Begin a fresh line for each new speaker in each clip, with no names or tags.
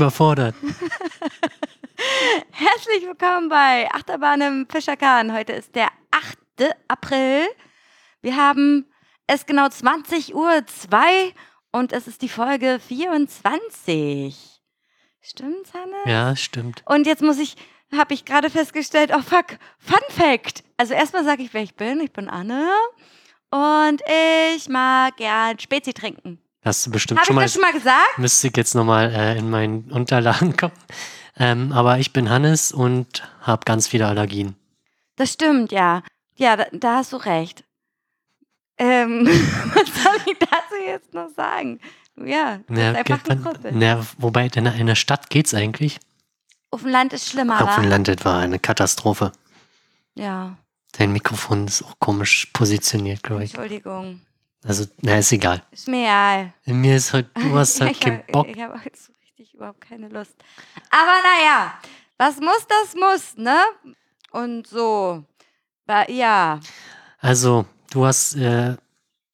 Überfordert.
Herzlich willkommen bei Achterbahn im Fischerkahn. Heute ist der 8. April. Wir haben es genau 20 Uhr 2 und es ist die Folge 24. Stimmt's, Hanne?
Ja, stimmt.
Und jetzt muss ich, habe ich gerade festgestellt, oh fuck, Fun Fact. Also erstmal sage ich, wer ich bin. Ich bin Anne und ich mag gern Spezi trinken.
Hast du bestimmt
Habe ich
schon mal.
das schon mal gesagt?
Müsste ich jetzt nochmal äh, in meinen Unterlagen kommen. Ähm, aber ich bin Hannes und habe ganz viele Allergien.
Das stimmt, ja. Ja, da, da hast du recht. Ähm, was soll ich dazu jetzt noch sagen? Ja, ist einfach ein Krüppel.
na, wobei, in der, in der Stadt geht's eigentlich.
Auf dem Land ist schlimmer,
Auf dem? Land etwa eine Katastrophe.
Ja,
Dein Mikrofon ist auch komisch positioniert, glaube ich.
Entschuldigung.
Also, na, ist egal.
Ist mir egal.
Mir ist halt, du hast halt keinen Bock.
Ich habe heute so richtig überhaupt keine Lust. Aber naja, was muss, das muss, ne? Und so. Ja.
Also, du hast, äh,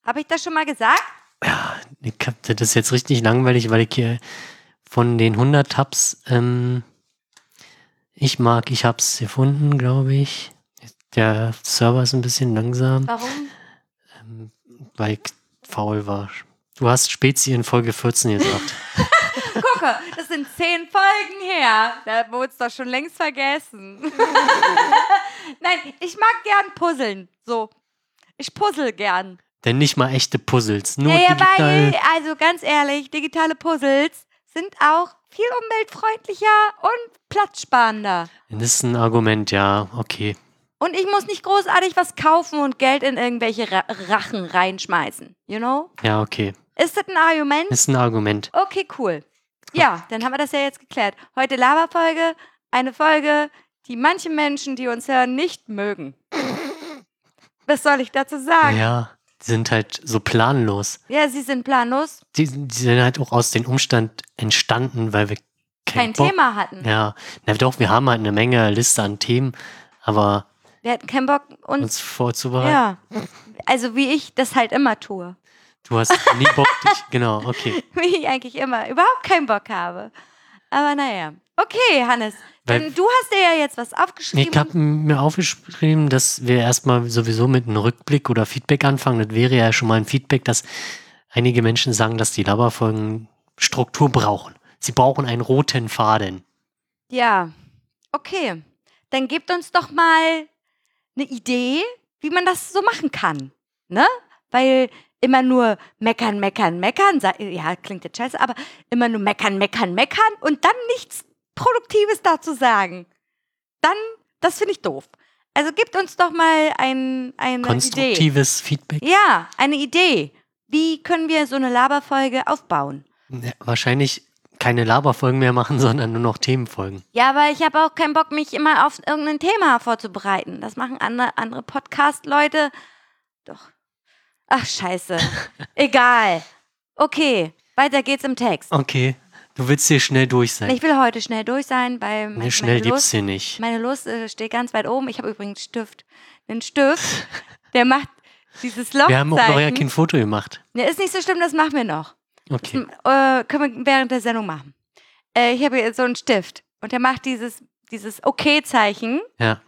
Habe ich das schon mal gesagt?
ja, ich hab, das ist jetzt richtig langweilig, weil ich hier von den 100 Tabs, ähm, ich mag, ich hab's gefunden, glaube ich. Der Server ist ein bisschen langsam,
Warum?
ähm, weil ich faul war. Du hast Spezi in Folge 14 gesagt.
Gucke, das sind zehn Folgen her. Da wurde es doch schon längst vergessen. Nein, ich mag gern puzzeln. So. Ich puzzle gern.
Denn nicht mal echte Puzzles, nur
Ja, ja,
digital.
weil, also ganz ehrlich, digitale Puzzles sind auch viel umweltfreundlicher und platzsparender.
Das ist ein Argument, ja, okay.
Und ich muss nicht großartig was kaufen und Geld in irgendwelche Ra Rachen reinschmeißen. You know?
Ja, okay.
Ist das ein Argument?
Das ist ein Argument.
Okay, cool. Ja, dann haben wir das ja jetzt geklärt. Heute Lava-Folge, eine Folge, die manche Menschen, die uns hören, nicht mögen. Was soll ich dazu sagen?
Ja, die sind halt so planlos.
Ja, sie sind planlos,
Die, die sind halt auch aus dem Umstand entstanden, weil wir
kein
kein
Thema hatten.
Ja, na doch, wir haben halt eine Menge Liste an Themen, aber
Wir hatten keinen Bock, uns.
uns vorzubereiten.
Ja. Also, wie ich das halt immer tue.
Du hast nie Bock, dich, genau, okay.
Wie ich eigentlich immer überhaupt keinen Bock habe. Aber naja. Okay, Hannes.
Weil-
Denn du hast dir ja jetzt was aufgeschrieben.
Ich habe mir aufgeschrieben, dass wir erstmal sowieso mit einem Rückblick oder Feedback anfangen. Das wäre ja schon mal ein Feedback, dass einige Menschen sagen, dass die Laberfolgen Struktur brauchen. Sie brauchen einen roten Faden.
Ja, okay. Dann gebt uns doch mal eine Idee, wie man das so machen kann. Ne? Weil immer nur meckern, meckern, meckern, ja, klingt jetzt scheiße, aber immer nur meckern, meckern, meckern und dann nichts Produktives dazu sagen. Dann, das finde ich doof. Also gebt uns doch mal ein, eine Idee.
Konstruktives Feedback.
Ja, eine Idee. Wie können wir so eine Laberfolge aufbauen?
Ja, wahrscheinlich keine Laberfolgen mehr machen, sondern nur noch Themenfolgen.
Ja, aber ich habe auch keinen Bock, mich immer auf irgendein Thema vorzubereiten. Das machen andere, andere Podcast-Leute. Doch. Ach, scheiße. Egal. Okay, weiter geht's im Text.
Okay, du willst hier schnell durch sein.
Ich will heute schnell durch sein, weil
nee,
meine,
schnell
meine Lust,
hier nicht.
meine Lust äh, steht ganz weit oben. Ich habe übrigens Stift. Einen Stift, der macht dieses Loch.
Wir haben auch noch ja kein Foto gemacht.
Ja, ist nicht so schlimm, das machen wir noch.
Okay.
Äh, können wir während der Sendung machen. Äh, ich habe hier so einen Stift und der macht dieses, dieses Okay-Zeichen,
Ja.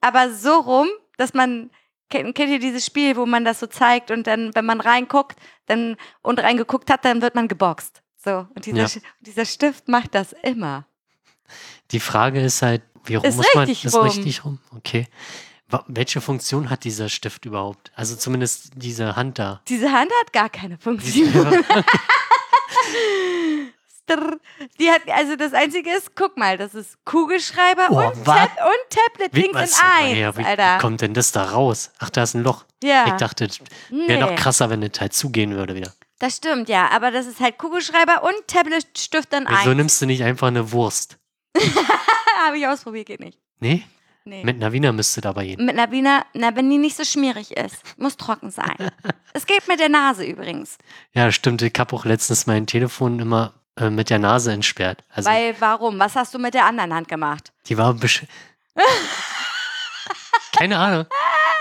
aber so rum, dass man, kennt, kennt ihr dieses Spiel, wo man das so zeigt und dann, wenn man reinguckt dann, und reingeguckt hat, dann wird man geboxt. So, und dieser,
Ja.
Dieser Stift macht das immer.
Die Frage ist halt, wie rum
Ist
muss man
rum.
richtig rum? Okay. Welche Funktion hat dieser Stift überhaupt? Also zumindest diese Hand da.
Diese Hand hat gar keine Funktion. Die hat, also das Einzige ist, guck mal, das ist Kugelschreiber
Oh,
und? Tab und Tablet
Wie,
links
was,
in eins,
ja, wie,
Alter.
wie kommt denn das da raus? Ach, da ist ein Loch.
ja.
Ich dachte, wäre
Nee.
noch krasser, wenn das halt zugehen würde wieder.
Das stimmt, ja. Aber das ist halt Kugelschreiber und Tablet-Stift in
Wieso
eins.
nimmst du nicht einfach eine Wurst?
Habe ich ausprobiert, geht nicht.
Nee?
Nee.
Mit Wiener müsste dabei gehen.
Mit Wiener, na, wenn die nicht so schmierig ist. Muss trocken sein. es geht mit der Nase übrigens.
Ja, stimmt. Ich habe auch letztens mein Telefon immer äh, mit der Nase entsperrt. Also
Weil, warum? Was hast du mit der anderen Hand gemacht?
die war besch Keine Ahnung.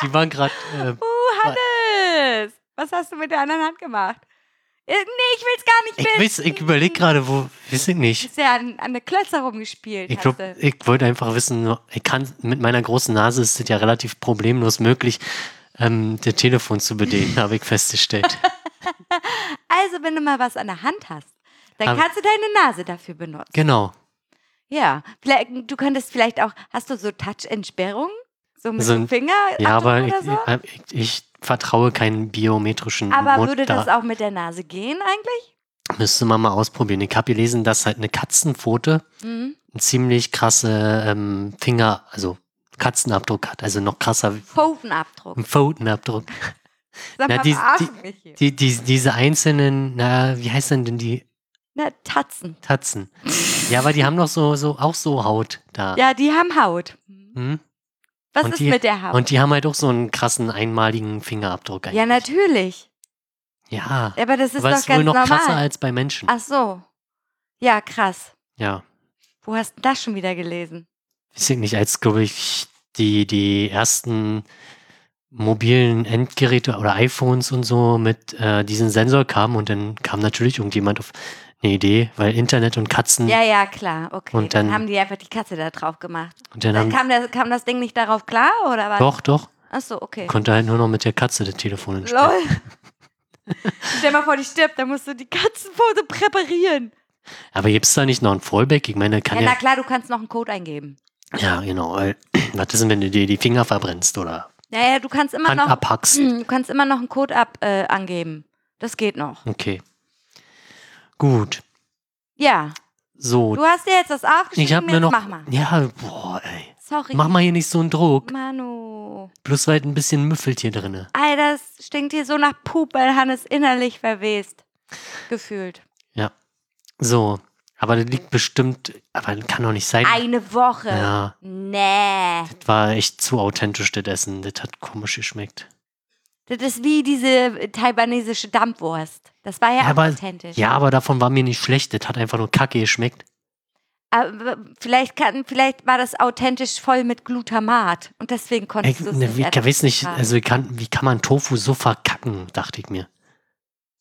Die waren gerade. Äh,
Uh, Hannes! Was hast du mit der anderen Hand gemacht? Äh, nee, ich will's gar nicht
ich
wissen.
weiß, ich überlege gerade, wo. Weiß ich nicht.
Ist ja an, an der Klötzer rumgespielt.
Ich
hast du.
ich wollte einfach wissen, ich kann mit meiner großen Nase ist es ja relativ problemlos möglich, ähm, das Telefon zu bedienen, habe ich festgestellt.
Also, wenn du mal was an der Hand hast, dann
Aber-
kannst du deine Nase dafür benutzen.
Genau.
Ja, vielleicht, du könntest vielleicht auch, hast du so Touch-Entsperrung? So mit
So
dem Finger
Ja, aber ich,
so?
ich, ich vertraue keinen biometrischen
Aber
Mod
würde das
da.
auch mit der Nase gehen eigentlich?
Müsste man mal ausprobieren. Ich habe gelesen, dass halt eine Katzenpfote
Mhm.
einen ziemlich krasse ähm, Finger, also Katzenabdruck hat, also noch krasser
Pfotenabdruck.
ein Pfotenabdruck.
Sag
Na,
mal,
die-
mich hier.
Die, die, diese einzelnen, na, wie heißt denn denn die
Na, Tatzen.
Tatzen? Ja, aber die haben doch so, so auch so Haut da.
Ja, die haben Haut.
Hm?
Was
Und
ist
die-
mit der Haut?
Und die haben halt auch so einen krassen einmaligen Fingerabdruck.
ja,
eigentlich.
natürlich.
Ja,
Aber das ist
aber
doch
ist wohl
ganz
noch
normal.
krasser als bei Menschen.
Ach so. Ja, krass.
Ja,
Wo hast du das schon wieder gelesen?
weiß ich nicht, als glaube ich die, die ersten mobilen Endgeräte oder iPhones und so mit äh, diesem Sensor kamen und dann kam natürlich irgendjemand auf eine Idee, weil Internet und Katzen
Ja, ja, klar. Okay.
Und
dann,
dann-
haben die einfach die Katze da drauf gemacht.
und dann
Dann
haben,
kam das, kam das Ding nicht darauf klar, oder was?
doch, doch,
Ach so, okay.
konnte halt nur noch mit der Katze das Telefon entsperren.
Lol. Stell mal vor, die stirbt, dann musst du die Katzenpfote präparieren.
Aber gibt es da nicht noch ein Fallback? Ich meine, kann
Ja,
ja,
na klar, du kannst noch einen Code eingeben.
ja, genau, weil, was ist denn, wenn du dir die Finger verbrennst oder
Naja, du kannst immer
Hand
noch,
abhackst?
du kannst immer noch einen Code ab, äh, angeben. Das geht noch.
Okay. Gut.
Ja,
So,
du hast dir jetzt das aufgeschrieben,
ich habe mir noch.
mach mal.
Ja, boah, ey.
Sorry.
Mach mal hier nicht so einen Druck.
Manu.
Bloß weil ein bisschen müffelt hier drinne.
Alter, das stinkt hier so nach Pup, weil Hannes innerlich verwest. Gefühlt.
So, aber das liegt bestimmt, aber das kann doch nicht sein.
Eine Woche.
Ja,
Nee.
das war echt zu authentisch, das Essen. Das hat komisch geschmeckt.
Das ist wie diese taiwanesische Dampfwurst. Das war ja,
Ja, aber-
authentisch.
Ja, aber davon war mir nicht schlecht. Das hat einfach nur kacke geschmeckt.
Aber vielleicht, kann, vielleicht war das authentisch voll mit Glutamat und deswegen
Ich,
konntest du es
ne,
nicht
wie, ich weiß nicht, also ich kann, wie kann man Tofu so verkacken, dachte ich mir.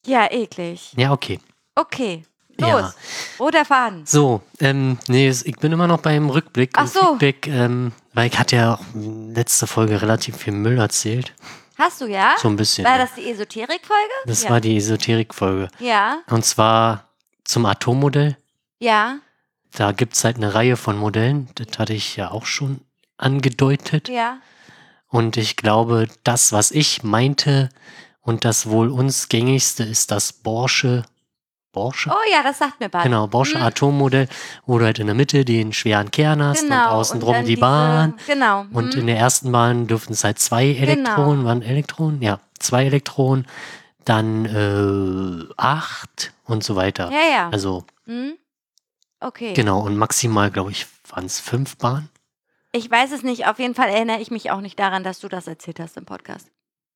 Ja, eklig.
Ja, okay.
Okay, los.
Ja.
Roter Faden.
So, ähm, nee, ich bin immer noch beim Rückblick.
Ach so.
Feedback, ähm, weil ich hatte ja auch letzte Folge relativ viel Müll erzählt.
Hast du ja?
So ein bisschen.
War
ja.
das die Esoterik-Folge?
Das
ja.
war die Esoterik-Folge.
Ja,
Und zwar zum Atommodell.
ja,
Da gibt es halt eine Reihe von Modellen. Das hatte ich ja auch schon angedeutet.
ja.
Und ich glaube, das, was ich meinte und das wohl uns gängigste ist das Borsche. Borsche?
Oh ja, das sagt mir bald.
Genau, Borsche
Mhm.
Atommodell, wo du halt in der Mitte den schweren Kern hast und außen drum die
diese-
Bahn.
Genau.
Und
mhm.
in der ersten Bahn dürften es halt zwei Elektronen, waren Elektronen? Ja, zwei Elektronen, dann äh, acht und so weiter.
ja, ja.
Also,
Mhm. Okay.
genau, und maximal, glaube ich, waren es fünf Bahnen.
Ich weiß es nicht. Auf jeden Fall erinnere ich mich auch nicht daran, dass du das erzählt hast im Podcast.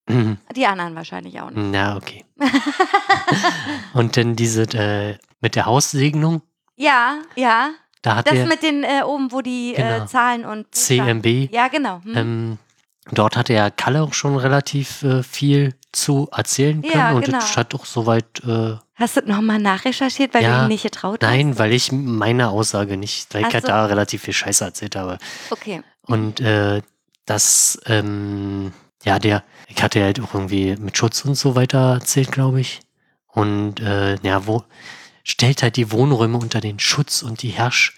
Mhm.
Die anderen wahrscheinlich auch nicht.
Na, okay. und dann diese äh, mit der Haussegnung,
Ja, ja.
da hat
Das
der
mit den äh, oben, wo die äh,
Genau.
Zahlen und
CMB,
Ja, genau. Hm.
ähm, dort hatte ja Kalle auch schon relativ äh, viel zu erzählen können
Ja,
und
genau.
das hat auch soweit, äh,
Hast du nochmal nachrecherchiert, weil du
Ja,
ihm nicht getraut
nein, weil ich meine Aussage nicht, weil ich
Ach
halt
so.
da relativ viel Scheiße erzählt habe.
hast? Okay.
Und äh, das, ähm, ja, der, ich hatte halt auch irgendwie mit Schutz und so weiter erzählt, glaube ich. Und äh, ja, wo stellt halt die Wohnräume unter den Schutz und die Herrsch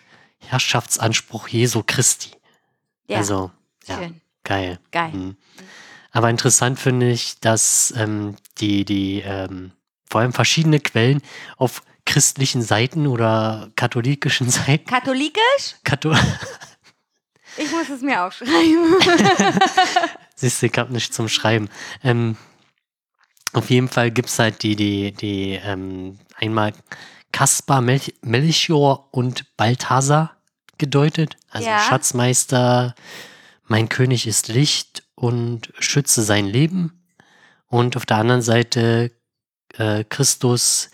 Herrschaftsanspruch Jesu Christi.
Ja,
Also, ja,
schön.
geil.
Geil.
Mhm. Aber interessant finde ich, dass ähm, die, die, ähm, vor allem verschiedene Quellen auf christlichen Seiten oder katholikischen Seiten,
Katholikisch?
Katho
Ich muss es mir aufschreiben.
Siehst du, ich hab nichts zum Schreiben. Ähm, auf jeden Fall gibt es halt die, die, die, ähm, einmal Kaspar, Mel Melchior und Balthasar gedeutet. Also
Ja.
Schatzmeister, mein König ist Licht und schütze sein Leben. Und auf der anderen Seite äh, Christus,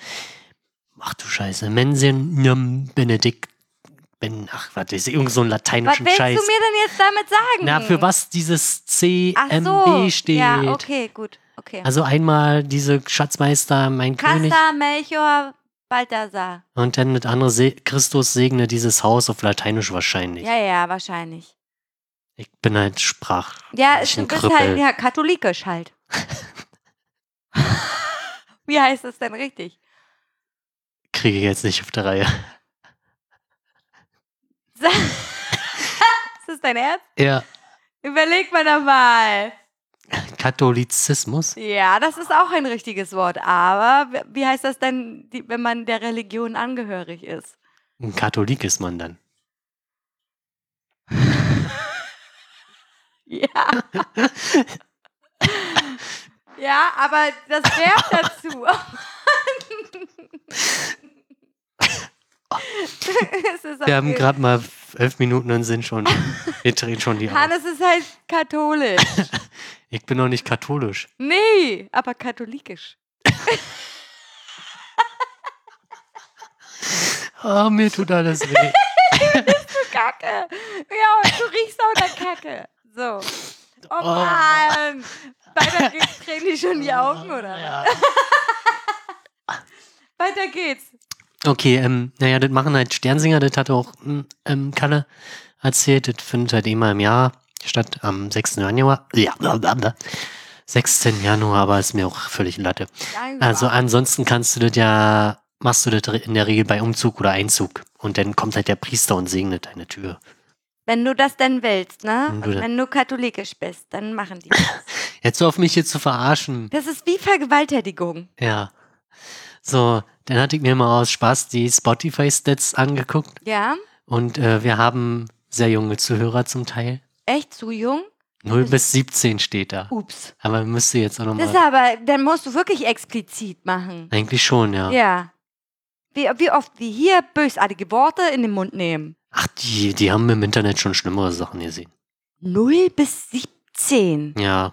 ach du Scheiße, Mensium Benedikt, ben, ach warte, ist irgend so ein
Was
lateinischen
willst
Scheiß.
du mir denn jetzt damit sagen?
Na, für was dieses
Ach
CMB
so.
steht.
Ja, okay, gut. Okay.
Also einmal diese Schatzmeister, mein König.
Kassa, Melchior, Balthasar.
Und dann das andere, Se Christus segne dieses Haus auf Lateinisch wahrscheinlich.
Ja, ja, wahrscheinlich.
Ich bin halt Sprach.
Ja, du
ein
bist halt ja, katholikisch halt. Wie heißt es denn richtig?
Kriege ich jetzt nicht auf der Reihe.
Ist das dein Ernst?
Ja.
Überleg mal nochmal.
Katholizismus?
Ja, das ist auch ein richtiges Wort. Aber wie heißt das denn, wenn man der Religion angehörig ist?
Ein Katholik ist man dann.
Ja. ja, aber das Verb dazu.
Wir haben gerade mal elf Minuten und sind schon, wir drehen schon die auf.
Hannes ist halt katholisch.
Ich bin noch nicht katholisch.
Nee, aber katholikisch.
Oh, mir tut alles weh.
Kacke. Ja, und du riechst auch nach Kacke. So. Oh
Oh.
Mann. Weiter geht's. Tränen die schon die Augen, oder?
Ja.
Weiter geht's.
Okay, ähm, naja, das machen halt Sternsinger, das hat auch hm, ähm, Kalle erzählt, das findet halt immer im Jahr statt, am 6. Januar. Ja, blablabla. 6. Januar, aber ist mir auch völlig Latte. Also ansonsten kannst du das ja, machst du das in der Regel bei Umzug oder Einzug. Und dann kommt halt der Priester und segnet deine Tür.
Wenn du das denn willst, ne?
Wenn du da-
wenn du katholikisch bist, dann machen die das.
Jetzt hör auf mich hier zu verarschen.
Das ist wie Vergewaltigung.
Ja. So, dann hatte ich mir mal aus Spaß die Spotify-Stats angeguckt
Ja?
und äh, wir haben sehr junge Zuhörer zum Teil.
Echt zu jung?
0
Das-
bis 17 steht da.
Ups.
Aber müsste jetzt auch
Das
nochmal.
ist aber, dann musst du wirklich explizit machen.
Eigentlich schon, ja.
Ja. Wie, wie oft wie hier bösartige Worte in den Mund nehmen.
Ach, die, die haben im Internet schon schlimmere Sachen gesehen.
0 bis 17.
Ja.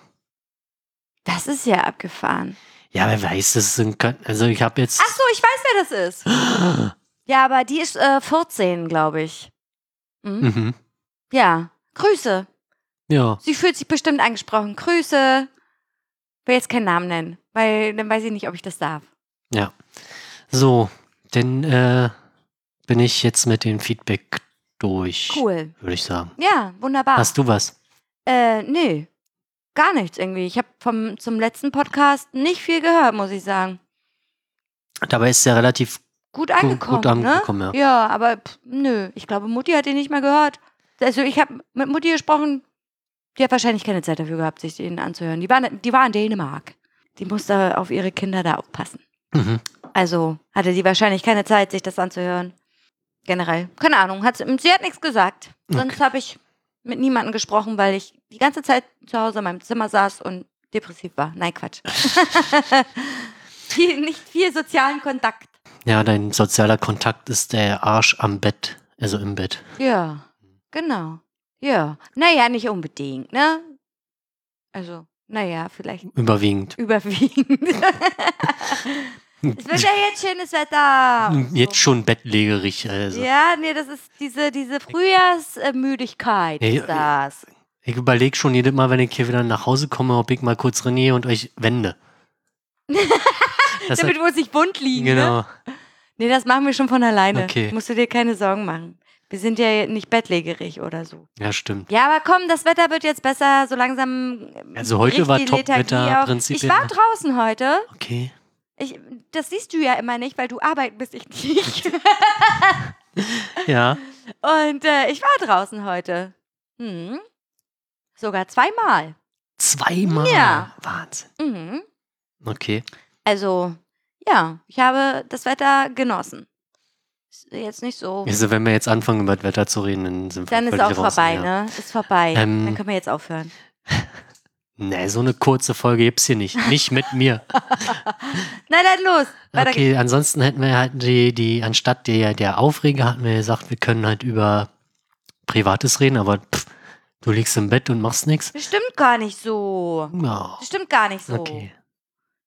Das ist ja abgefahren.
Ja, wer weiß, das sind. Also ich habe jetzt.
Ach so, ich weiß, wer das ist. Ja, aber die ist äh, 14, glaube ich. Mhm.
mhm.
Ja. Grüße.
Ja.
Sie fühlt sich bestimmt angesprochen. Grüße. Will jetzt keinen Namen nennen, weil dann weiß ich nicht, ob ich das darf.
Ja. So, dann äh, bin ich jetzt mit dem Feedback durch.
Cool.
Würde ich sagen.
Ja, wunderbar.
Hast du was?
Äh, nee. Gar nichts irgendwie. Ich habe vom zum letzten Podcast nicht viel gehört, muss ich sagen.
Dabei ist ja relativ
Gut angekommen,
gut angekommen,
ne?
ja.
Ja, aber pff, nö. Ich glaube, Mutti hat ihn nicht mal gehört. Also ich habe mit Mutti gesprochen. Die hat wahrscheinlich keine Zeit dafür gehabt, sich den anzuhören. Die war, die war in Dänemark. Die musste auf ihre Kinder da aufpassen.
Mhm.
Also hatte die wahrscheinlich keine Zeit, sich das anzuhören. Generell. Keine Ahnung. Hat, sie sie hat nichts gesagt. Sonst habe ich mit niemandem gesprochen, weil ich die ganze Zeit zu Hause in meinem Zimmer saß und depressiv war. Nein, Quatsch. viel, nicht viel sozialen Kontakt.
Ja, dein sozialer Kontakt ist der Arsch am Bett, also im Bett.
Ja, genau. Ja. Naja, nicht unbedingt, ne? Also, naja, vielleicht
Überwiegend.
überwiegend. es wird ja jetzt schönes Wetter.
Jetzt schon bettlägerig. Also.
Ja, nee, das ist diese, diese Frühjahrsmüdigkeit
Ja,
ist das.
Ich überlege schon jedes Mal, wenn ich hier wieder nach Hause komme, ob ich mal kurz René und euch wende.
Damit muss ich bunt liegen. Ne?
genau.
Nee, das machen wir schon von alleine.
Okay.
Musst du dir keine Sorgen machen. Wir sind ja nicht bettlägerig oder so.
Ja, stimmt.
Ja, aber komm, das Wetter wird jetzt besser, so langsam.
Also heute war Top-Wetter prinzipiell.
Ich war draußen heute.
Okay.
Ich, das siehst du ja immer nicht, weil du arbeiten bist, ich nicht.
Ja.
Und äh, ich war draußen heute. Hm. Sogar zweimal.
Zweimal.
Ja.
Wahnsinn.
Mhm.
Okay.
Also, ja, ich habe das Wetter genossen. Ist jetzt nicht so.
Also wenn wir jetzt anfangen, über das Wetter zu reden, dann sind wir
Dann ist auch
raus,
vorbei,
ja.
ne? Ist vorbei.
Ähm,
Dann können wir jetzt aufhören.
Nee, so eine kurze Folge gibt's hier nicht. Nicht mit mir.
Na dann los. Weiter geht's.
Okay, ansonsten hätten wir halt die, die anstatt der, der Aufreger hatten wir gesagt, wir können halt über Privates reden, aber pff, Du liegst im Bett und machst nichts?
Das stimmt gar nicht so.
Ja.
Das stimmt gar nicht so.
Okay.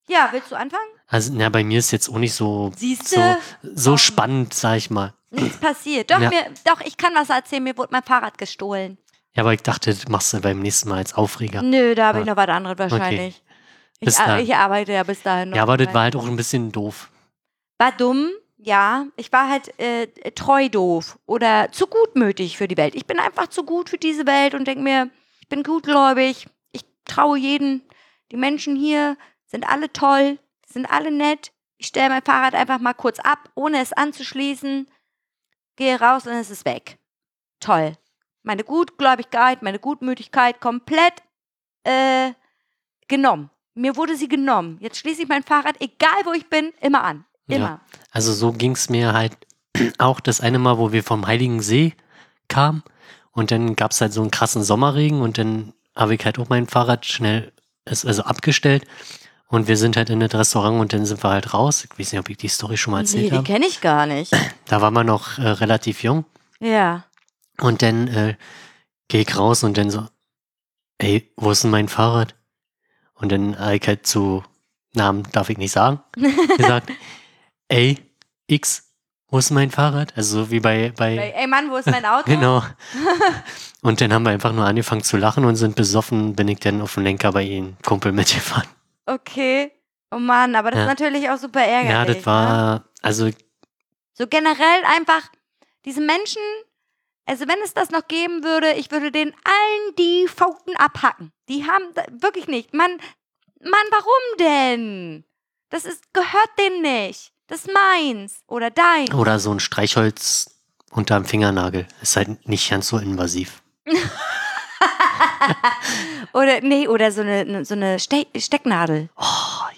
Ja, willst du anfangen?
Also, na, bei mir ist jetzt auch nicht so,
Siehst
so, so spannend, sag ich mal.
Nichts passiert. Doch,
Ja.
mir, doch, ich kann was erzählen. Mir wurde mein Fahrrad gestohlen.
Ja, aber ich dachte, das machst du beim nächsten Mal als Aufreger.
Nö, da habe ich
Ja.
noch was anderes wahrscheinlich.
Bis
Ich, ich arbeite ja bis dahin noch.
Ja, aber das war halt auch ein bisschen doof.
War dumm, ja. Ich war halt äh, treu doof oder zu gutmütig für die Welt. Ich bin einfach zu gut für diese Welt und denke mir, ich bin gutgläubig. Ich traue jeden. Die Menschen hier sind alle toll, sind alle nett. Ich stelle mein Fahrrad einfach mal kurz ab, ohne es anzuschließen. Gehe raus und es ist weg. Toll. Meine Gutgläubigkeit, meine Gutmütigkeit komplett äh, genommen. Mir wurde sie genommen. Jetzt schließe ich mein Fahrrad, egal wo ich bin, immer an. Immer.
Ja. Also so ging es mir halt auch das eine Mal, wo wir vom Heiligen See kamen und dann gab es halt so einen krassen Sommerregen und dann habe ich halt auch mein Fahrrad schnell also abgestellt und wir sind halt in das Restaurant und dann sind wir halt raus. Ich weiß nicht, ob ich die Story schon mal
Nee,
erzählt
die
habe.
kenne ich gar nicht.
Da war man noch äh, relativ jung
Ja.
und dann äh, gehe ich raus und dann so, ey, wo ist denn mein Fahrrad? Und dann habe ich halt zu Namen darf ich nicht sagen, gesagt, ey, X, wo ist mein Fahrrad? Also so wie bei, bei,
Ey, ey Mann, wo ist mein Auto?
genau. Und dann haben wir einfach nur angefangen zu lachen und sind besoffen, bin ich dann auf dem Lenker bei ihnen Kumpel mitgefahren.
Okay. Oh Mann, aber das
Ja.
ist natürlich auch super ärgerlich.
Ja, das
Ne?
war, also
So generell einfach, diese Menschen, also wenn es das noch geben würde, ich würde denen allen die Pfoten abhacken. Die haben wirklich nicht. Mann, Mann, warum denn? Das ist, gehört denen nicht. Das ist meins. Oder dein.
oder so ein Streichholz unterm Fingernagel. Ist halt nicht ganz so invasiv.
Oder, nee, oder so eine, so eine Ste Stecknadel.
Oh,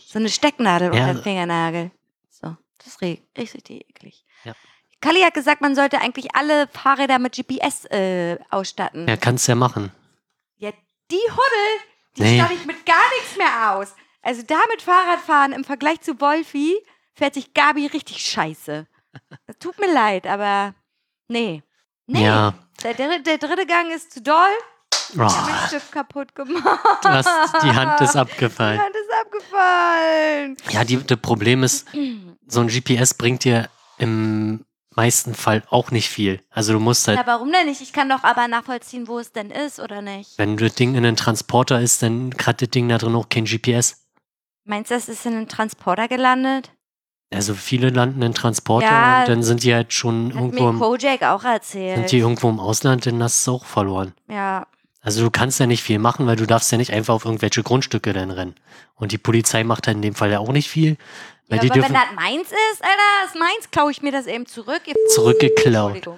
So eine Stecknadel
Ja.
unter dem Fingernagel. So, das ist ri- richtig eklig.
Ja.
Kali hat gesagt, man sollte eigentlich alle Fahrräder mit GPS äh, ausstatten.
ja, kannst ja machen.
Ja, die Huddel, die
Nee.
statte ich mit gar nichts mehr aus. Also damit Fahrradfahren im Vergleich zu Wolfi fährt sich Gabi richtig scheiße. Das tut mir leid, aber nee. Nee.
Ja.
Der, dritte- der dritte Gang ist zu doll. Ich hab den Stift kaputt gemacht.
du hast, die Hand ist
Die
abgefallen.
Hand ist abgefallen.
Ja, die, das Problem ist, so ein GPS bringt dir im meisten Fall auch nicht viel. Also du musst halt,
Na, warum denn nicht? Ich kann doch aber nachvollziehen, wo es denn ist, oder nicht?
wenn das Ding in einen Transporter ist, dann hat das Ding da drin auch kein GPS.
Meinst du, das ist in einem Transporter gelandet?
Also viele landen in Transporter
Ja,
und dann sind die halt schon
Hat
irgendwo
mir
im,
Kojak auch
sind
erzählt.
die irgendwo im Ausland, dann hast du es auch verloren.
Ja,
Also du kannst ja nicht viel machen, weil du darfst ja nicht einfach auf irgendwelche Grundstücke dann rennen. Und die Polizei macht halt in dem Fall ja auch nicht viel. Weil
ja
die
aber
dürfen,
wenn das meins ist, Alter, das ist meins, klaue ich mir das eben zurück.
Zurückgeklaut.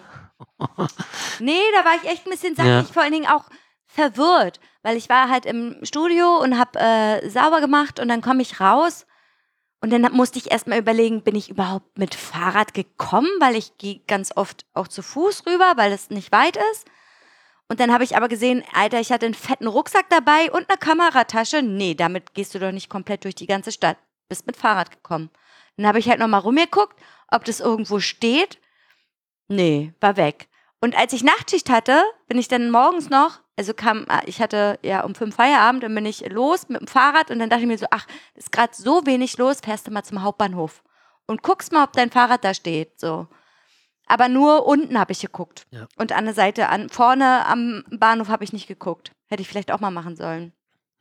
Nee, da war ich echt ein bisschen
Ja.
sachlich, vor allen Dingen auch verwirrt, weil ich war halt im Studio und habe äh, sauber gemacht und dann komme ich raus und dann musste ich erstmal überlegen, bin ich überhaupt mit Fahrrad gekommen, weil ich gehe ganz oft auch zu Fuß rüber, weil es nicht weit ist. Und dann habe ich aber gesehen, Alter, ich hatte einen fetten Rucksack dabei und eine Kameratasche. Nee, damit gehst du doch nicht komplett durch die ganze Stadt. Bist mit Fahrrad gekommen. Dann habe ich halt nochmal rumgeguckt, ob das irgendwo steht. Nee, war weg. Und als ich Nachtschicht hatte, bin ich dann morgens noch, also kam, ah, ich hatte ja um fünf Feierabend, dann bin ich los mit dem Fahrrad und dann dachte ich mir so, ach, ist gerade so wenig los, fährst du mal zum Hauptbahnhof und guckst mal, ob dein Fahrrad da steht, so. Aber nur unten habe ich geguckt.
Ja.
Und an der Seite, an, vorne am Bahnhof habe ich nicht geguckt. Hätte ich vielleicht auch mal machen sollen.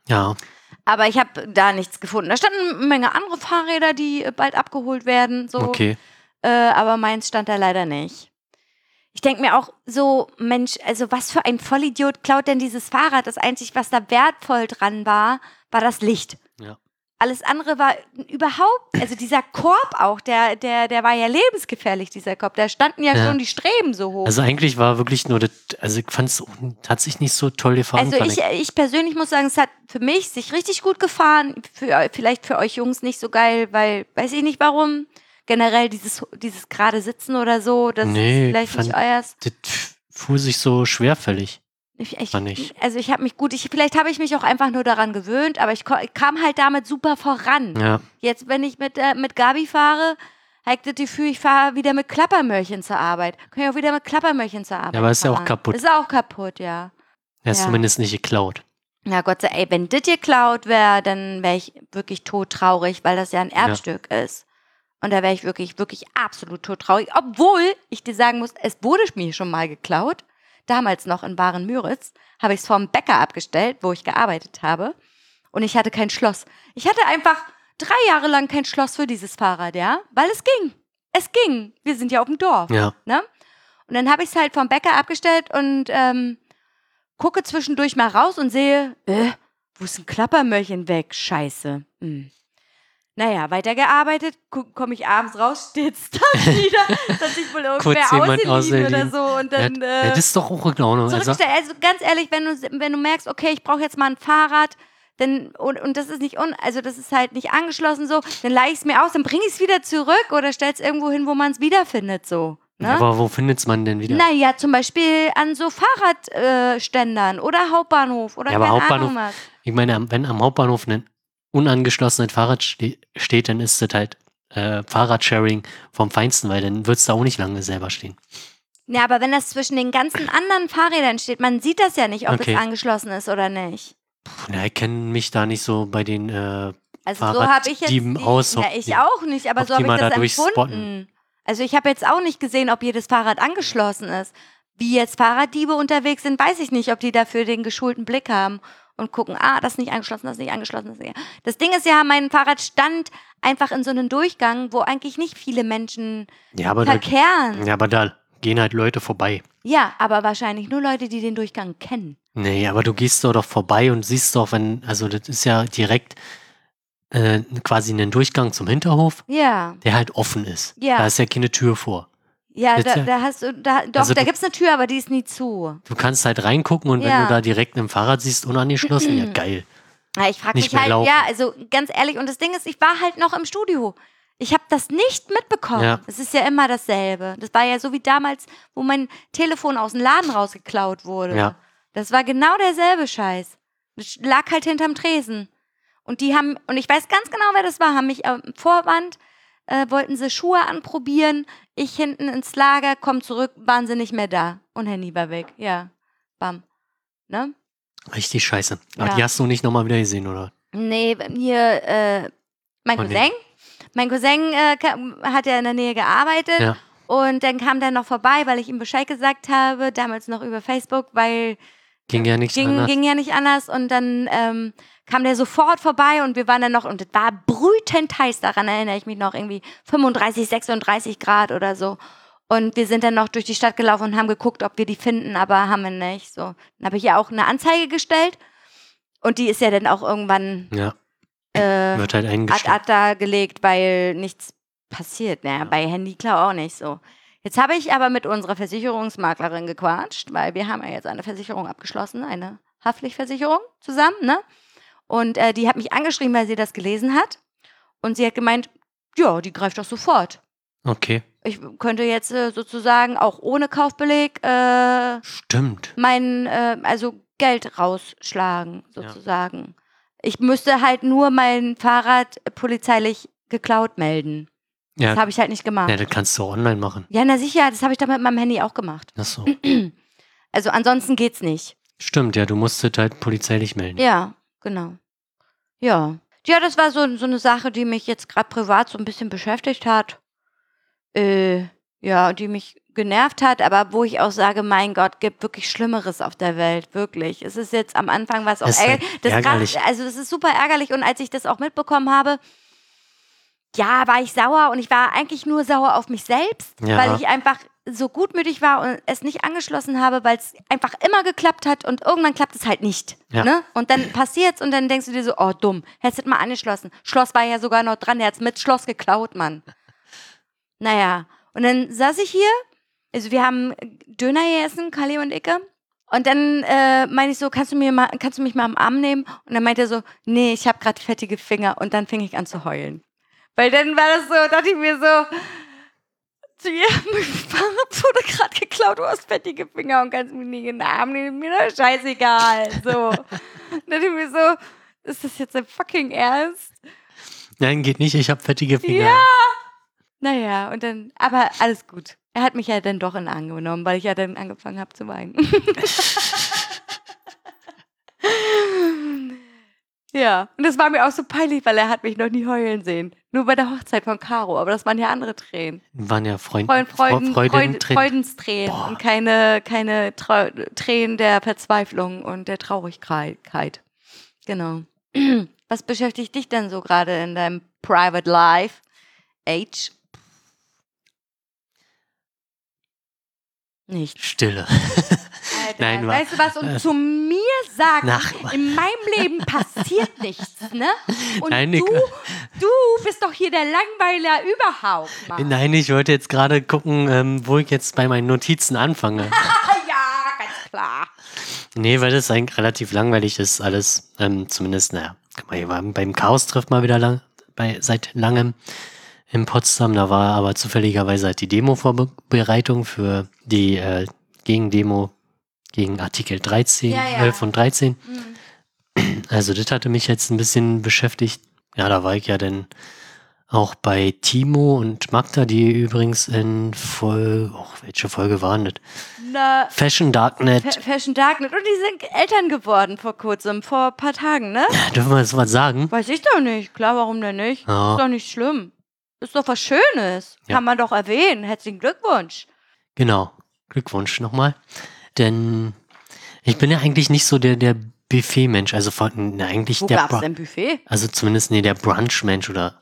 ja,
Aber ich habe da nichts gefunden. Da standen eine Menge andere Fahrräder, die äh, bald abgeholt werden. So.
okay.
Äh, aber meins stand da leider nicht. Ich denke mir auch so, Mensch, also was für ein Vollidiot klaut denn dieses Fahrrad? Das Einzige, was da wertvoll dran war, war das Licht.
Ja.
Alles andere war überhaupt, also dieser Korb auch, der, der, der war ja lebensgefährlich, dieser Korb. Da standen ja,
Ja.
schon die Streben so hoch.
Also eigentlich war wirklich nur das, also ich fand es, hat sich nicht so toll gefahren.
Also ich, ich persönlich muss sagen, es hat für mich sich richtig gut gefahren. Für, vielleicht für euch Jungs nicht so geil, weil, weiß ich nicht warum. Generell dieses, dieses gerade Sitzen oder so, das
Nee,
ist vielleicht nicht
fand-
euers.
Das fuhr sich so schwerfällig.
Ich, ich,
ich.
Also ich habe mich gut, ich, vielleicht habe ich mich auch einfach nur daran gewöhnt, aber ich, kam halt damit super voran.
Ja,
Jetzt, wenn ich mit, äh, mit Gabi fahre, habe ich das Gefühl, ich fahre wieder mit Klappermöhrchen zur Arbeit. Kann ich auch wieder mit Klappermöhrchen zur Arbeit
aber ist ja auch
fahren.
kaputt.
Ist auch kaputt, ja.
Er ist
Ja.
zumindest nicht geklaut.
Ja, Gott sei Dank, ey, wenn das geklaut wäre, dann wäre ich wirklich todtraurig, weil das ja ein
Ja.
Erbstück ist. Und da wäre ich wirklich, wirklich absolut todtraurig. Obwohl ich dir sagen muss, es wurde mir schon mal geklaut. Damals noch in Waren-Müritz habe ich es vom Bäcker abgestellt, wo ich gearbeitet habe. Und ich hatte kein Schloss. Ich hatte einfach drei Jahre lang kein Schloss für dieses Fahrrad, ja? Weil es ging. Es ging. Wir sind ja auf dem Dorf.
Ja.
Ne? Und dann habe ich es halt vom Bäcker abgestellt und ähm, gucke zwischendurch mal raus und sehe, äh, wo ist ein Klappermöhrchen weg? Scheiße. Hm. Naja, weitergearbeitet, komme ich abends raus, steht's da wieder, dass sich wohl irgendwer ausgeliehen oder so und
Ja,
dann
ja,
äh,
das ist doch auch in Ordnung. Also.
Also ganz ehrlich, wenn du, wenn du merkst, okay, ich brauche jetzt mal ein Fahrrad, dann, und, und das ist nicht un, also das ist halt nicht angeschlossen so, dann leih ich es mir aus, dann bringe ich es wieder zurück oder stell es irgendwo hin, wo man es wiederfindet, so. Ne?
aber wo findet man denn wieder?
Naja, zum Beispiel an so Fahrradständern äh, oder Hauptbahnhof oder
Ja, aber Hauptbahnhof-
Ahnung was.
Ich meine, wenn am Hauptbahnhof ein unangeschlossenes Fahrrad ste steht, dann ist das halt äh, Fahrradsharing vom Feinsten, weil dann wird es da auch nicht lange selber stehen.
Ja, aber wenn das zwischen den ganzen anderen Fahrrädern steht, man sieht das ja nicht, ob
Okay.
es angeschlossen ist oder nicht.
Puh, na, ich kenne mich da nicht so bei den äh,
Also so habe ich jetzt die,
aus,
ja, ich
die-
auch nicht, aber so habe ich das empfunden. Also ich habe jetzt auch nicht gesehen, ob jedes Fahrrad angeschlossen ist. Wie jetzt Fahrraddiebe unterwegs sind, weiß ich nicht, ob die dafür den geschulten Blick haben und gucken, ah, das ist nicht angeschlossen, das ist nicht angeschlossen. Das, ist nicht. das Ding ist ja, mein Fahrrad stand einfach in so einem Durchgang, wo eigentlich nicht viele Menschen
ja, aber da,
verkehren.
ja, aber da gehen halt Leute vorbei.
Ja, aber wahrscheinlich nur Leute, die den Durchgang kennen.
Nee, aber du gehst doch doch vorbei und siehst doch, wenn, also das ist ja direkt äh, quasi ein Durchgang zum Hinterhof,
Ja,
der halt offen ist.
Ja.
Da ist ja keine Tür vor.
Ja, da, da hast du, da, doch,
Also
da
du-
gibt's eine Tür, aber die ist nie zu.
Du kannst halt reingucken und wenn
Ja.
du da direkt ein Fahrrad siehst, unangeschlossen, ja geil.
Ja, ich frage mich halt,
laufen.
ja, also ganz ehrlich, und das Ding ist, ich war halt noch im Studio. Ich habe das nicht mitbekommen.
Ja.
Es ist ja immer dasselbe. Das war ja so wie damals, wo mein Telefon aus dem Laden rausgeklaut wurde.
Ja.
Das war genau derselbe Scheiß. Das lag halt hinterm Tresen. Und die haben, und ich weiß ganz genau, wer das war, haben mich am Vorwand, äh, wollten sie Schuhe anprobieren. Ich hinten ins Lager, komm zurück, waren sie nicht mehr da. Und Handy war weg. Ja. Bam. Ne?
Richtig scheiße. Aber
Ja.
die hast du nicht nochmal wieder gesehen, oder?
Nee, hier, äh, mein
Oh, nee.
Cousin. Mein Cousin äh, kam, hat ja in der Nähe gearbeitet.
Ja.
Und dann kam der noch vorbei, weil ich ihm Bescheid gesagt habe, damals noch über Facebook, weil
Ging ja nichts
ging,
anders.
ging ja nicht anders. Und dann ähm, kam der sofort vorbei und wir waren dann noch, und es war brütend heiß, daran erinnere ich mich noch, irgendwie 35, 36 Grad oder so. Und wir sind dann noch durch die Stadt gelaufen und haben geguckt, ob wir die finden, aber haben wir nicht. So. Dann habe ich ja auch eine Anzeige gestellt. Und die ist ja dann auch irgendwann
ja,
äh,
wird halt
ad
eingestellt.
acta gelegt, weil nichts passiert. Naja, bei Handyklau auch nicht so. Jetzt habe ich aber mit unserer Versicherungsmaklerin gequatscht, weil wir haben ja jetzt eine Versicherung abgeschlossen, eine Haftpflichtversicherung zusammen, ne? Und äh, die hat mich angeschrieben, weil sie das gelesen hat. Und sie hat gemeint, ja, die greift doch sofort.
Okay,
Ich könnte jetzt äh, sozusagen auch ohne Kaufbeleg äh,
stimmt.
mein, äh, also Geld rausschlagen, sozusagen. Ich müsste halt nur mein Fahrrad polizeilich geklaut melden.
Ja,
Das habe ich halt nicht gemacht.
ja, das kannst du online machen.
Ja, na sicher, das habe ich doch mit meinem Handy auch gemacht.
Ach so.
Also ansonsten geht's nicht.
Stimmt, ja, du musstet halt polizeilich melden.
Ja, genau. Ja. Ja, das war so, so eine Sache, die mich jetzt gerade privat so ein bisschen beschäftigt hat. Äh, ja, die mich genervt hat, aber wo ich auch sage, mein Gott, gibt wirklich Schlimmeres auf der Welt, wirklich. Es ist jetzt am Anfang was auch
Es ist halt
ärgerlich. Das
ärgerlich.
Also das ist super ärgerlich und als ich das auch mitbekommen habe, ja, war ich sauer und ich war eigentlich nur sauer auf mich selbst,
Ja.
weil ich einfach so gutmütig war und es nicht angeschlossen habe, weil es einfach immer geklappt hat und irgendwann klappt es halt nicht.
Ja.
Ne? Und dann passiert's und dann denkst du dir so, oh dumm, hättest du mal angeschlossen. Schloss war ja sogar noch dran, der hat's mit Schloss geklaut, Mann. Naja, und dann saß ich hier, also wir haben Döner gegessen, Kali und Icke. Und dann äh, meine ich so, kannst du, mir mal, kannst du mich mal am Arm nehmen? Und dann meinte er so, nee, ich habe gerade fettige Finger. Und dann fing ich an zu heulen. Weil dann war das so, dachte ich mir so, zu mein Fahrrad wurde gerade geklaut, du hast fettige Finger und kannst in den Arm nehmen, mir doch scheißegal. So. dann ich mir so, ist das jetzt ein fucking Ernst?
Nein, geht nicht, ich habe fettige Finger.
Ja. Naja, und dann, aber alles gut. Er hat mich ja dann doch in den Arm genommen, weil ich ja dann angefangen habe zu weinen. Ja, und das war mir auch so peinlich, weil er hat mich noch nie heulen sehen. Nur bei der Hochzeit von Caro, aber das waren ja andere Tränen.
Waren ja Freund,
Freuden, Freuden,
Freuden, Tränen.
Freudenstränen
Boah.
und keine, keine Trau Tränen der Verzweiflung und der Traurigkeit. Genau. Was beschäftigt dich denn so gerade in deinem Private Life? Age? Nicht.
Stille.
Alter,
Nein,
weißt du was? Und zu mir sagen,
Nach-
in meinem Leben passiert nichts, ne? Und
Nein,
du, du bist doch hier der Langweiler überhaupt, Mann.
Nein, ich wollte jetzt gerade gucken, ähm, wo ich jetzt bei meinen Notizen anfange.
Ja, ganz klar.
nee, weil das eigentlich relativ langweilig ist, alles. Ähm, zumindest, naja, beim Chaos trifft mal wieder lang, bei, seit langem in Potsdam. Da war aber zufälligerweise halt die Demo-Vorbereitung für die äh, Gegendemo gegen Artikel 13,
Ja, ja.
11 und 13.
Hm.
Also das hatte mich jetzt ein bisschen beschäftigt. Ja, da war ich ja dann auch bei Timo und Magda, die übrigens in Folge, oh, welche Folge waren das?
Na,
Fashion Darknet.
Fa- Fashion Darknet. Und die sind Eltern geworden vor kurzem, vor ein paar Tagen, ne?
Dürfen wir das was sagen?
Weiß ich doch nicht. Klar, warum denn nicht?
Ja.
Ist doch nicht schlimm. Ist doch was Schönes.
Ja.
Kann man doch erwähnen. Herzlichen Glückwunsch.
Genau. Glückwunsch nochmal. Denn ich bin ja eigentlich nicht so der, der Buffet-Mensch. Also von, na, eigentlich
Wo
der
gab's
Bra-
denn Buffet?
Also zumindest nee, der Brunch-Mensch oder.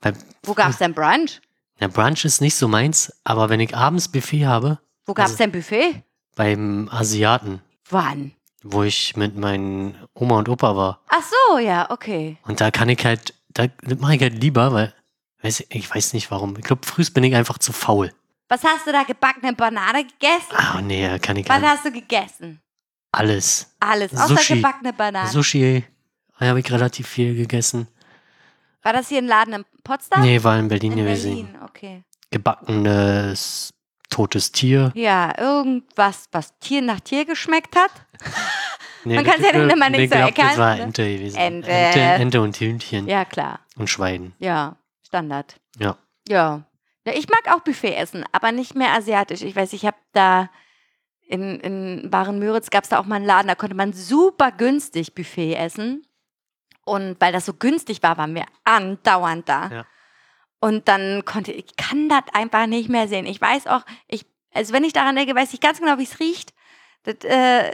Weil
Wo gab's denn Brunch?
der Brunch ist nicht so meins, aber wenn ich abends Buffet habe,
Wo gab's
Also-
denn Buffet?
beim Asiaten,
Wann?
wo ich mit meinen Oma und Opa war.
Ach so, ja, okay.
Und da kann ich halt, da mache ich halt lieber, weil, weiß ich, ich weiß nicht warum. Ich glaube, frühst bin ich einfach zu faul.
Was hast du da gebackene Banane gegessen?
Ah, nee, kann ich
Was
gar nicht.
hast du gegessen?
Alles.
Alles, außer
Sushi.
gebackene Banane.
Sushi habe ich relativ viel gegessen.
War das hier ein Laden in Potsdam?
Nee, war in Berlin
in
gewesen.
Berlin, okay.
Gebackenes totes Tier.
Ja, irgendwas, was Tier nach Tier geschmeckt hat.
Nee,
Man kann's ja dann immer nicht so
glaub, Das
erkennen,
war
ne?
Ente gewesen.
Ente.
Ente, Ente und Hühnchen
Ja, klar.
und Schwein.
Ja, Standard.
Ja.
Ja. Ja, ich mag auch Buffet essen, aber nicht mehr asiatisch. Ich weiß, ich habe da in, in Baden-Müritz gab es da auch mal einen Laden, da konnte man super günstig Buffet essen. Und weil das so günstig war, waren wir andauernd da.
Ja.
Und dann konnte ich kann das einfach nicht mehr sehen. Ich weiß auch, ich, also wenn ich daran denke, weiß ich ganz genau, wie es riecht. Das äh,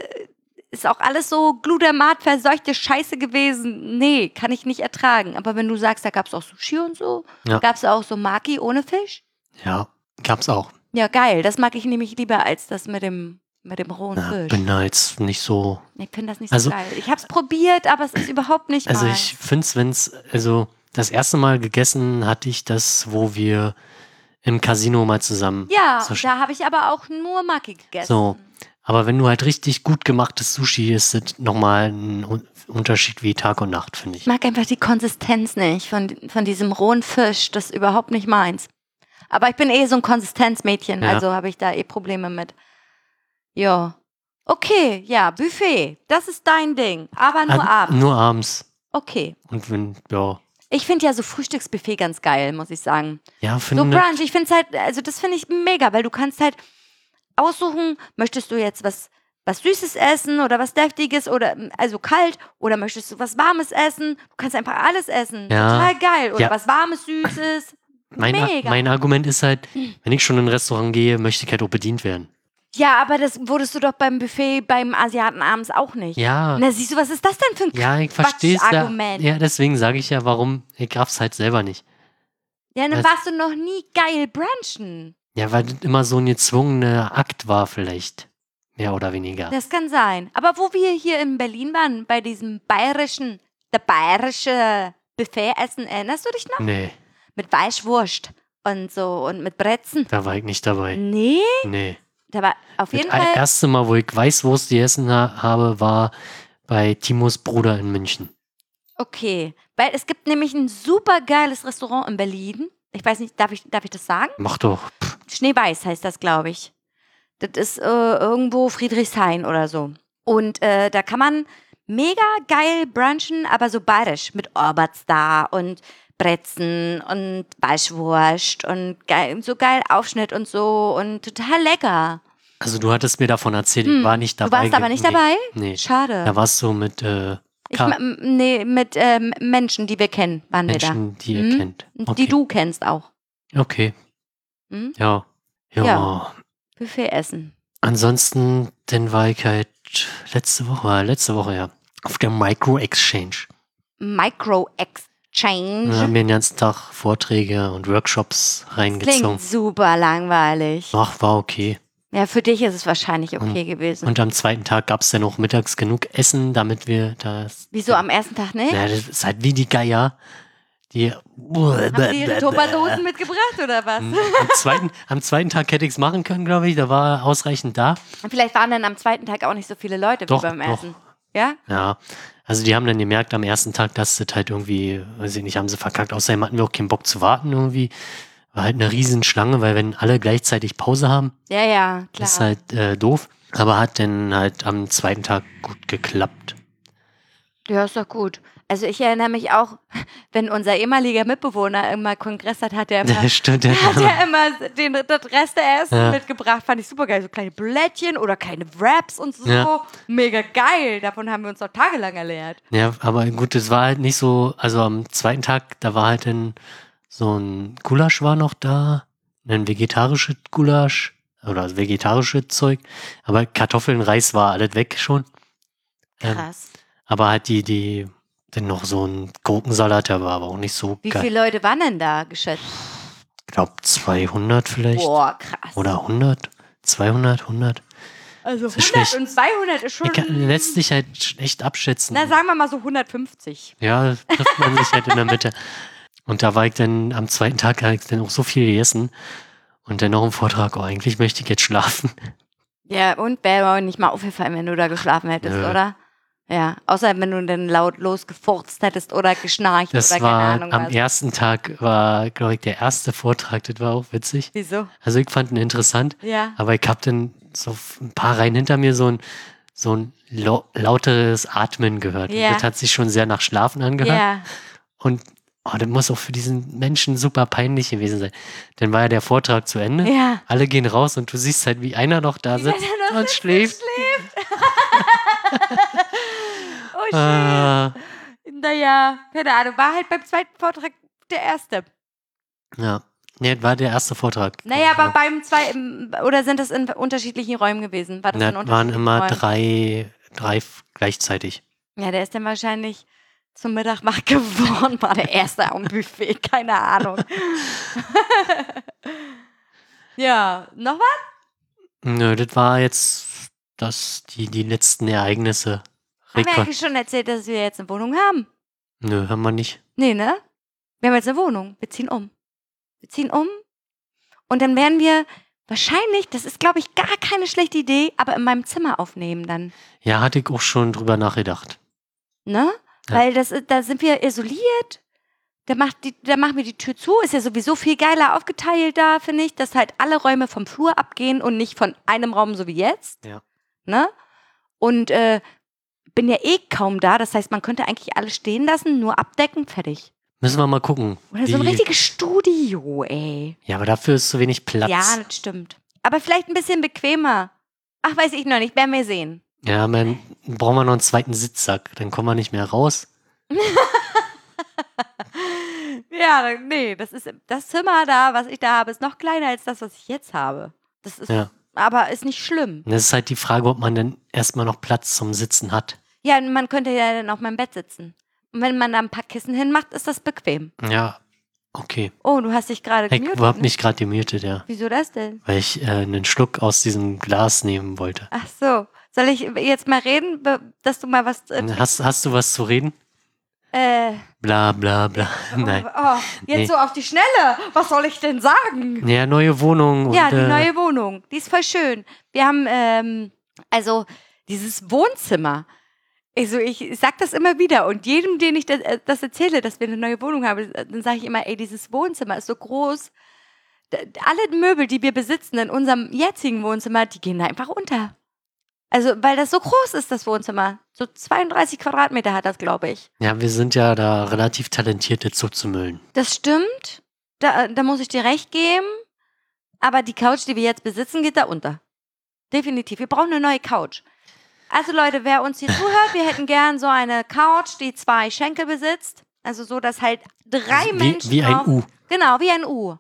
ist auch alles so Glutamat verseuchte Scheiße gewesen. Nee, kann ich nicht ertragen. Aber wenn du sagst, da gab es auch Sushi und so,
Ja.
gab es auch so Maki ohne Fisch.
Ja, gab's auch.
Ja, geil. Das mag ich nämlich lieber als das mit dem, mit dem rohen
Ja,
Fisch.
bin da jetzt nicht so.
Ich finde das nicht
Also-
so geil. Ich habe es probiert, aber es ist überhaupt nicht
Also
meins.
ich finde es, wenn es, also das erste Mal gegessen hatte ich das, wo wir im Casino mal zusammen.
Ja,
so,
da habe ich aber auch nur Maki gegessen.
So. Aber wenn du halt richtig gut gemachtes Sushi isst, ist das nochmal ein Un- Unterschied wie Tag und Nacht, finde ich.
Ich mag einfach die Konsistenz nicht von, von diesem rohen Fisch. Das ist überhaupt nicht meins. Aber ich bin eh so ein Konsistenzmädchen,
Ja.
also habe ich da eh Probleme mit. Ja. Okay, ja, Buffet. Das ist dein Ding. Aber nur
Ah,
abends.
Nur abends.
Okay.
Und wenn, ja.
Ich finde ja so Frühstücksbuffet ganz geil, muss ich sagen.
Ja,
So
finde
Brunch, ich finde es halt, also das finde ich mega, weil du kannst halt aussuchen, möchtest du jetzt was, was Süßes essen oder was Deftiges oder also kalt oder möchtest du was Warmes essen? Du kannst einfach alles essen.
Ja.
Total geil. Oder
Ja.
was Warmes, Süßes.
mein,
mega.
mein Argument ist halt, wenn ich schon in ein Restaurant gehe, möchte ich halt auch bedient werden.
Ja, aber das wurdest du doch beim Buffet beim Asiaten abends auch nicht.
Ja.
Na, siehst du, was ist das denn für ein
Ja, ich verstehe es. Ja, ja, deswegen sage ich ja, warum. Ich raff's halt selber nicht.
Ja, dann
Das-
warst du noch nie geil brunchen.
Ja, weil das immer so ein gezwungener Akt war, vielleicht. Mehr oder weniger.
Das kann sein. Aber wo wir hier in Berlin waren, bei diesem bayerischen, der bayerische Buffet-Essen, erinnerst du dich noch?
Nee,
Mit Weißwurst und so und mit Brezen.
da war ich nicht dabei.
Nee,
Nee.
da war auf
Das
jeden Fall.
erste Mal, wo ich Weißwurst gegessen ha habe, war bei Timos Bruder in München.
Okay, weil es gibt nämlich ein super geiles Restaurant in Berlin. Ich weiß nicht, darf ich, darf ich das sagen?
Mach doch. Pff,
Schneeweiß heißt das, glaube ich. Das ist äh, irgendwo Friedrichshain oder so. Und äh, da kann man mega geil brunchen, aber so bayerisch mit Oberster und Brezen und Weißwurst und geil, so geil Aufschnitt und so und total lecker.
Also du hattest mir davon erzählt, ich
Hm,
war nicht
Du
dabei.
warst aber nicht
nee,
dabei?
Nee,
Schade.
da warst du mit äh,
ich, nee, mit ähm, Menschen, die wir kennen, waren
Menschen, die ihr
Mhm.
kennt.
wir da.
Okay.
Die du kennst auch.
Okay,
Hm?
ja. Ja.
Ja. Buffet essen.
Ansonsten, dann war ich halt letzte Woche, äh, letzte Woche, ja, auf der Micro Exchange.
Micro
Da
Exchange.
haben wir den ganzen Tag Vorträge und Workshops reingezogen.
Klingt super langweilig.
Ach, war okay.
Ja, für dich ist es wahrscheinlich okay gewesen.
Und am zweiten Tag gab es dann auch mittags genug Essen, damit wir das.
Wieso am ersten Tag nicht?
Ja, das ist halt wie die Geier. Die.
Haben die ihre Tupperdosen mitgebracht oder was?
Am zweiten, am zweiten Tag hätte ich es machen können, glaube ich. Da war ausreichend da.
Vielleicht waren dann am zweiten Tag auch nicht so viele Leute
Doch,
wie beim
doch.
ersten. Ja?
Ja. Also die haben dann gemerkt am ersten Tag, dass das halt irgendwie, weiß ich nicht, haben sie verkackt. Außerdem hatten wir auch keinen Bock zu warten irgendwie. War halt eine riesen Schlange, weil wenn alle gleichzeitig Pause haben,
Ja, ja, klar.
ist halt äh, doof. Aber hat dann halt am zweiten Tag gut geklappt.
Ja, ist doch gut. Also ich erinnere mich auch, wenn unser ehemaliger Mitbewohner immer Kongress hat, hat er immer,
Stimmt, ja.
hat er immer den, das Resteessen
Ja.
mitgebracht. Fand ich super geil. So kleine Blättchen oder kleine Wraps und so.
Ja.
Mega geil. Davon haben wir uns noch tagelang ernährt.
Ja, aber gut, es war halt nicht so, also am zweiten Tag, da war halt dann so ein Gulasch war noch da, ein vegetarisches Gulasch oder vegetarisches Zeug, aber Kartoffeln, Reis war alles weg schon. Ähm,
Krass.
aber halt die, die, dann noch so ein Gurkensalat, der war aber auch nicht so
Wie
geil.
viele Leute waren denn da geschätzt?
Ich glaube 200 vielleicht.
Boah, krass.
Oder 100, 200, 100.
also
ist
100
schlecht.
und 200 ist schon...
Ich kann, lässt sich halt schlecht abschätzen.
na, sagen wir mal so 150.
Ja, trifft man sich halt in der Mitte. Und da war ich dann am zweiten Tag habe ich dann auch so viel gegessen. Und dann noch im Vortrag, oh, eigentlich möchte ich jetzt schlafen.
Ja, und wäre auch nicht mal aufgefallen, wenn du da geschlafen hättest,
Nö.
oder? Ja, außer wenn du dann laut losgefurzt hättest oder geschnarcht
Das
oder
war
keine Ahnung
am
was.
ersten Tag, war, glaube ich, der erste Vortrag. Das war auch witzig.
Wieso?
Also ich fand ihn interessant.
Ja.
Aber ich habe dann so ein paar Reihen hinter mir so ein, so ein lau lauteres Atmen gehört.
Ja.
Das hat sich schon sehr nach Schlafen angehört.
Ja.
Und oh, das muss auch für diesen Menschen super peinlich gewesen sein. Dann war ja der Vortrag zu Ende.
Ja.
Alle gehen raus und du siehst halt, wie einer noch da sitzt
noch
und
und
schläft.
Oh, shit.
Ah,
Naja, keine Ahnung. War halt beim zweiten Vortrag der erste.
ja. Nee, war der erste Vortrag.
Naja, aber beim zweiten, oder sind das in unterschiedlichen Räumen gewesen? War das
das waren immer
Räumen?
drei, drei gleichzeitig.
Ja, der ist dann wahrscheinlich zum Mittag wach geworden, war der erste am Buffet, keine Ahnung. ja, noch was?
Nö, das war jetzt das, die, die letzten Ereignisse.
Haben wir eigentlich schon erzählt, dass wir jetzt eine Wohnung haben?
Nö, haben wir nicht.
Nee, ne? Wir haben jetzt eine Wohnung. Wir ziehen um. Wir ziehen um. Und dann werden wir wahrscheinlich, das ist, glaube ich, gar keine schlechte Idee, aber in meinem Zimmer aufnehmen dann.
Ja, hatte ich auch schon drüber nachgedacht.
Ne?
Ja.
Weil das, da sind wir isoliert. Da, macht die, da machen wir die Tür zu. Ist ja sowieso viel geiler aufgeteilt da, finde ich, dass halt alle Räume vom Flur abgehen und nicht von einem Raum so wie jetzt.
Ja.
Ne? Und äh, bin ja eh kaum da. Das heißt, man könnte eigentlich alles stehen lassen, nur abdecken, fertig.
Müssen wir mal gucken.
Oder so ein richtiges Studio, ey.
ja, aber dafür ist zu wenig Platz.
Ja, das stimmt. Aber vielleicht ein bisschen bequemer. Ach, weiß ich noch nicht. Werden wir sehen.
Ja, man, brauchen wir noch einen zweiten Sitzsack. Dann kommen wir nicht mehr raus.
Ja, nee, das ist das Zimmer da, was ich da habe, ist noch kleiner als das, was ich jetzt habe. Das ist
Ja.
aber ist nicht schlimm.
Es ist halt die Frage, ob man dann erstmal noch Platz zum Sitzen hat.
Ja, man könnte ja dann auf meinem Bett sitzen. Und wenn man da ein paar Kissen hinmacht, ist das bequem.
Ja, okay.
Oh, du hast dich gerade
Ich
gemutet.
hab
ne?
mich gerade gemutet, ja.
Wieso das denn?
Weil ich äh, einen Schluck aus diesem Glas nehmen wollte.
Ach so. Soll ich jetzt mal reden, dass du mal was. Äh,
Hast, hast du was zu reden?
äh,
Bla bla bla. Nein.
Oh, jetzt
Nee.
so auf die Schnelle. Was soll ich denn sagen?
Ja, neue Wohnung. Und,
Ja, die
äh,
neue Wohnung. Die ist voll schön. Wir haben, ähm, also dieses Wohnzimmer. Also ich sag das immer wieder und jedem, den ich das, äh, das erzähle, dass wir eine neue Wohnung haben, dann sage ich immer, ey, dieses Wohnzimmer ist so groß. Alle Möbel, die wir besitzen in unserem jetzigen Wohnzimmer, die gehen da einfach unter. Also, weil das so groß ist, das Wohnzimmer. So 32 Quadratmeter hat das, glaube ich.
Ja, wir sind ja da relativ talentiert, das zuzumüllen.
Das stimmt. Da, da muss ich dir recht geben. Aber die Couch, die wir jetzt besitzen, geht da unter. Definitiv. Wir brauchen eine neue Couch. Also Leute, wer uns hier zuhört, wir hätten gern so eine Couch, die zwei Schenkel besitzt. Also so, dass halt drei
wie,
Menschen
wie ein
drauf,
U.
Genau, wie ein U.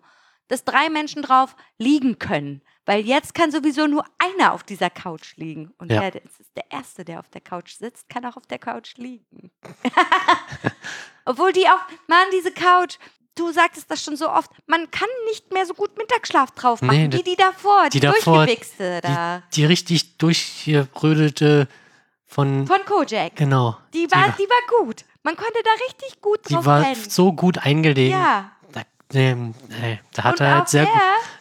Dass drei Menschen drauf liegen können. Weil jetzt kann sowieso nur einer auf dieser Couch liegen. Und
Ja.
der, ist der Erste, der auf der Couch sitzt, kann auch auf der Couch liegen. Obwohl die auch, Mann, diese Couch, du sagtest das schon so oft, man kann nicht mehr so gut Mittagsschlaf drauf machen,
Nee,
wie die davor, die,
die davor,
durchgewichste da.
Die richtig durchgerödelte von,
Von Kojak.
genau.
Die
die
war, die war gut. Man konnte da richtig gut
Die
drauf
war
pennen.
so gut eingelegen.
Ja.
Da, ähm, äh, da hat
Und
er halt sehr,
der,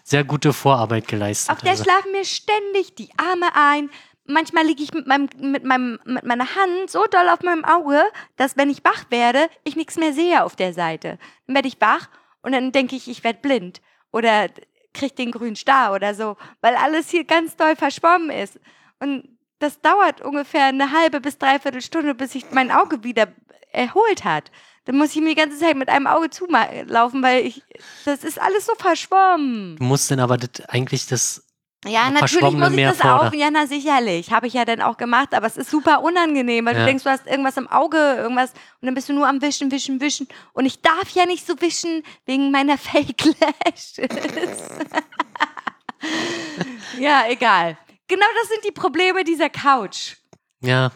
sehr gute Vorarbeit geleistet.
auf der
also.
schlafen mir ständig die Arme ein. Manchmal liege ich mit, meinem, mit, meinem, mit meiner Hand so doll auf meinem Auge, dass wenn ich wach werde, ich nichts mehr sehe auf der Seite. Dann werde ich wach und dann denke ich, ich werde blind oder kriege den grünen Star oder so, weil alles hier ganz doll verschwommen ist. Und das dauert ungefähr eine halbe bis dreiviertel Stunde, bis sich mein Auge wieder erholt hat. Dann muss ich mir die ganze Zeit mit einem Auge zulaufen, weil ich, das ist alles so verschwommen.
Du musst dann aber das, eigentlich das,
Ja, natürlich muss ich das
vor,
auch. Ja, na sicherlich. Habe ich ja dann auch gemacht, aber es ist super unangenehm, weil
Ja.
du denkst, du hast irgendwas im Auge, irgendwas und dann bist du nur am Wischen, Wischen, Wischen. Und ich darf ja nicht so wischen wegen meiner Fake Lashes. ja, egal. Genau das sind die Probleme dieser Couch.
ja,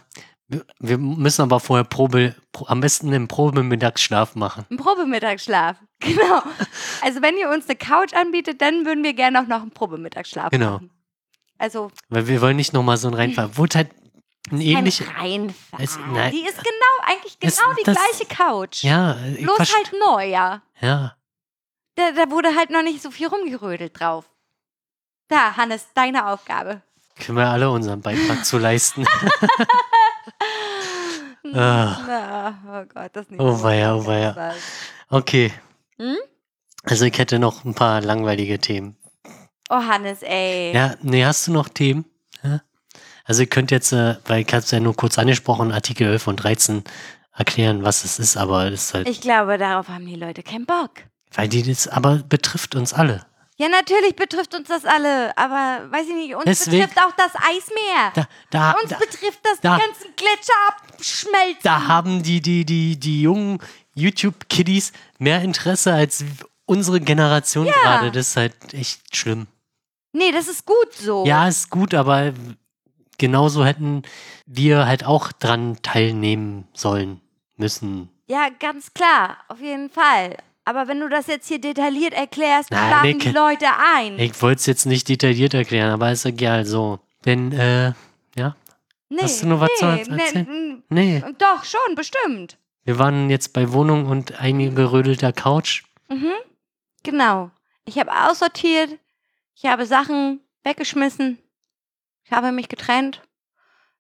wir, müssen aber vorher Probe, pro, am besten einen Probemittagsschlaf machen.
Ein Probemittagsschlaf. Genau. Also wenn ihr uns eine Couch anbietet, dann würden wir gerne auch noch einen Probemittagsschlaf
Genau.
machen. Also
Weil wir wollen nicht nochmal so ein Reinfall. Wurde halt ein ähnlich.
Reinfall.
es- nein.
die ist genau, eigentlich genau die
das-
gleiche Couch.
Ja,
Bloß halt neu, ja.
ja.
Da, da wurde halt noch nicht so viel rumgerödelt drauf. Da, Hannes, deine Aufgabe.
Können wir alle unseren Beitrag zu leisten. Ah.
Na, oh Gott, das nicht.
Oh weia, oh weia. Okay.
Hm?
Also ich hätte noch ein paar langweilige Themen.
Oh, Hannes, ey.
Ja, nee, hast du noch Themen? Ja? Also ihr könnt jetzt, äh, weil ich habe es ja nur kurz angesprochen, Artikel 11 und 13 erklären, was es ist, aber es ist halt,
Ich glaube, darauf haben die Leute keinen Bock.
weil die das aber betrifft uns alle.
Ja, natürlich betrifft uns das alle, aber weiß ich nicht, uns
Deswegen-
betrifft auch das Eismeer.
Da, da,
uns
da,
betrifft das
da-
die ganzen Gletscher abschmelzen.
da haben die, die, die, die jungen YouTube-Kiddies mehr Interesse als unsere Generation
Ja.
gerade. Das ist halt echt schlimm.
nee, das ist gut so.
Ja, ist gut, aber genauso hätten wir halt auch dran teilnehmen sollen, müssen.
Ja, ganz klar, auf jeden Fall. Aber wenn du das jetzt hier detailliert erklärst,
Nein,
schlafen die Leute ein.
Ich wollte es jetzt nicht detailliert erklären, aber ist egal so. Denn, äh, ja,
nee,
hast du noch was zu
nee,
erzählen?
nee,
nee.
Doch, schon, bestimmt.
Wir waren jetzt bei Wohnung und eingerödelter Couch.
Mhm. Genau. Ich habe aussortiert, ich habe Sachen weggeschmissen, ich habe mich getrennt,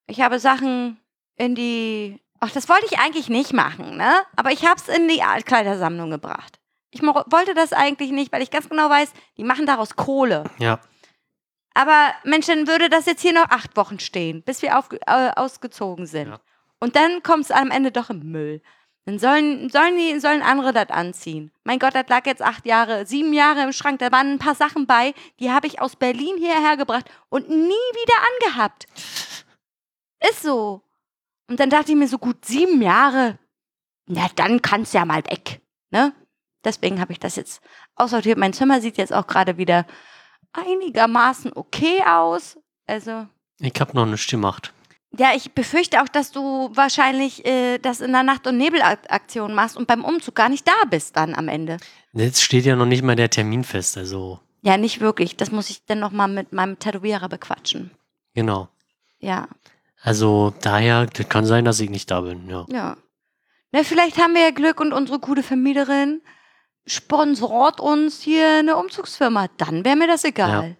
ich habe Sachen in die. Ach, das wollte ich eigentlich nicht machen, ne? Aber ich habe es in die Altkleidersammlung gebracht. Ich wollte das eigentlich nicht, weil ich ganz genau weiß, die machen daraus Kohle.
Ja,
Aber Mensch, dann würde das jetzt hier noch acht Wochen stehen, bis wir aufge- äh, ausgezogen sind.
Ja.
Und dann kommt es am Ende doch im Müll. Dann sollen, sollen, die, sollen andere das anziehen. Mein Gott, das lag jetzt acht Jahre, sieben Jahre im Schrank. Da waren ein paar Sachen bei, die habe ich aus Berlin hierher gebracht und nie wieder angehabt. Ist so. Und dann dachte ich mir so, gut, sieben Jahre, na dann kann's ja mal weg. Ne? Deswegen habe ich das jetzt aussortiert. Mein Zimmer sieht jetzt auch gerade wieder einigermaßen okay aus. Also,
ich habe noch nichts gemacht.
ja, ich befürchte auch, dass du wahrscheinlich äh, das in der Nacht- und Nebelaktion machst und beim Umzug gar nicht da bist dann am Ende.
Jetzt steht ja noch nicht mal der Termin fest, also
Ja, nicht wirklich. Das muss ich dann nochmal mit meinem Tätowierer bequatschen.
genau.
Ja,
Also daher, das kann sein, dass ich nicht da bin, ja.
ja. Na, vielleicht haben wir ja Glück und unsere gute Vermieterin sponsort uns hier eine Umzugsfirma. Dann wäre mir das egal.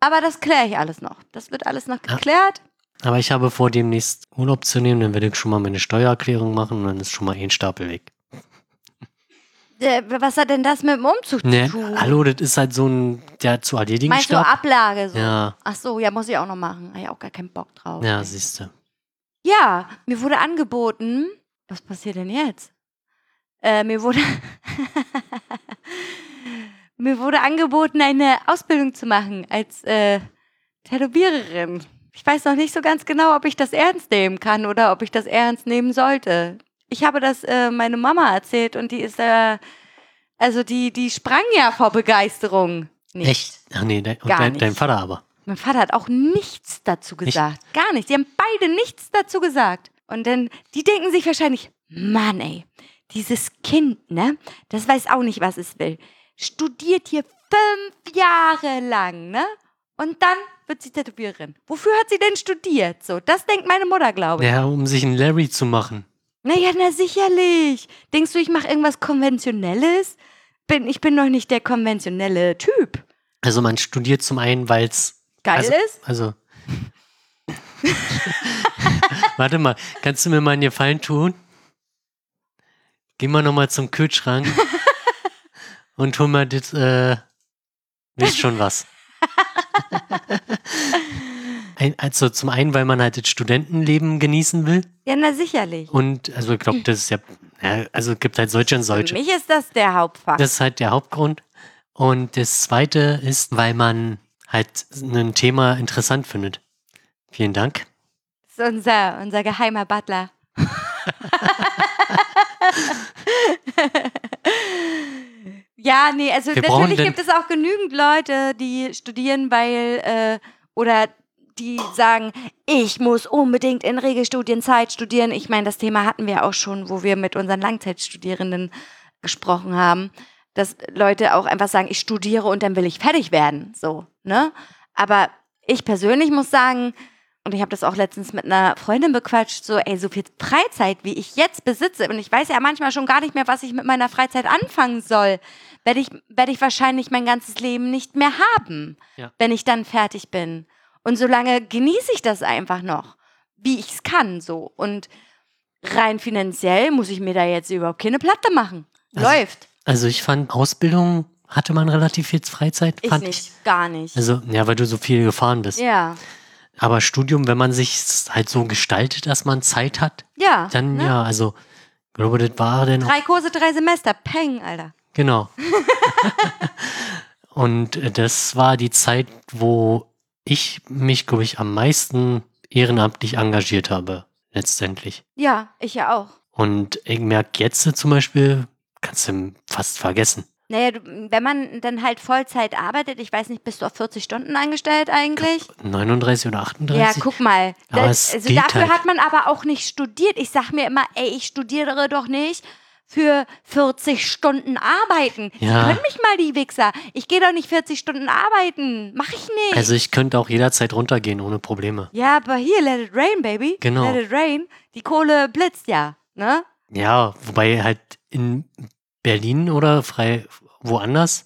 Aber das kläre ich alles noch. Das wird alles noch
Ja.
geklärt.
Aber ich habe vor, demnächst Urlaub zu nehmen, dann werde ich schon mal meine Steuererklärung machen und dann ist schon mal ein Stapel weg.
Äh, was hat denn das mit dem Umzug
Ne,
zu tun?
hallo, das ist halt so ein, der zu erledigen
Meinst du
Stapel.
Ablage so?
Ja,
Ach so, ja, muss ich auch noch machen. Habe ich auch gar keinen Bock drauf.
ja, siehst du.
Ja, mir wurde angeboten. Was passiert denn jetzt? Äh, mir wurde. mir wurde angeboten, eine Ausbildung zu machen als äh, Tätowiererin. Ich weiß noch nicht so ganz genau, ob ich das ernst nehmen kann oder ob ich das ernst nehmen sollte. Ich habe das äh, meine Mama erzählt und die ist äh, also die, die sprang ja vor Begeisterung. Nicht.
Echt? Ach nee, dein,
Gar
dein,
nicht.
dein Vater aber.
Mein Vater hat auch nichts dazu gesagt. Gar nichts. Die haben beide nichts dazu gesagt. Und dann, die denken sich wahrscheinlich, Mann, ey, dieses Kind, ne, das weiß auch nicht, was es will. Studiert hier fünf Jahre lang, ne? Und dann wird sie Tätowiererin. Wofür hat sie denn studiert? So, das denkt meine Mutter, glaube ich.
Ja, um sich einen Larry zu machen.
Naja, na sicherlich. Denkst du, ich mache irgendwas Konventionelles? Bin, ich bin doch nicht der konventionelle Typ.
Also man studiert zum einen, weil es
Geil
also,
ist?
Also. Warte mal, kannst du mir mal einen Gefallen tun? Geh mal nochmal zum Kühlschrank und hol mal das, äh, wisst schon was. Ein, also zum einen, weil man halt das Studentenleben genießen will.
Ja, na sicherlich.
Und also ich glaube, das ist ja, ja, also es gibt halt solche und
Für
solche.
mich ist das der Hauptfakt.
Das ist halt der Hauptgrund. Und das zweite ist, weil man halt ein Thema interessant findet. Vielen Dank.
Das ist unser, unser geheimer Butler. ja, nee, also
Wir
natürlich gibt es auch genügend Leute, die studieren, weil äh, oder die sagen, ich muss unbedingt in Regelstudienzeit studieren. Ich meine, das Thema hatten wir auch schon, wo wir mit unseren Langzeitstudierenden gesprochen haben, dass Leute auch einfach sagen, ich studiere und dann will ich fertig werden, so, ne? Aber ich persönlich muss sagen, und ich habe das auch letztens mit einer Freundin bequatscht, so, ey, so viel Freizeit, wie ich jetzt besitze, und ich weiß ja manchmal schon gar nicht mehr, was ich mit meiner Freizeit anfangen soll, werde ich, werde ich wahrscheinlich mein ganzes Leben nicht mehr haben,
Ja.
wenn ich dann fertig bin. Und solange genieße ich das einfach noch, wie ich es kann, so. Und rein finanziell muss ich mir da jetzt überhaupt keine Platte machen.
Also,
Läuft.
Also ich fand, Ausbildung hatte man relativ viel Freizeit,
Ich
fand
nicht, gar nicht.
ich. Also, ja, weil du so viel gefahren bist.
ja,
Aber Studium, wenn man sich halt so gestaltet, dass man Zeit hat,
ja.
dann
ne?
ja, also, ich glaube, das war dann
Drei Kurse, drei Semester. Peng, Alter.
genau. Und äh, das war die Zeit, wo ich mich, glaube ich, am meisten ehrenamtlich engagiert habe, letztendlich.
Ja, ich ja auch.
Und ich merke jetzt zum Beispiel, kannst du fast vergessen.
Naja, wenn man dann halt Vollzeit arbeitet, ich weiß nicht, bist du auf 40 Stunden eingestellt eigentlich?
39 oder 38?
Ja, guck mal. Das, also dafür
halt.
hat man aber auch nicht studiert. Ich sag mir immer, ey, ich studiere doch nicht für 40 Stunden arbeiten. Die
Ja.
können mich mal die Wichser. Ich gehe doch nicht 40 Stunden arbeiten. Mach ich nicht.
Also ich könnte auch jederzeit runtergehen, ohne Probleme.
ja, aber hier, let it rain, baby.
Genau.
Let it rain. Die Kohle blitzt ja, ne?
Ja, wobei halt in Berlin oder frei woanders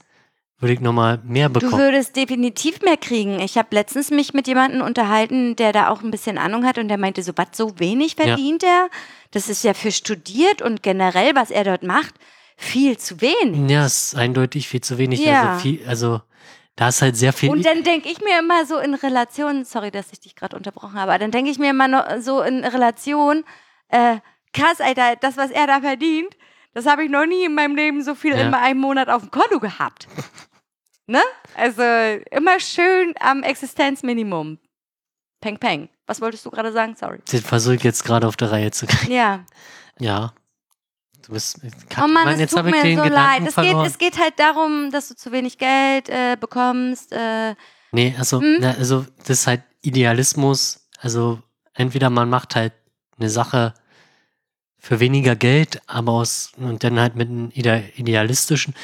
würde ich nochmal mehr
Du
bekommen.
würdest definitiv mehr kriegen. Ich habe letztens mich mit jemandem unterhalten, der da auch ein bisschen Ahnung hat und der meinte, so was, so wenig verdient er? Das ist ja für studiert und generell, was er dort macht, viel zu wenig.
Ja, ist eindeutig viel zu wenig.
Ja.
Also, viel, also da ist halt sehr viel.
Und dann denke ich mir immer so in Relation, sorry, dass ich dich gerade unterbrochen habe, aber dann denke ich mir immer so in Relation, äh, krass, Alter, das, was er da verdient, das habe ich noch nie in meinem Leben so viel
Ja.
in einem Monat auf dem Konto gehabt. ne? Also immer schön am Existenzminimum. Peng, peng. Was wolltest du gerade sagen? Sorry.
den versuche ich jetzt gerade auf der Reihe zu kriegen.
Ja.
Ja. Du bist.
Oh Mann, es
jetzt
tut
habe ich
mir
den
so
Gedanken
leid. Es geht, es geht halt darum, dass du zu wenig Geld äh, bekommst. Äh,
Nee, also,
Hm?
na, also das ist halt Idealismus. Also entweder man macht halt eine Sache für weniger Geld, aber aus und dann halt mit einem ide idealistischen.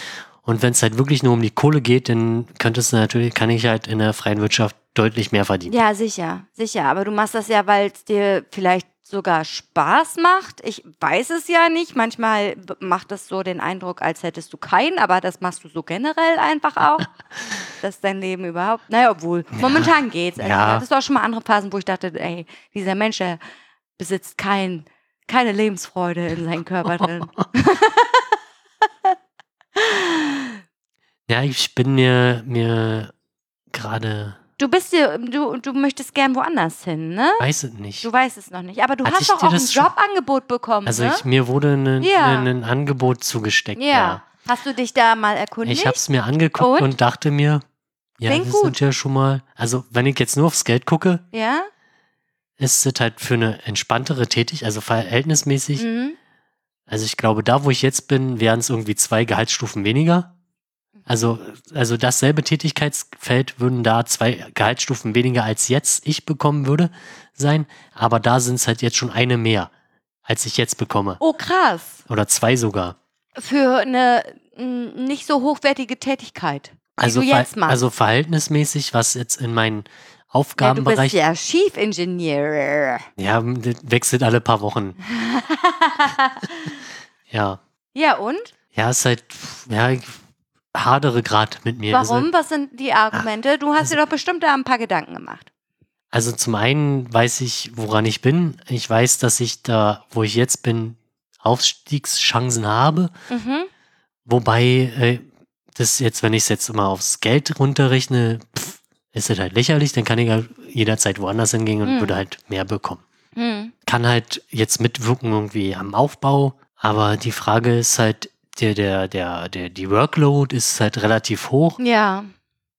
Und wenn es halt wirklich nur um die Kohle geht, dann könntest du natürlich, kann ich halt in der freien Wirtschaft deutlich mehr verdienen.
Ja, sicher, sicher. Aber du machst das ja, weil es dir vielleicht sogar Spaß macht. Ich weiß es ja nicht. Manchmal macht es so den Eindruck, als hättest du keinen, aber das machst du so generell einfach auch. dass dein Leben überhaupt. Naja, obwohl, momentan geht's. Also,
Ja.
Ich hatte auch schon mal andere Phasen, wo ich dachte, ey, dieser Mensch, der besitzt kein, keine Lebensfreude in seinem Körper drin.
Ja, ich bin mir, mir gerade,
Du bist dir, du, du möchtest gern woanders hin, ne?
weiß es nicht.
Du weißt es noch nicht. Aber du
Hat
hast
sich
doch
dir
auch ein
das schon-
Jobangebot bekommen,
Also
ne?
ich, mir wurde ne,
Ja.
ne, ein Angebot zugesteckt.
Ja. Hast du dich da mal erkundigt?
Ich habe es mir angeguckt
Und?
und? dachte mir, Ja,
Klingt
das
gut.
sind ja schon mal, also wenn ich jetzt nur aufs Geld gucke,
Ja?
ist es halt für eine entspanntere Tätigkeit, also verhältnismäßig.
Mhm.
Also ich glaube, da wo ich jetzt bin, wären es irgendwie zwei Gehaltsstufen weniger. Also, also dasselbe Tätigkeitsfeld würden da zwei Gehaltsstufen weniger als jetzt ich bekommen würde sein. Aber da sind es halt jetzt schon eine mehr, als ich jetzt bekomme.
Oh, krass.
Oder zwei sogar.
Für eine nicht so hochwertige Tätigkeit. Die
Also,
du
ver-
jetzt machst.
also verhältnismäßig, was jetzt in meinen
ja, du bist
Aufgabenbereich, ja,
ja Chief Engineer.
das wechselt alle paar Wochen. ja,
Ja, und?
ja, ist halt, ja, hadere gerade mit mir. Also-
Warum? Was sind die Argumente? Du hast
also-
dir doch bestimmt da ein paar Gedanken gemacht.
Also zum einen weiß ich, woran ich bin. Ich weiß, dass ich da, wo ich jetzt bin, Aufstiegschancen habe.
Mhm.
Wobei äh, das jetzt, wenn ich es jetzt immer aufs Geld runterrechne, pff, ist es halt lächerlich. Dann kann ich ja jederzeit woanders hingehen und
Hm.
würde halt mehr bekommen.
Hm.
Kann halt jetzt mitwirken irgendwie am Aufbau. Aber die Frage ist halt, der, der, der, der, die Workload ist halt relativ hoch.
Ja.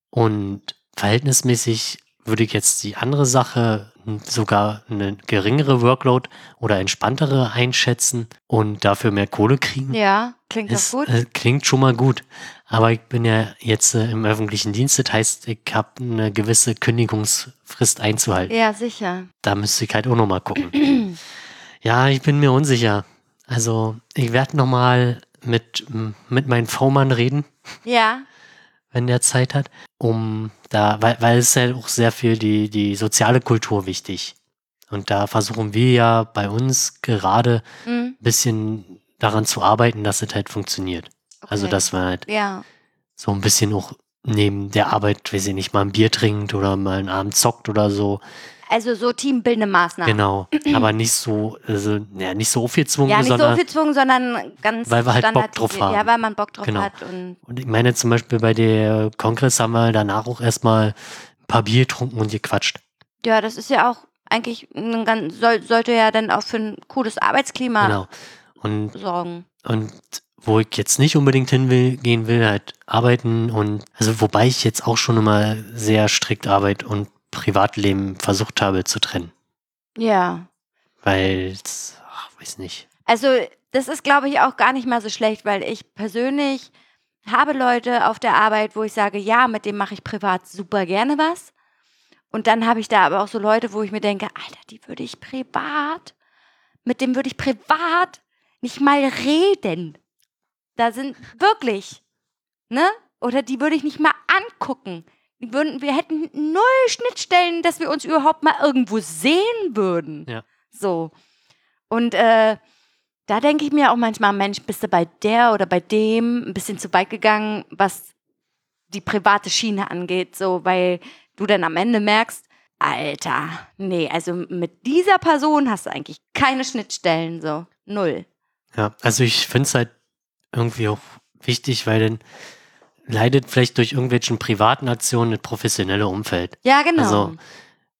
Und verhältnismäßig würde ich jetzt die andere Sache sogar eine geringere Workload oder entspanntere einschätzen und dafür mehr Kohle kriegen.
Ja. Klingt doch gut.
äh, klingt schon mal gut. Aber ich bin ja jetzt äh, im öffentlichen Dienst, das heißt, ich habe eine gewisse Kündigungsfrist einzuhalten.
Ja, sicher.
Da müsste ich halt auch nochmal gucken. ja, ich bin mir unsicher. Also, ich werde nochmal mit, mit meinem V-Mann reden
Ja.
wenn der Zeit hat, um da, weil, weil es ist ja auch sehr viel die, die soziale Kultur wichtig. Und da versuchen wir ja bei uns gerade ein bisschen daran zu arbeiten, dass es halt funktioniert. Also,
Okay.
dass man halt
Ja.
so ein bisschen auch neben der Arbeit, weiß ich nicht, mal ein Bier trinkt oder mal einen Abend zockt oder so.
Also so teambildende Maßnahmen.
Genau. Aber nicht so, also, ja, nicht so aufgezwungen,
Ja, nicht so
sondern,
gezwungen, sondern ganz
Weil wir halt Bock drauf haben.
Ja, weil man Bock drauf
Genau.
hat. Und
und ich meine zum Beispiel bei der Kongress haben wir danach auch erstmal ein paar Bier getrunken und gequatscht.
ja, das ist ja auch eigentlich ein ganz, soll, sollte ja dann auch für ein cooles Arbeitsklima
Genau. Und,
sorgen.
und wo ich jetzt nicht unbedingt hin will, gehen will, halt arbeiten und, also wobei ich jetzt auch schon immer sehr strikt Arbeit und Privatleben versucht habe zu trennen.
Ja.
Weil, es- ach, weiß nicht.
Also, das ist, glaube ich, auch gar nicht mal so schlecht, weil ich persönlich habe Leute auf der Arbeit, wo ich sage, ja, mit dem mache ich privat super gerne was. Und dann habe ich da aber auch so Leute, wo ich mir denke, Alter, die würde ich privat, mit dem würde ich privat nicht mal reden. Da sind wirklich, ne? Oder die würde ich nicht mal angucken. Würden, wir hätten null Schnittstellen, dass wir uns überhaupt mal irgendwo sehen würden.
Ja.
So. Und äh, da denke ich mir auch manchmal, Mensch, bist du bei der oder bei dem ein bisschen zu weit gegangen, was die private Schiene angeht, so, weil du dann am Ende merkst, Alter, nee, also mit dieser Person hast du eigentlich keine Schnittstellen, so, null.
Ja, also ich finde es halt irgendwie auch wichtig, weil dann leidet vielleicht durch irgendwelchen privaten Aktionen das professionelle Umfeld.
Ja, genau.
Also,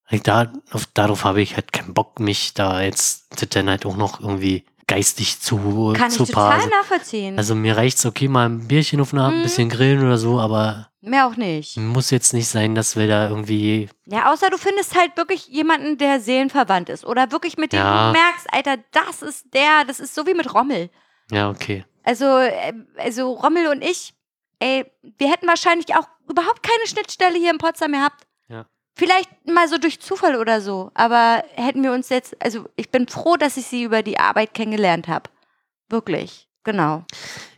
Ich da, auf, darauf habe ich halt keinen Bock, mich da jetzt dann halt auch noch irgendwie geistig zu,
Kann ich
zu
total
parsen.
nachvollziehen.
Also mir reicht's okay, mal ein Bierchen auf den Abend, ein
Mhm.
bisschen grillen oder so, aber
Mehr auch nicht.
muss jetzt nicht sein, dass wir da irgendwie,
Ja, außer du findest halt wirklich jemanden, der seelenverwandt ist. Oder wirklich mit dem
Ja.
du merkst, Alter, das ist der, das ist so wie mit Rommel.
ja, okay.
Also, äh, also Rommel und ich, ey, wir hätten wahrscheinlich auch überhaupt keine Schnittstelle hier in Potsdam gehabt.
Ja.
Vielleicht mal so durch Zufall oder so. Aber hätten wir uns jetzt, also ich bin froh, dass ich sie über die Arbeit kennengelernt habe. Wirklich. Genau.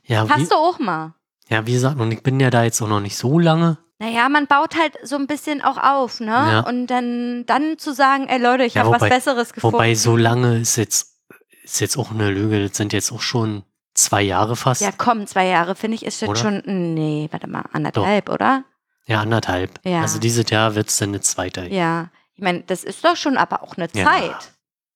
Ja, wie,
Hast du auch mal.
ja, wie gesagt, und ich bin ja da jetzt auch noch nicht so lange.
Naja, man baut halt so ein bisschen auch auf, ne?
Ja.
Und dann, dann zu sagen, ey Leute, ich
Ja,
habe was Besseres gefunden.
Wobei so lange ist jetzt, ist jetzt auch eine Lüge. Das sind jetzt auch schon zwei Jahre fast.
ja, komm, zwei Jahre, finde ich, ist jetzt schon, nee, warte mal, anderthalb, oder?
Ja, anderthalb.
Ja.
Also dieses Jahr wird's dann eine zweite.
Ja. Ich meine, das ist doch schon aber auch eine
Ja.
Zeit.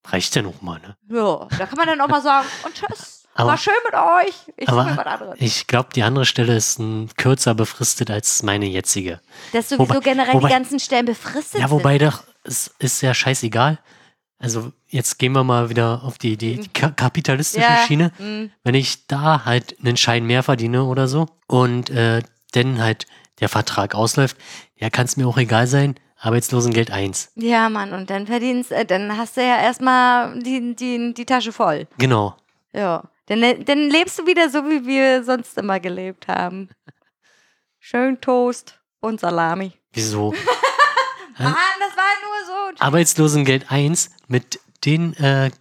Reicht ja noch mal, ne?
Ja, da kann man dann auch mal sagen, und tschüss.
Aber-
war schön mit euch. Ich
aber-. Ich glaube, die andere Stelle ist ein kürzer befristet als meine jetzige.
Dass sowieso
wobei-
generell
wobei-
die ganzen Stellen befristet
Ja, wobei doch, es ist ja scheißegal. Also jetzt gehen wir mal wieder auf die, die, die ka kapitalistische
Ja.
Schiene.
Mm,
Wenn ich da halt einen Schein mehr verdiene oder so und äh, dann halt der Vertrag ausläuft, ja, kann es mir auch egal sein. Arbeitslosengeld 1.
Ja, Mann, und dann verdienst, äh, dann hast du ja erstmal die, die, die Tasche voll.
Genau.
Ja. Dann, dann lebst du wieder so, wie wir sonst immer gelebt haben. Schön Toast und Salami.
Wieso?
Mann, so.
Arbeitslosengeld 1 mit den äh,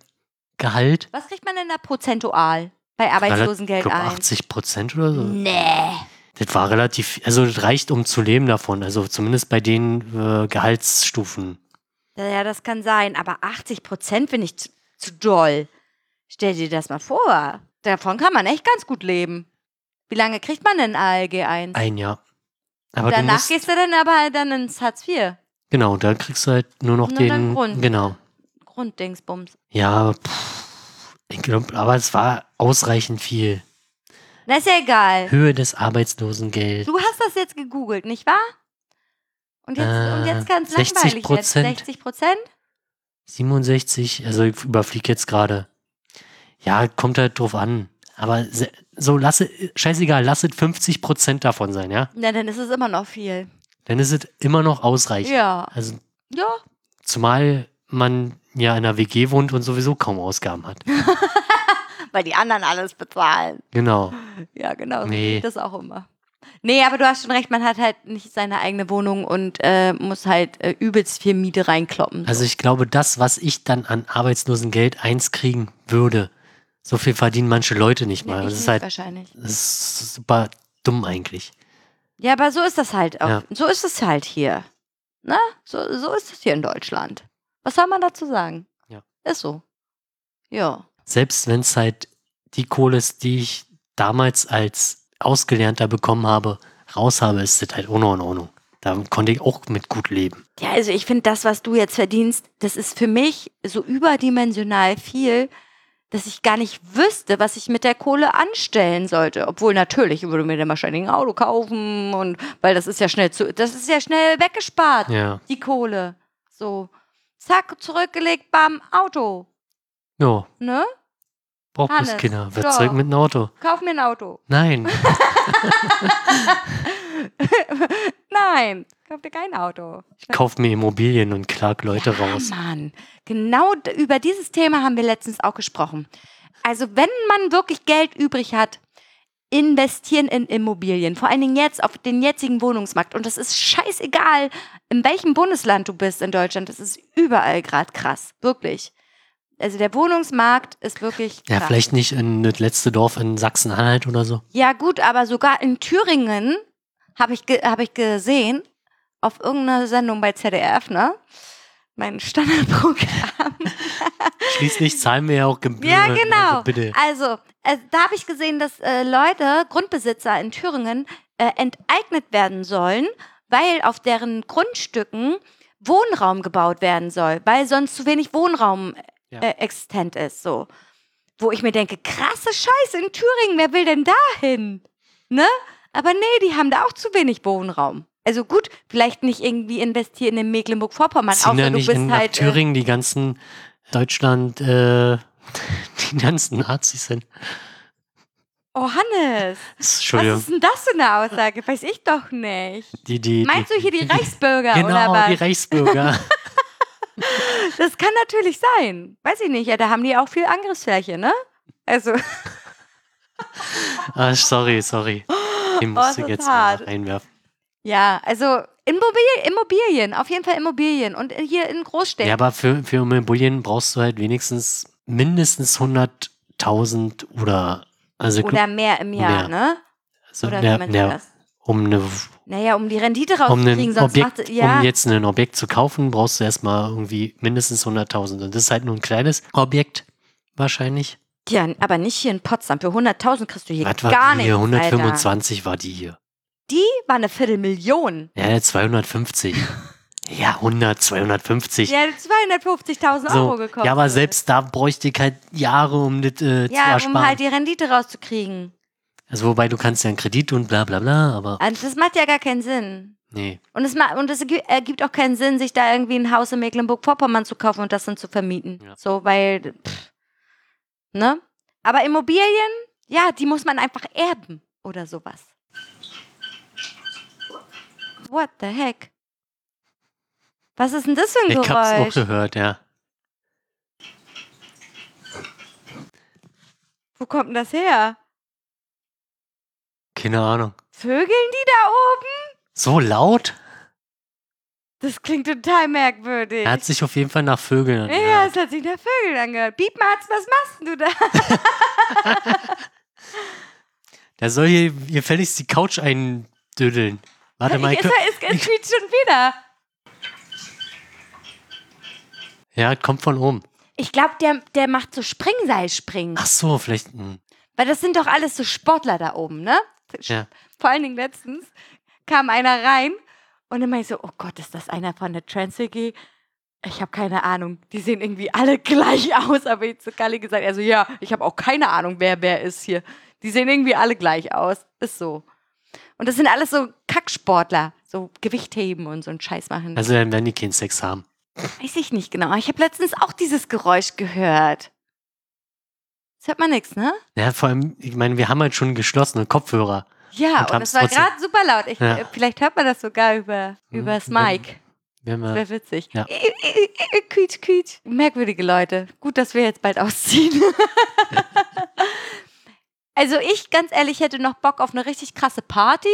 Gehalt.
Was kriegt man denn da prozentual bei
Ich
Arbeitslosengeld
glaube
ein?
80 Prozent oder so.
Nee.
Das war relativ, also das reicht, um zu leben davon. Also zumindest bei den äh, Gehaltsstufen.
Ja, das kann sein, aber 80 Prozent finde ich zu, zu doll. Stell dir das mal vor. Davon kann man echt ganz gut leben. Wie lange kriegt man denn ALG 1?
Ein Jahr. Aber du
Danach
musst,
gehst du dann aber dann ins Hartz IV.
Genau, da kriegst du halt nur noch
Nur
den,
dann Grund.
genau.
Grunddingsbums.
Ja, pff, ich glaube, aber es war ausreichend viel.
Na, ist ja egal.
Höhe des Arbeitslosengelds.
Du hast das jetzt gegoogelt, nicht wahr? Und jetzt, und jetzt
Äh,
ganz
60
langweilig jetzt.
Prozent.
60 Prozent?
67, also ich überfliege jetzt gerade. Ja, kommt halt drauf an. Aber so, lasse, scheißegal, lasset 50 Prozent davon sein, ja?
Na, dann ist es immer noch viel.
Dann ist es immer noch ausreichend.
Ja.
Also,
Ja.
zumal man ja in einer WG wohnt und sowieso kaum Ausgaben hat.
Weil die anderen alles bezahlen.
Genau.
Ja, genau. So
Nee.
geht das auch immer. Nee, aber du hast schon recht, man hat halt nicht seine eigene Wohnung und äh, muss halt äh, übelst viel Miete reinkloppen.
Also ich glaube, das, was ich dann an Arbeitslosengeld eins kriegen würde, so viel verdienen manche Leute nicht mal.
ich
das ist halt
wahrscheinlich.
das ist super dumm eigentlich.
Ja, aber so ist das halt auch.
Ja.
So ist es halt hier. Ne? So, so ist es hier in Deutschland. Was soll man dazu sagen?
Ja.
Ist so. Ja.
Selbst wenn es halt die Kohle ist, die ich damals als Ausgelernter bekommen habe, raus habe, ist das halt noch in Ordnung. Da konnte ich auch mit gut leben.
Ja, also ich finde, das, was du jetzt verdienst, das ist für mich so überdimensional viel, dass ich gar nicht wüsste, was ich mit der Kohle anstellen sollte. Obwohl natürlich, ich würde mir dann wahrscheinlich ein Auto kaufen und weil das ist ja schnell zu, das ist ja schnell weggespart,
Ja.
die Kohle. So, zack, zurückgelegt, bam, Auto.
Ja,
Ne?
braucht
Hannes,
Kinder. Wird zurück mit einem Auto.
Kauf mir ein Auto.
Nein.
Nein, kauf dir kein Auto.
Kauf mir Immobilien und klag Leute raus.
Mann, genau über dieses Thema haben wir letztens auch gesprochen. Also wenn man wirklich Geld übrig hat, investieren in Immobilien, vor allen Dingen jetzt auf den jetzigen Wohnungsmarkt. Und das ist scheißegal, in welchem Bundesland du bist in Deutschland. Das ist überall gerade krass, wirklich. Also der Wohnungsmarkt ist wirklich krass.
Ja, vielleicht nicht in das letzte Dorf in Sachsen-Anhalt oder so.
Ja, gut, aber sogar in Thüringen habe ich, ge hab ich gesehen, auf irgendeiner Sendung bei ZDF, ne? Mein Standardprogramm.
Schließlich zahlen wir ja auch Gebühren.
Ja, genau.
Also bitte.
Also, äh, da habe ich gesehen, dass äh, Leute, Grundbesitzer in Thüringen, äh, enteignet werden sollen, weil auf deren Grundstücken Wohnraum gebaut werden soll, weil sonst zu wenig Wohnraum
Ja.
äh, existent ist. So. Wo ich mir denke, krasse Scheiße in Thüringen, wer will denn da hin? Ne? Aber nee, die haben da auch zu wenig Wohnraum. Also gut, vielleicht nicht irgendwie investieren in Mecklenburg-Vorpommern, außer
ja
du
nicht
bist
in
halt. Äh,
Thüringen die ganzen Deutschland, äh, die ganzen Nazis sind.
oh, Hannes. Was
Entschuldigung.
ist denn das für eine Aussage? Weiß ich doch nicht.
Die, die,
Meinst
die,
du hier die Reichsbürger
Genau,
oder was?
die Reichsbürger.
das kann natürlich sein. Weiß ich nicht. Ja, da haben die auch viel Angriffsfläche, ne? Also,
ah, sorry, sorry.
Oh,
musste ich
das
jetzt
hart.
mal einwerfen.
ja, also Immobilien, Immobilien, auf jeden Fall Immobilien. Und hier in Großstädten.
Ja, aber für, für Immobilien brauchst du halt wenigstens mindestens 100.000 oder, also,
oder mehr im Jahr,
mehr.
ne?
also
Oder
der,
wie das?
um, eine,
Naja, um die Rendite
um,
rauszukriegen,
ein
sonst
Objekt,
macht ja.
um jetzt ein Objekt zu kaufen, brauchst du erstmal irgendwie mindestens 100.000. Und das ist halt nur ein kleines Objekt, wahrscheinlich.
Ja, aber nicht hier in Potsdam. Für 100.000 kriegst du hier
Was war
gar
die
nichts.
hier?
Alter.
125 war die hier.
Die war eine Viertelmillion.
Ja, 250. ja, 100, 250.
Die hat 250.000
so.
Euro gekostet.
Ja, aber selbst da bräuchte ich halt Jahre, um das äh, zu
Ja, um halt die Rendite rauszukriegen.
also wobei du kannst ja einen Kredit und bla bla bla, aber
Also das macht ja gar keinen Sinn.
nee.
Und es, ma- und es ergi- ergibt auch keinen Sinn, sich da irgendwie ein Haus in Mecklenburg-Vorpommern zu kaufen und das dann zu vermieten.
Ja.
So, weil, pff, ne? Aber Immobilien, ja, die muss man einfach erben oder sowas. What the heck? Was ist denn das für ein
Ich hab's auch
Geräusch?
gehört, ja.
Wo kommt denn das her?
Keine Ahnung.
Vögeln die da oben?
So laut?
Das klingt total merkwürdig.
Er hat sich auf jeden Fall nach Vögeln
ja,
angehört.
es hat sich nach Vögeln angehört. Piep, Mats, was machst du da?
Der soll hier, hier fälligst die Couch eindödeln. Warte mal, ich,
er, ist, es quietscht schon wieder.
ja, kommt von oben.
Ich glaube, der, der macht so Springseilspringen.
Ach so, vielleicht. hm,
Weil das sind doch alles so Sportler da oben, ne?
Ja.
Vor allen Dingen letztens kam einer rein und dann meinte ich so, oh Gott, ist das einer von der Trans-WG? Ich habe keine Ahnung. Die sehen irgendwie alle gleich aus, aber ich zu Kali gesagt, also ja, ich habe auch keine Ahnung, wer wer ist hier. Die sehen irgendwie alle gleich aus. Ist so. Und das sind alles so Kacksportler, so Gewichtheben und so einen Scheiß machen.
Also dann werden die keinen Sex haben.
Weiß ich nicht genau. Ich habe letztens auch dieses Geräusch gehört. Das hört man nichts, ne?
Ja, vor allem, ich meine, wir haben halt schon geschlossene Kopfhörer.
Ja,
Und
und, es war gerade super laut. Ich,
Ja.
äh, Vielleicht hört man das sogar über,
Mhm.
übers. Mic.
Wenn
Das
wir,
wäre witzig.
Ja.
Quietsch, quietsch. Merkwürdige Leute. Gut, dass wir jetzt bald ausziehen. also ich, ganz ehrlich, hätte noch Bock auf eine richtig krasse Party.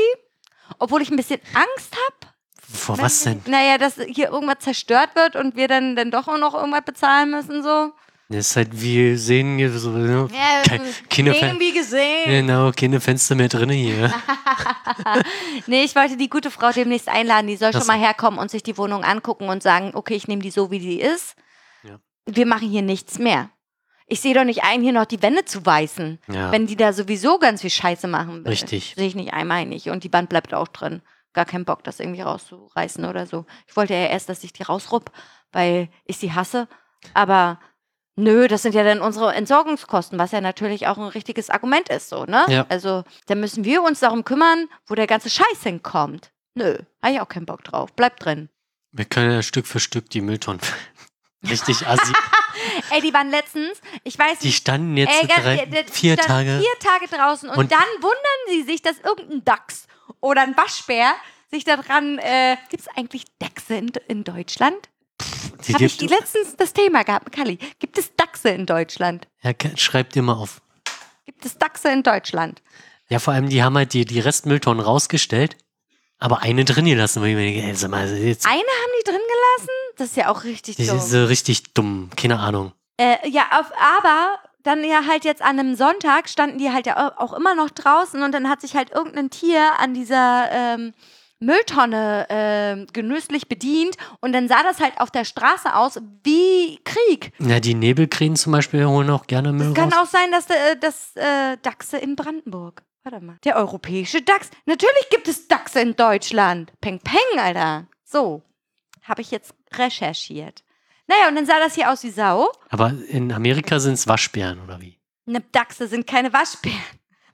Obwohl ich ein bisschen Angst habe.
vor was denn?
Naja, dass hier irgendwas zerstört wird und wir dann, dann doch auch noch irgendwas bezahlen müssen, so.
Das ist halt, wir sehen hier so, ne?
Ja,
Kein- keine,
irgendwie gesehen.
genau, keine Fenster mehr drin hier.
nee, ich wollte die gute Frau demnächst einladen. Die soll
Ach
schon mal herkommen und sich die Wohnung angucken und sagen, okay, ich nehme die so, wie die ist.
Ja.
Wir machen hier nichts mehr. Ich sehe doch nicht ein, hier noch die Wände zu weißen.
Ja,
Wenn die da sowieso ganz viel Scheiße machen.
Richtig.
Sehe ich nicht einmal nicht. Und die Wand bleibt auch drin. Gar keinen Bock, das irgendwie rauszureißen oder so. Ich wollte ja erst, dass ich die rausrupp, weil ich sie hasse. Aber nö, das sind ja dann unsere Entsorgungskosten, was ja natürlich auch ein richtiges Argument ist, so, ne?
Ja.
Also, da müssen wir uns darum kümmern, wo der ganze Scheiß hinkommt. Nö, habe ich auch keinen Bock drauf. Bleibt drin.
wir können ja Stück für Stück die Mülltonnen. Richtig assi.
Ey, die waren letztens, ich weiß
Die
nicht,
standen jetzt
Ey,
drei,
der- der
vier
stand
Tage.
Vier Tage draußen und,
Und-
dann wundern sie sich, dass irgendein Dachs oder ein Waschbär sich daran. Äh, Gibt es eigentlich Dachse in, in Deutschland?
Die
Habe ich
gibt,
letztens das Thema gehabt mit Kalli. Gibt es Dachse in Deutschland?
ja, ke- schreibt immer auf.
Gibt es Dachse in Deutschland?
Ja, vor allem, die haben halt die, die Restmülltonnen rausgestellt, aber eine drin gelassen. Weil ich mir sag mal, jetzt,
Eine haben die drin gelassen? Das ist ja auch richtig
die
dumm.
sind so richtig dumm. Keine Ahnung.
Äh, ja, auf, aber dann ja halt jetzt an einem Sonntag standen die halt ja auch immer noch draußen und dann hat sich halt irgendein Tier an dieser ähm, Mülltonne ähm, genüsslich bedient und dann sah das halt auf der Straße aus wie Krieg.
Ja, die Nebelkrähen zum Beispiel holen auch gerne Müll
Es kann
raus.
auch sein, dass äh, das äh, Dachse in Brandenburg. Warte mal. Der europäische Dachs. Natürlich gibt es Dachse in Deutschland. Peng, peng, Alter. So. Habe ich jetzt recherchiert. Naja, und dann sah das hier aus wie Sau.
Aber in Amerika sind es Waschbären, oder wie?
Ne, Dachse sind keine Waschbären.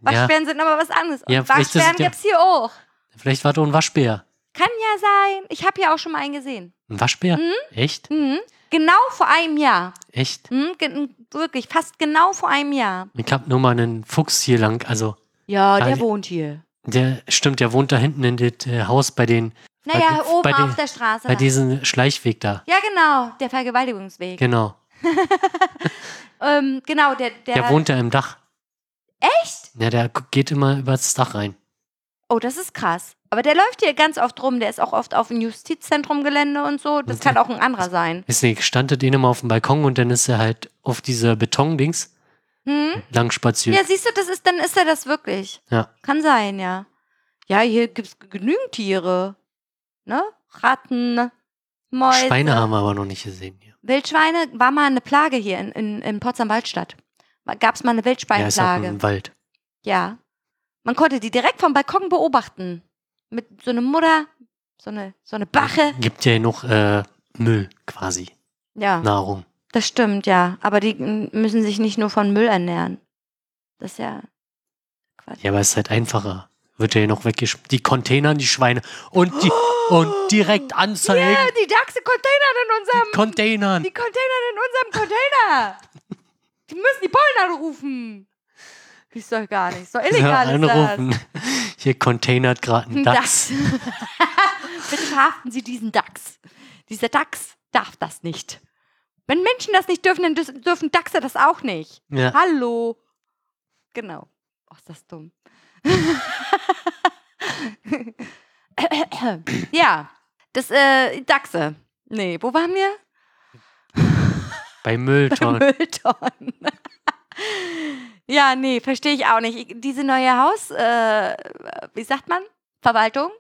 Ja.
Waschbären sind aber was anderes. Und
Ja, es
Waschbären
ja-
gibt's hier auch.
Vielleicht war doch ein Waschbär.
Kann ja sein. Ich habe ja auch schon mal einen gesehen.
Ein Waschbär?
Mhm.
Echt?
Mhm. Genau vor einem Jahr.
Echt?
Mhm. ge- Wirklich, fast genau vor einem Jahr.
Ich hab nur mal einen Fuchs hier lang, also
Ja, der wohnt hier.
der stimmt, der wohnt da hinten in das äh, Haus bei den,
Naja,
den-
oben
bei
auf
den-
der Straße.
bei diesem Schleichweg da.
ja, genau, der Vergewaltigungsweg.
Genau.
ähm, genau, der, der.
Der wohnt da im Dach.
Echt?
Ja, der geht immer übers Dach rein.
Oh, das ist krass. Aber der läuft hier ganz oft rum. Der ist auch oft auf dem Justizzentrum-Gelände und so. Das
Okay.
kann auch ein anderer sein.
Ist nicht, standet den immer auf dem Balkon und dann ist er halt auf dieser Betondings
Hm?
lang spaziert.
Ja, siehst du, das ist, dann ist er das wirklich.
Ja.
Kann sein, ja. Ja, hier gibt es genügend Tiere. Ne? Ratten, Mäuse.
Schweine haben wir aber noch nicht gesehen hier.
Wildschweine war mal eine Plage hier in, in, in Potsdam-Waldstadt. Gab es mal eine
Ja, ist auch
Wildschweinplage.
im Wald.
Ja. Man konnte die direkt vom Balkon beobachten. Mit so einer Mutter, so eine, so eine Bache.
Gibt ja noch äh, Müll quasi.
Ja,
Nahrung.
das stimmt, ja. Aber die müssen sich nicht nur von Müll ernähren. Das ist ja Quatsch.
Ja, aber es ist halt einfacher. Wird ja noch weggeschmissen. Die Containern, die Schweine und die und direkt anzeigen.
Ja, die Dachse-Container in unserem
Containern.
Die Container in unserem Container. Die müssen die Pollen anrufen. Ist doch gar nicht. So
Ja,
illegal ist
anrufen. Hier containert gerade ein
das.
Dachs.
Bitte verhaften Sie diesen Dachs. Dieser Dachs darf das nicht. Wenn Menschen das nicht dürfen, dann dürfen- Dachse das auch nicht.
Ja.
Hallo. Genau. Ach, ist das dumm. ja, das, äh, Dachse. Nee, wo waren wir?
Bei Mülltonnen.
Mülltonnen. Ja, nee, verstehe ich auch nicht. Ich- Diese neue Haus, äh, wie sagt man? Verwaltung?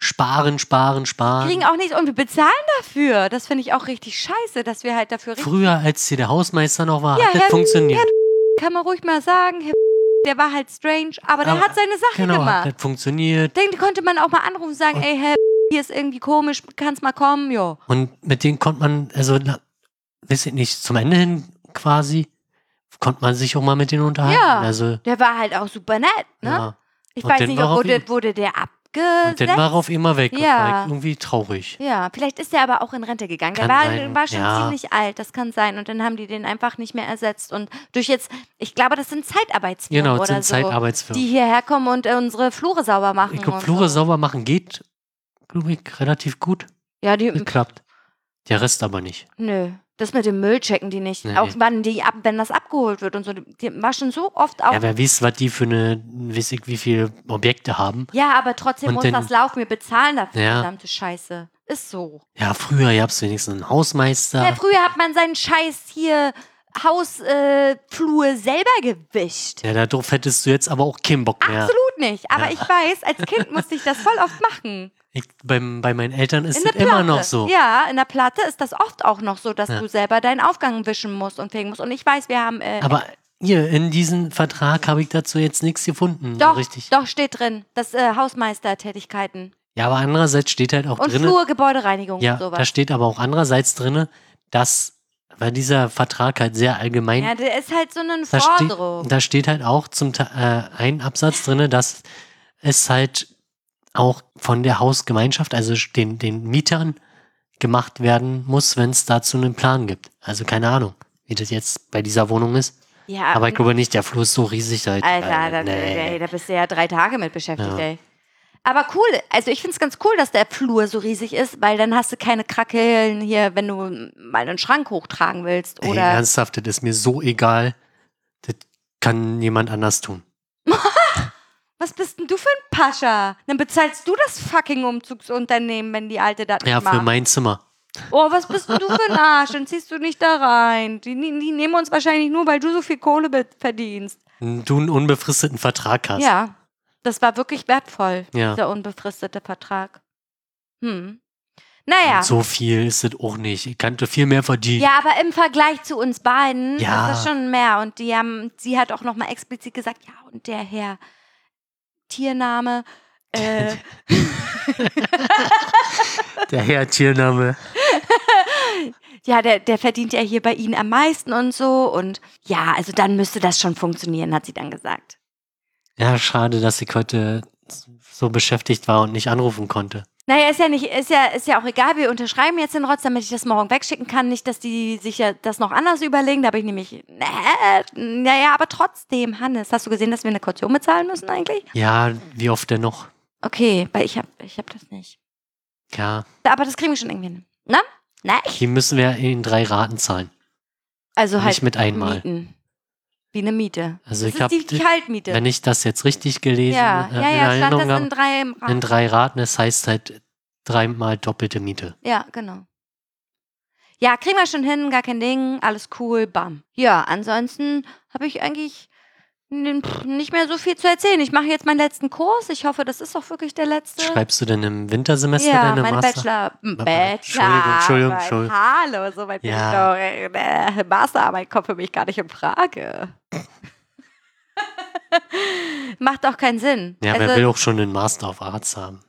Sparen, sparen, sparen.
Kriegen auch nichts und wir bezahlen dafür. Das finde ich auch richtig scheiße, dass wir halt dafür.
Früher, als hier der Hausmeister noch war,
Ja,
hat das
Herr-
funktioniert.
Kann man ruhig mal sagen, Herr der war halt strange, aber der
Aber-
hat seine Sache
Genau,
gemacht.
hat das funktioniert.
Den konnte man auch mal anrufen und sagen,
Und-
ey, Herr, hier ist irgendwie komisch, kannst mal kommen, jo.
Und mit denen konnte man, also, na, weiß ich nicht, zum Ende hin quasi, konnte man sich auch mal mit denen unterhalten.
Ja.
Also,
Der war halt auch super nett, ne?
ja.
Ich
Und
weiß nicht, ob wurde,
ihn-
wurde der
Und dann
abgesetzt.
war er auf immer weg.
Ja.
irgendwie traurig.
Ja, vielleicht ist er aber auch in Rente gegangen. Der
Kann
war,
sein,
war schon
ja.
ziemlich alt, das kann sein. Und dann haben die den einfach nicht mehr ersetzt. Und durch jetzt, ich glaube, das sind Zeitarbeitsfirmen
Genau, das sind
so,
Zeitarbeitsfirmen.
die hierher kommen und äh, unsere Flure sauber machen.
Ich glaube,
und
Flure
so.
sauber machen geht, glaube ich, relativ gut
Ja, die,
geklappt. Der Rest aber nicht.
nö. Das mit dem Müll checken die nicht.
Nee.
Auch wann die ab, wenn das abgeholt wird und so. Die, waschen so oft auch.
Ja, wer weiß, was die für eine, weiß ich, wie viele Objekte haben.
Ja, aber trotzdem
Und
muss
den-
das laufen. Wir bezahlen dafür,
Ja.
verdammte Scheiße. Ist so.
Ja, früher gab es wenigstens einen Hausmeister.
Ja, früher hat man seinen Scheiß hier Hausflur äh, selber gewischt.
Ja, darauf hättest du jetzt aber auch keinen Bock mehr.
Absolut nicht. Aber
Ja.
ich weiß, als Kind musste ich das voll oft machen.
Ich, beim, bei meinen Eltern ist
Platte.
immer noch so.
Ja, in der Platte ist das oft auch noch so, dass
Ja.
du selber deinen Aufgang wischen musst und fegen musst. Und ich weiß, wir haben. Äh,
Aber hier, in diesem Vertrag habe ich dazu jetzt nichts gefunden. so
doch,
richtig.
doch steht drin, das äh, Hausmeistertätigkeiten.
Ja, aber andererseits steht halt auch
Und
drin.
Flur, Gebäudereinigung
Ja,
und sowas.
da steht aber auch andererseits drin, dass, weil dieser Vertrag halt sehr allgemein
ja, der ist halt so eine
da, steht,
Forderung.
da steht halt auch zum äh, ein Absatz drin, dass es halt auch von der Hausgemeinschaft, also den, den Mietern, gemacht werden muss, wenn es dazu einen Plan gibt. Also keine Ahnung, wie das jetzt bei dieser Wohnung ist.
ja,
Aber ich glaube nicht, der Flur ist so riesig. Halt,
Alter,
äh,
da,
nee.
ey, da bist du ja drei Tage mit beschäftigt,
Ja.
ey. Aber cool, also ich finde es ganz cool, dass der Flur so riesig ist, weil dann hast du keine Krackeln hier, wenn du mal einen Schrank hochtragen willst.
Ey,
Oder
ernsthaft, das ist mir so egal. Das kann jemand anders tun.
Was bist denn du für ein Pascha? Dann bezahlst du das fucking Umzugsunternehmen, wenn die Alte das
Ja,
nicht
für
macht.
mein Zimmer.
Oh, was bist denn du für ein Arsch? Dann ziehst du nicht da rein. Die, die, nehmen uns wahrscheinlich nur, weil du so viel Kohle verdienst.
Du einen unbefristeten Vertrag hast.
Ja, das war wirklich wertvoll,
Ja.
dieser unbefristete Vertrag. Hm. Naja.
Und so viel ist es auch nicht. Ich kannte viel mehr verdienen.
Ja, aber im Vergleich zu uns beiden
Ja.
ist das schon mehr. Und die haben, sie hat auch nochmal explizit gesagt, ja, und der Herr Tiername, äh,
Der Herr Tiername.
ja, der, der verdient ja hier bei Ihnen am meisten und so. Und ja, also dann müsste das schon funktionieren, hat sie dann gesagt.
Ja, schade, dass ich heute so beschäftigt war und nicht anrufen konnte.
Naja, ist ja nicht, ist ja, ist ja auch egal, wir unterschreiben jetzt den Rotz, damit ich das morgen wegschicken kann. Nicht, dass die sich ja das noch anders überlegen. Da habe ich nämlich, äh, naja, aber trotzdem, Hannes, hast du gesehen, dass wir eine Kaution bezahlen müssen eigentlich?
Ja, wie oft denn noch?
Okay, weil ich habe ich hab das nicht.
Ja,
Aber das kriegen wir schon irgendwie hin. Na? Na?
die müssen wir in drei Raten zahlen.
Also halt
Nicht mit einmal.
Mieten. Wie eine Miete.
Also
das
ich
ist die
die-
Kaltmiete.
Wenn ich das jetzt richtig gelesen
ja,
äh,
ja,
in
ja, stand
Erinnerung
das in
habe,
drei
in
Raten.
drei Raten, das heißt halt dreimal doppelte Miete.
Ja, genau. Ja, kriegen wir schon hin, gar kein Ding, alles cool, bam. Ja, ansonsten habe ich eigentlich n- pff, nicht mehr so viel zu erzählen. Ich mache jetzt meinen letzten Kurs. Ich hoffe, das ist auch wirklich der letzte.
Schreibst du denn im Wintersemester
ja,
deine
meine
Master?
Bachelor. m, Bachelor.
Entschuldigung, Entschuldigung. Entschuldigung.
Hallo, so weit
Ja.
bin ich doch. Äh, Masterarbeit kommt für mich gar nicht in Frage. Macht auch keinen Sinn.
Ja,
also,
wer will auch schon einen Master of Arts haben?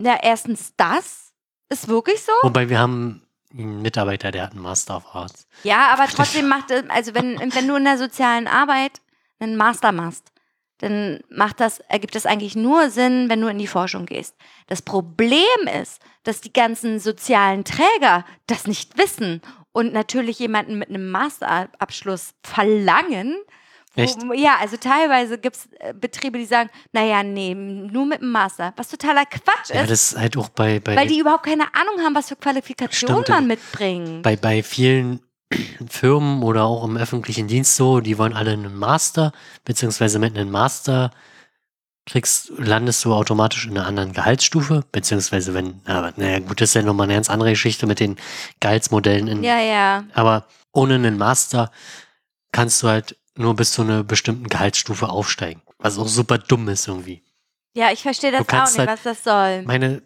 Ja, erstens das. Ist wirklich so?
Wobei wir haben einen Mitarbeiter, der hat einen Master of Arts.
Ja, aber trotzdem macht es, also wenn, wenn du in der sozialen Arbeit einen Master machst, dann macht das, ergibt das eigentlich nur Sinn, wenn du in die Forschung gehst. Das Problem ist, dass die ganzen sozialen Träger das nicht wissen und natürlich jemanden mit einem Masterabschluss verlangen,
Echt?
Wo, ja, also teilweise gibt es Betriebe, die sagen, naja, nee, nur mit dem Master. Was totaler Quatsch
Ja,
ist,
das ist halt auch bei, bei,
weil die überhaupt keine Ahnung haben, was für Qualifikationen man mitbringt.
bei, bei vielen Firmen oder auch im öffentlichen Dienst so, die wollen alle einen Master, beziehungsweise mit einem Master kriegst, landest du automatisch in einer anderen Gehaltsstufe, beziehungsweise wenn, aber naja, gut, das ist ja nochmal eine ganz andere Geschichte mit den Gehaltsmodellen. In,
ja, ja.
Aber ohne einen Master kannst du halt nur bis zu einer bestimmten Gehaltsstufe aufsteigen, was auch super dumm ist irgendwie.
Ja, ich verstehe das auch nicht,
halt-
was das soll.
Meine,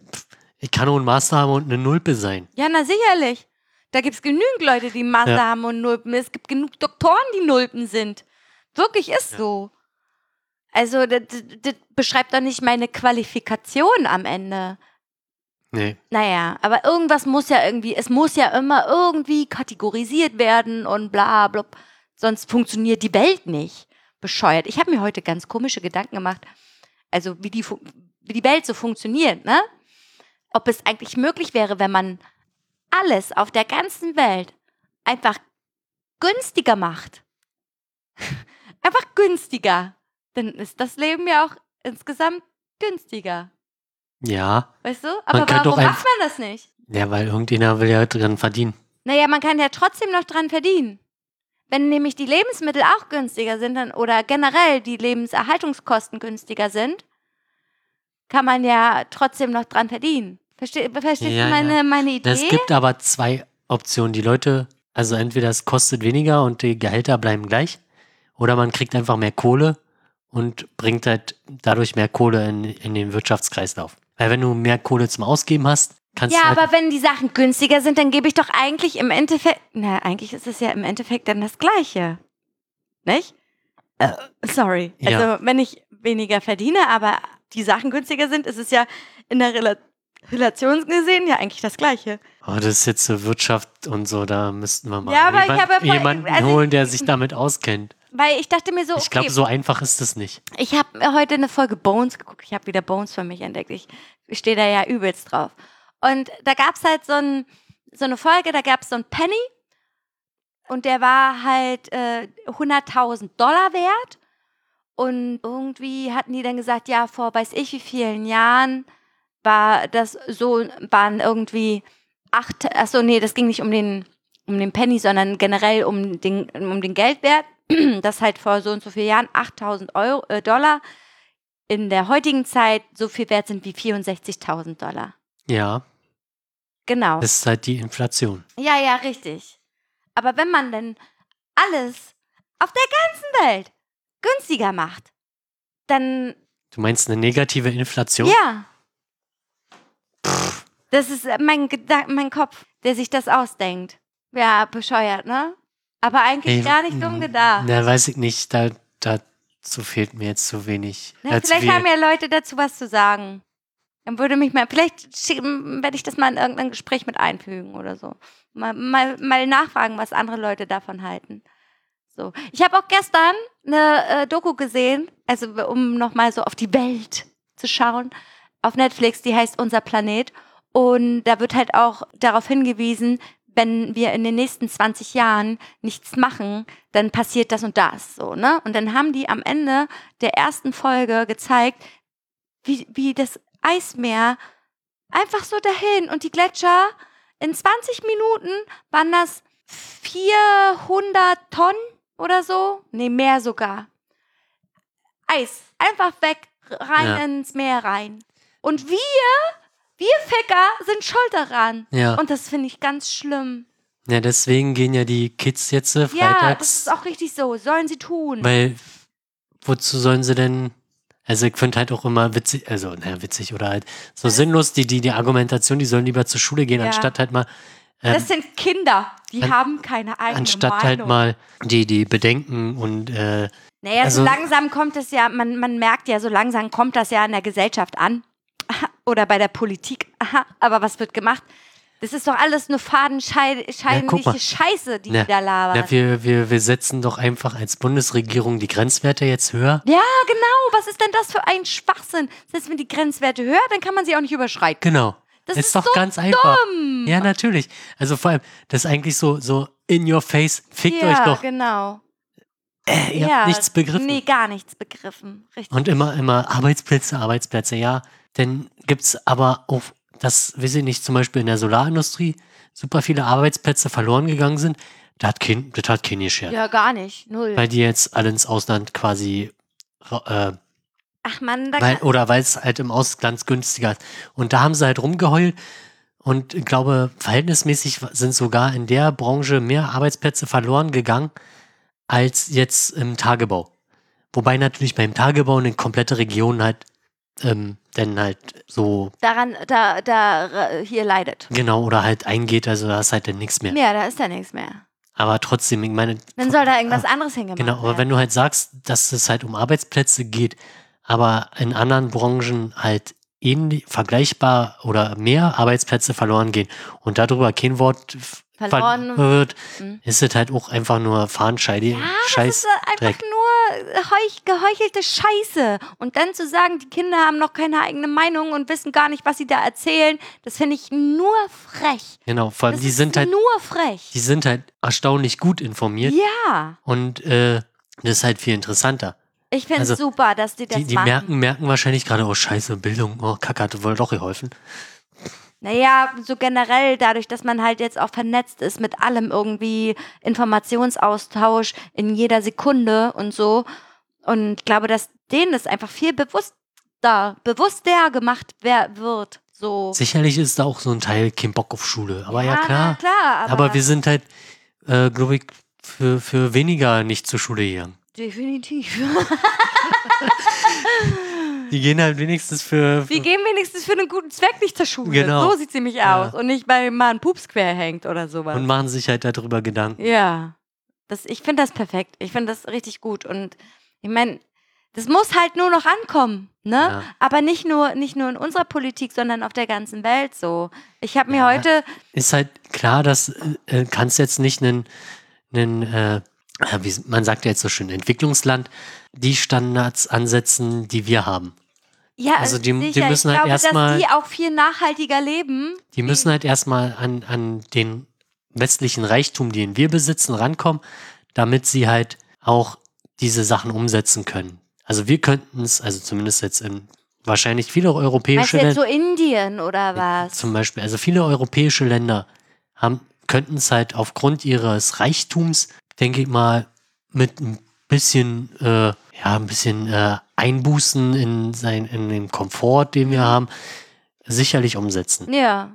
ich kann nur einen Master haben und eine Nulpe sein.
Ja, na sicherlich. Da gibt es genügend Leute, die Master
Ja.
haben und Nulpen. Es gibt genug Doktoren, die Nulpen sind. Wirklich ist
Ja.
so. Also, das, das, beschreibt doch nicht meine Qualifikation am Ende.
Nee.
Naja, aber irgendwas muss ja irgendwie, es muss ja immer irgendwie kategorisiert werden und bla bla. Sonst funktioniert die Welt nicht. Bescheuert. Ich habe mir heute ganz komische Gedanken gemacht. Also, wie die, wie die Welt so funktioniert, ne? Ob es eigentlich möglich wäre, wenn man alles auf der ganzen Welt einfach günstiger macht. einfach günstiger. Dann ist das Leben ja auch insgesamt günstiger.
Ja.
Weißt du? Aber
könnte
warum macht man das nicht?
Ja, weil irgendjemand will ja dran verdienen.
Naja, man kann ja trotzdem noch dran verdienen. Wenn nämlich die Lebensmittel auch günstiger sind dann, oder generell die Lebenserhaltungskosten günstiger sind, kann man ja trotzdem noch dran verdienen. Versteh, verstehst
Ja,
du meine,
ja.
meine Idee?
Es gibt aber zwei Optionen. Die Leute, also entweder es kostet weniger und die Gehälter bleiben gleich, oder man kriegt einfach mehr Kohle und bringt halt dadurch mehr Kohle in, in den Wirtschaftskreislauf. Weil wenn du mehr Kohle zum Ausgeben hast, kannst
ja,
du halt,
aber wenn die Sachen günstiger sind, dann gebe ich doch eigentlich im Endeffekt. Na, eigentlich ist es ja im Endeffekt dann das Gleiche. Nicht? Äh, sorry.
Ja.
Also, wenn ich weniger verdiene, aber die Sachen günstiger sind, ist es ja in der Rela Relation gesehen ja eigentlich das Gleiche.
oh, das ist jetzt so Wirtschaft und so, da müssten wir mal
Ja, aber ich
jemand,
habe voll-
jemanden
also
holen, der sich damit auskennt.
Weil ich dachte mir so,
Ich glaube,
okay,
so einfach ist es nicht.
ich habe heute eine Folge Bones geguckt. Ich habe wieder Bones für mich entdeckt. Ich, ich stehe da ja übelst drauf. Und da gab es halt so, ein, so eine Folge, da gab es so einen Penny und der war halt äh, 100.000 Dollar wert. Und irgendwie hatten die dann gesagt, ja, vor weiß ich wie vielen Jahren war das so, waren irgendwie acht, achso, nee, das ging nicht um den, um den Penny, sondern generell um den, um den Geldwert, dass halt vor so und so vielen Jahren 8000 Euro, äh, Dollar in der heutigen Zeit so viel wert sind wie 64.000 Dollar.
Ja,
Genau.
das ist halt die Inflation.
Ja, ja, richtig. Aber wenn man denn alles auf der ganzen Welt günstiger macht, dann
Du meinst eine negative Inflation?
ja. Das ist äh, mein, mein Kopf, der sich das ausdenkt. Ja, bescheuert, ne? Aber eigentlich
Ey,
gar nicht dumm gedacht.
Na, weiß ich nicht. Da, dazu fehlt mir jetzt zu wenig.
Na, vielleicht haben ja Leute dazu was zu sagen. Dann würde mich mal, vielleicht werde ich das mal in irgendein Gespräch mit einfügen oder so. Mal, mal, mal nachfragen, was andere Leute davon halten. So. Ich habe auch gestern eine äh, Doku gesehen, also um nochmal so auf die Welt zu schauen, auf Netflix, die heißt Unser Planet. Und da wird halt auch darauf hingewiesen, wenn wir in den nächsten 20 Jahren nichts machen, dann passiert das und das, so, ne? Und dann haben die am Ende der ersten Folge gezeigt, wie, wie das Eismeer einfach so dahin und die Gletscher in 20 Minuten waren das 400 Tonnen oder so, nee, mehr sogar. Eis, einfach weg, rein
Ja.
ins Meer rein. Und wir, wir Ficker sind schuld daran.
Ja.
Und das finde ich ganz schlimm.
ja, deswegen gehen ja die Kids jetzt äh,
Ja,
freitags.
das ist auch richtig so. Sollen sie tun.
Weil, wozu sollen sie denn. Also, ich finde halt auch immer witzig, also, naja, witzig oder halt so sinnlos, die, die, die Argumentation, die sollen lieber zur Schule gehen,
Ja.
anstatt halt mal. ähm,
das sind Kinder, die
an-
haben keine eigene
anstatt
Meinung.
halt mal die, die Bedenken und äh,
Naja,
Also-
so langsam kommt es ja, man, man merkt ja, so langsam kommt das ja in der Gesellschaft an. Aha, Oder bei der Politik. Aha, aber was wird gemacht? Das ist doch alles nur fadenscheinliche
mal.
Scheiße, die
Na,
die da labern.
na, wir, wir, wir setzen doch einfach als Bundesregierung die Grenzwerte jetzt höher.
ja, genau. Was ist denn das für ein Schwachsinn? Setzt man die Grenzwerte höher, dann kann man sie auch nicht überschreiten.
Genau.
Das
ist,
ist
doch
so
ganz einfach.
dumm.
Ja, natürlich. Also vor allem, das ist eigentlich so, so in your face, fickt
ja,
euch doch.
genau.
äh, ihr
ja,
habt nichts begriffen.
Nee, gar nichts begriffen. Richtig.
Und immer, immer Arbeitsplätze, Arbeitsplätze, ja. Dann gibt's aber auch, das weiß ich nicht, zum Beispiel in der Solarindustrie super viele Arbeitsplätze verloren gegangen sind. Das hat kein, das hat kein geschert.
ja, gar nicht. Null.
Weil die jetzt alle ins Ausland quasi, äh,
Ach man, da
weil, oder weil es halt im Ausland günstiger ist. Und da haben sie halt rumgeheult. Und ich glaube, verhältnismäßig sind sogar in der Branche mehr Arbeitsplätze verloren gegangen als jetzt im Tagebau. Wobei natürlich beim Tagebau eine komplette Region halt ähm, dann halt so,
daran, da, da, hier leidet.
genau, oder halt eingeht, also da ist halt dann nichts mehr.
Ja, da ist ja nichts mehr.
Aber trotzdem, ich meine,
Dann soll da irgendwas anderes hingemacht
genau, aber
werden.
wenn du halt sagst, dass es halt um Arbeitsplätze geht, aber in anderen Branchen halt ähnlich, vergleichbar oder mehr Arbeitsplätze verloren gehen und darüber kein Wort
Verloren-
wird,
Mhm.
ist es halt auch einfach nur Fahnenscheide.
Ja,
Scheiß
das ist einfach
Dreck.
nur heuch, geheuchelte Scheiße. Und dann zu sagen, die Kinder haben noch keine eigene Meinung und wissen gar nicht, was sie da erzählen, das finde ich nur frech.
Genau, vor allem
Das
die sind halt,
nur frech.
die sind halt erstaunlich gut informiert
Ja,
und äh, das ist halt viel interessanter.
ich finde es
Also,
super, dass die das
Die, die
machen.
merken, merken wahrscheinlich gerade, oh Scheiße, Bildung, oh Kacke, hat wohl doch geholfen.
Naja, so generell dadurch, dass man halt jetzt auch vernetzt ist mit allem irgendwie Informationsaustausch in jeder Sekunde und so. Und ich glaube, dass denen das einfach viel bewusster, bewusster gemacht wird. So.
Sicherlich ist da auch so ein Teil kein Bock auf Schule. Aber ja,
na
klar.
klar aber,
Aber wir sind halt, äh, glaube ich, für, für weniger nicht zur Schule gegangen.
definitiv.
Die gehen halt wenigstens für.
Wir gehen wenigstens für einen guten Zweck nicht zur Schule.
Genau.
So sieht sie nämlich
Ja.
aus. Und nicht, weil mal ein Pups quer hängt oder sowas.
und machen sich halt darüber Gedanken.
Ja, das, ich finde das perfekt. Ich finde das richtig gut. Und ich meine, das muss halt nur noch ankommen, ne?
Ja.
Aber nicht nur, nicht nur in unserer Politik, sondern auf der ganzen Welt so. Ich habe mir
Ja.
heute,
Ist halt klar, dass äh, äh, kannst jetzt nicht einen, einen äh, wie man sagt ja jetzt so schön, Entwicklungsland, die Standards ansetzen, die wir haben.
Ja,
Also die- die
sicher,
müssen
ich
halt
glaube,
erstmal-
dass die auch viel nachhaltiger leben.
Die müssen halt erstmal an, an den westlichen Reichtum, den wir besitzen, rankommen, damit sie halt auch diese Sachen umsetzen können. Also wir könnten es, also zumindest jetzt in wahrscheinlich viele europäische Länder,
so Indien oder was?
zum Beispiel, also viele europäische Länder haben, könnten es halt aufgrund ihres Reichtums, denke ich mal, mit ein bisschen, äh, ja, ein bisschen äh, Einbußen in, sein, in den Komfort, den wir haben, sicherlich umsetzen.
Ja,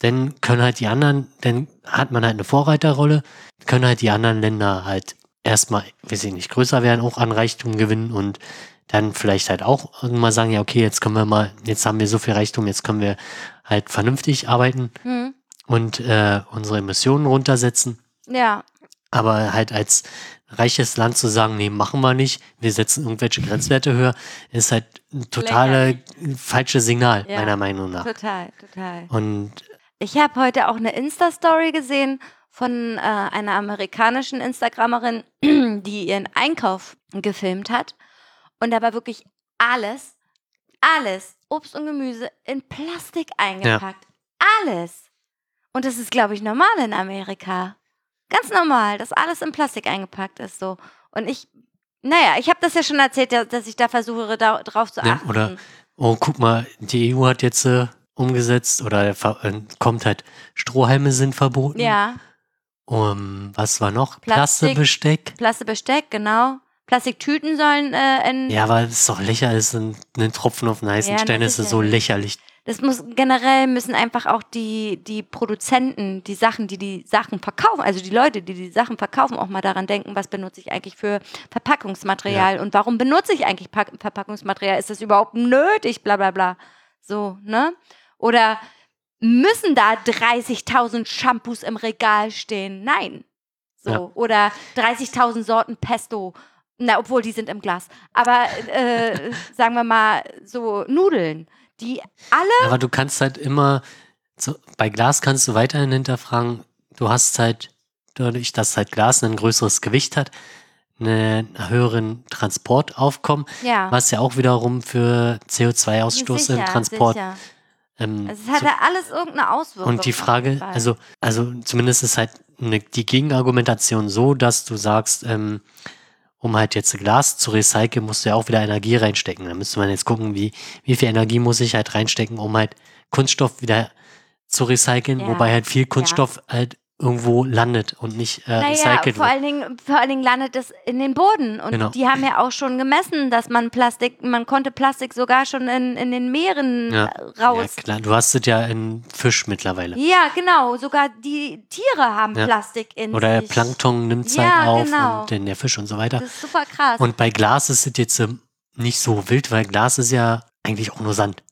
Dann können halt die anderen, dann hat man halt eine Vorreiterrolle, können halt die anderen Länder halt erstmal, weiß ich nicht, größer werden, auch an Reichtum gewinnen und dann vielleicht halt auch irgendwann sagen, ja, okay, jetzt können wir mal, jetzt haben wir so viel Reichtum, jetzt können wir halt vernünftig arbeiten
hm.
und äh, unsere Emissionen runtersetzen.
ja,
Aber halt als reiches Land zu sagen, nee, machen wir nicht, wir setzen irgendwelche Grenzwerte höher, ist halt ein totale falsches Signal,
Ja.
meiner Meinung nach.
total, total.
Und
Ich habe heute auch eine Insta-Story gesehen von äh, einer amerikanischen Instagrammerin, die ihren Einkauf gefilmt hat. Und da war wirklich alles, alles, Obst und Gemüse in Plastik eingepackt. Alles. Und das ist, glaube ich, normal in Amerika. Ganz normal, dass alles in Plastik eingepackt ist so. Und ich, naja, ich habe das ja schon erzählt, ja, dass ich da versuche, da, drauf zu
Ja,
achten.
oder- oh, guck mal, die EU hat jetzt äh, umgesetzt oder ver- äh, kommt halt, Strohhalme sind verboten.
ja,
Um, was war noch?
Plastik.
Plastikbesteck.
Plastikbesteck, genau. Plastiktüten sollen äh, in
Ja, aber es ist doch lächerlich, ein, ein Tropfen auf einen heißen
Ja,
es
ist
ist so
ja-
lächerlich.
Das muss generell müssen einfach auch die, die Produzenten, die Sachen, die die Sachen verkaufen, also die Leute, die die Sachen verkaufen, auch mal daran denken, was benutze ich eigentlich für Verpackungsmaterial und warum benutze ich eigentlich Pack Verpackungsmaterial? Ist das überhaupt nötig? Bla bla bla. So, ne? Oder müssen da 30.000 Shampoos im Regal stehen? Nein. So.
Ja.
Oder 30.000 Sorten Pesto. Na, obwohl die sind im Glas. Aber äh, sagen wir mal so Nudeln, die alle
Aber du kannst halt immer, so, bei Glas kannst du weiterhin hinterfragen, du hast halt, dadurch, dass halt Glas ein größeres Gewicht hat, einen höheren Transportaufkommen,
Ja.
was ja auch wiederum für CO2-Ausstoß im Transport
sicher.
ähm,
Also es hat ja alles irgendeine Auswirkung.
Und die Frage, also, also zumindest ist halt eine, die Gegenargumentation so, dass du sagst, ähm, um halt jetzt Glas zu recyceln, musst du ja auch wieder Energie reinstecken. Da müsste man jetzt gucken, wie, wie viel Energie muss ich halt reinstecken, um halt Kunststoff wieder zu recyceln,
Ja.
wobei halt viel Kunststoff halt irgendwo landet und nicht äh,
Naja,
recycelt
vor
wird.
allen, Dingen, vor allen Dingen landet es in den Boden. Und
Genau.
die haben ja auch schon gemessen, dass man Plastik, man konnte Plastik sogar schon in, in den Meeren
Ja.
äh,
Ja,
raus.
klar, du hast es ja in Fisch mittlerweile.
Ja, genau. Sogar die Tiere haben
Ja.
Plastik in
Oder der
sich.
Plankton nimmt es
Ja,
halt auf
genau.
und dann der Fisch und so weiter.
Das ist super krass.
Und bei Glas ist es jetzt ähm, nicht so wild, weil Glas ist ja eigentlich auch nur Sand.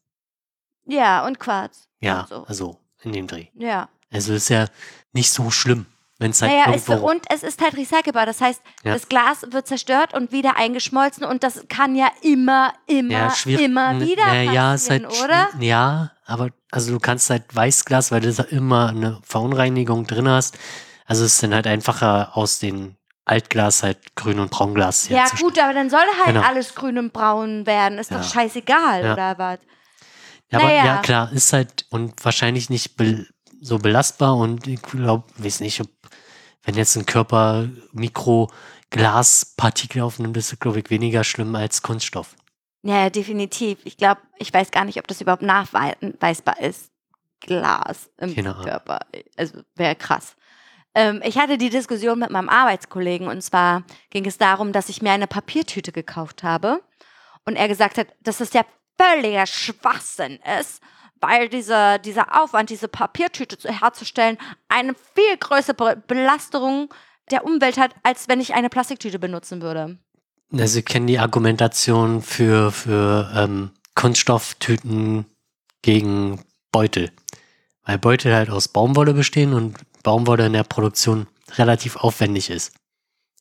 ja, und Quarz.
Ja,
Und so.
also in dem Dreh.
Ja.
Also ist ja nicht so schlimm, wenn es halt
Naja, es,
irgendwo...
und es ist halt recycelbar. Das heißt,
Ja.
das Glas wird zerstört und wieder eingeschmolzen und das kann ja immer, immer,
ja,
immer wieder
na, ja, ist
passieren,
halt
oder?
Ja, aber also du kannst halt Weißglas, weil du da immer eine Verunreinigung drin hast. Also es ist dann halt einfacher aus den Altglas halt Grün- und Braunglas
Ja, gut, aber dann soll halt
Genau.
alles grün und braun werden. Ist
Ja.
doch scheißegal,
Ja.
oder was?
Ja, aber
Naja.
ja, klar, ist halt und wahrscheinlich nicht so belastbar und ich glaube, weiß nicht, ob, wenn jetzt ein Körper Mikroglaspartikel aufnimmt, ist es, glaube ich, weniger schlimm als Kunststoff.
Ja, definitiv. Ich glaube, ich weiß gar nicht, ob das überhaupt nachweisbar ist. Glas im
Keine.
Körper. Also wäre krass. Ähm, ich hatte die Diskussion mit meinem Arbeitskollegen und zwar ging es darum, dass ich mir eine Papiertüte gekauft habe und er gesagt hat, dass das ja völliger Schwachsinn ist, weil dieser, dieser Aufwand, diese Papiertüte zu, herzustellen, eine viel größere Be- Belastung der Umwelt hat, als wenn ich eine Plastiktüte benutzen würde.
Also ich kenne die Argumentation für, für ähm, Kunststofftüten gegen Beutel. Weil Beutel halt aus Baumwolle bestehen und Baumwolle in der Produktion relativ aufwendig ist.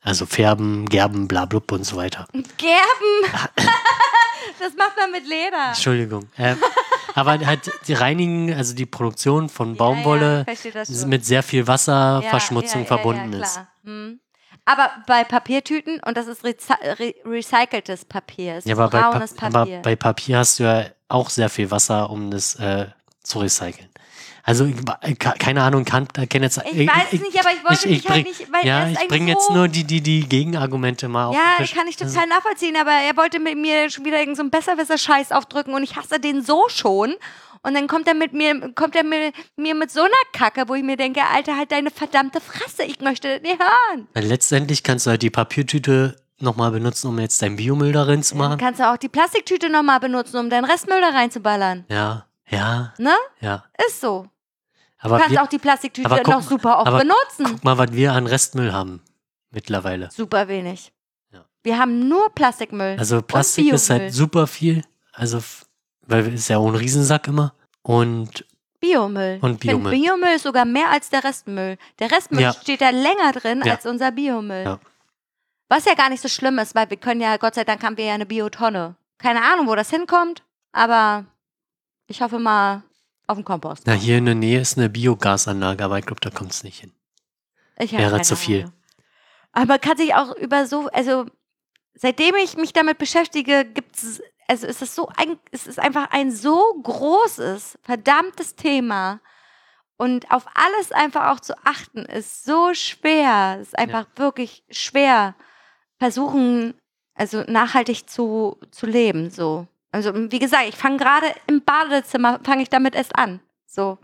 Also färben, gerben, bla blub und so weiter.
Gerben! das macht man mit Leder.
Entschuldigung. Ähm, aber halt die reinigen, also die Produktion von Baumwolle
Ja, ja,
mit sehr viel Wasserverschmutzung verbunden
ja,
ist.
Hm. Aber bei Papiertüten, und das ist re recyceltes Papier, es
Ja,
ist
aber bei, Pa- aber
Papier.
bei Papier hast du ja auch sehr viel Wasser, um das äh, zu recyceln. Also ich, ke- keine Ahnung, kann, kenne jetzt.
ich weiß es nicht, aber ich wollte mich halt nicht, weil
ja, ich bringe jetzt
so
nur die, die, die Gegenargumente mal auf
Ja, kann ich
Also,
total nachvollziehen, aber er wollte mit mir schon wieder irgendeinen so Besserwisser-Scheiß aufdrücken und ich hasse den so schon. Und dann kommt er mit mir, kommt er mit, mir mit so einer Kacke, wo ich mir denke, Alter, halt deine verdammte Fresse, ich möchte das nicht hören.
weil letztendlich kannst du halt die Papiertüte nochmal benutzen, um jetzt deinen Biomüll darin zu
Dann
machen.
kannst du auch die Plastiktüte nochmal benutzen, um deinen Restmüll da reinzuballern.
Ja, ja,
Ne?
ja.
Ist so. Du
Aber
kannst
wir,
auch die Plastiktüte
guck-
noch super oft benutzen.
guck mal, was wir an Restmüll haben mittlerweile.
Super wenig.
Ja.
Wir haben nur Plastikmüll.
Also Plastik ist
Biomüll.
halt super viel. Also, weil es ist ja auch ein Riesensack immer. Und
Biomüll.
Und
Ich find,
Biomüll.
Biomüll ist sogar mehr als der Restmüll. Der Restmüll
Ja.
steht da länger drin
Ja.
als unser Biomüll. Was ja gar nicht so schlimm ist, weil wir können ja, Gott sei Dank haben wir ja eine Biotonne. Keine Ahnung, wo das hinkommt, aber ich hoffe mal auf den Kompost.
na, hier in der Nähe ist eine Biogasanlage, aber ich glaube, da kommt es nicht hin.
Ich
wäre zu viel.
Ahnung. Aber man kann sich auch über so, also seitdem ich mich damit beschäftige, gibt es, also ist es so ein, es ist einfach ein so großes, verdammtes Thema. Und auf alles einfach auch zu achten, ist so schwer. Ist einfach wirklich schwer, versuchen, also nachhaltig zu, zu leben, so. Also, wie gesagt, ich fange gerade im Badezimmer, fange ich damit erst an. So.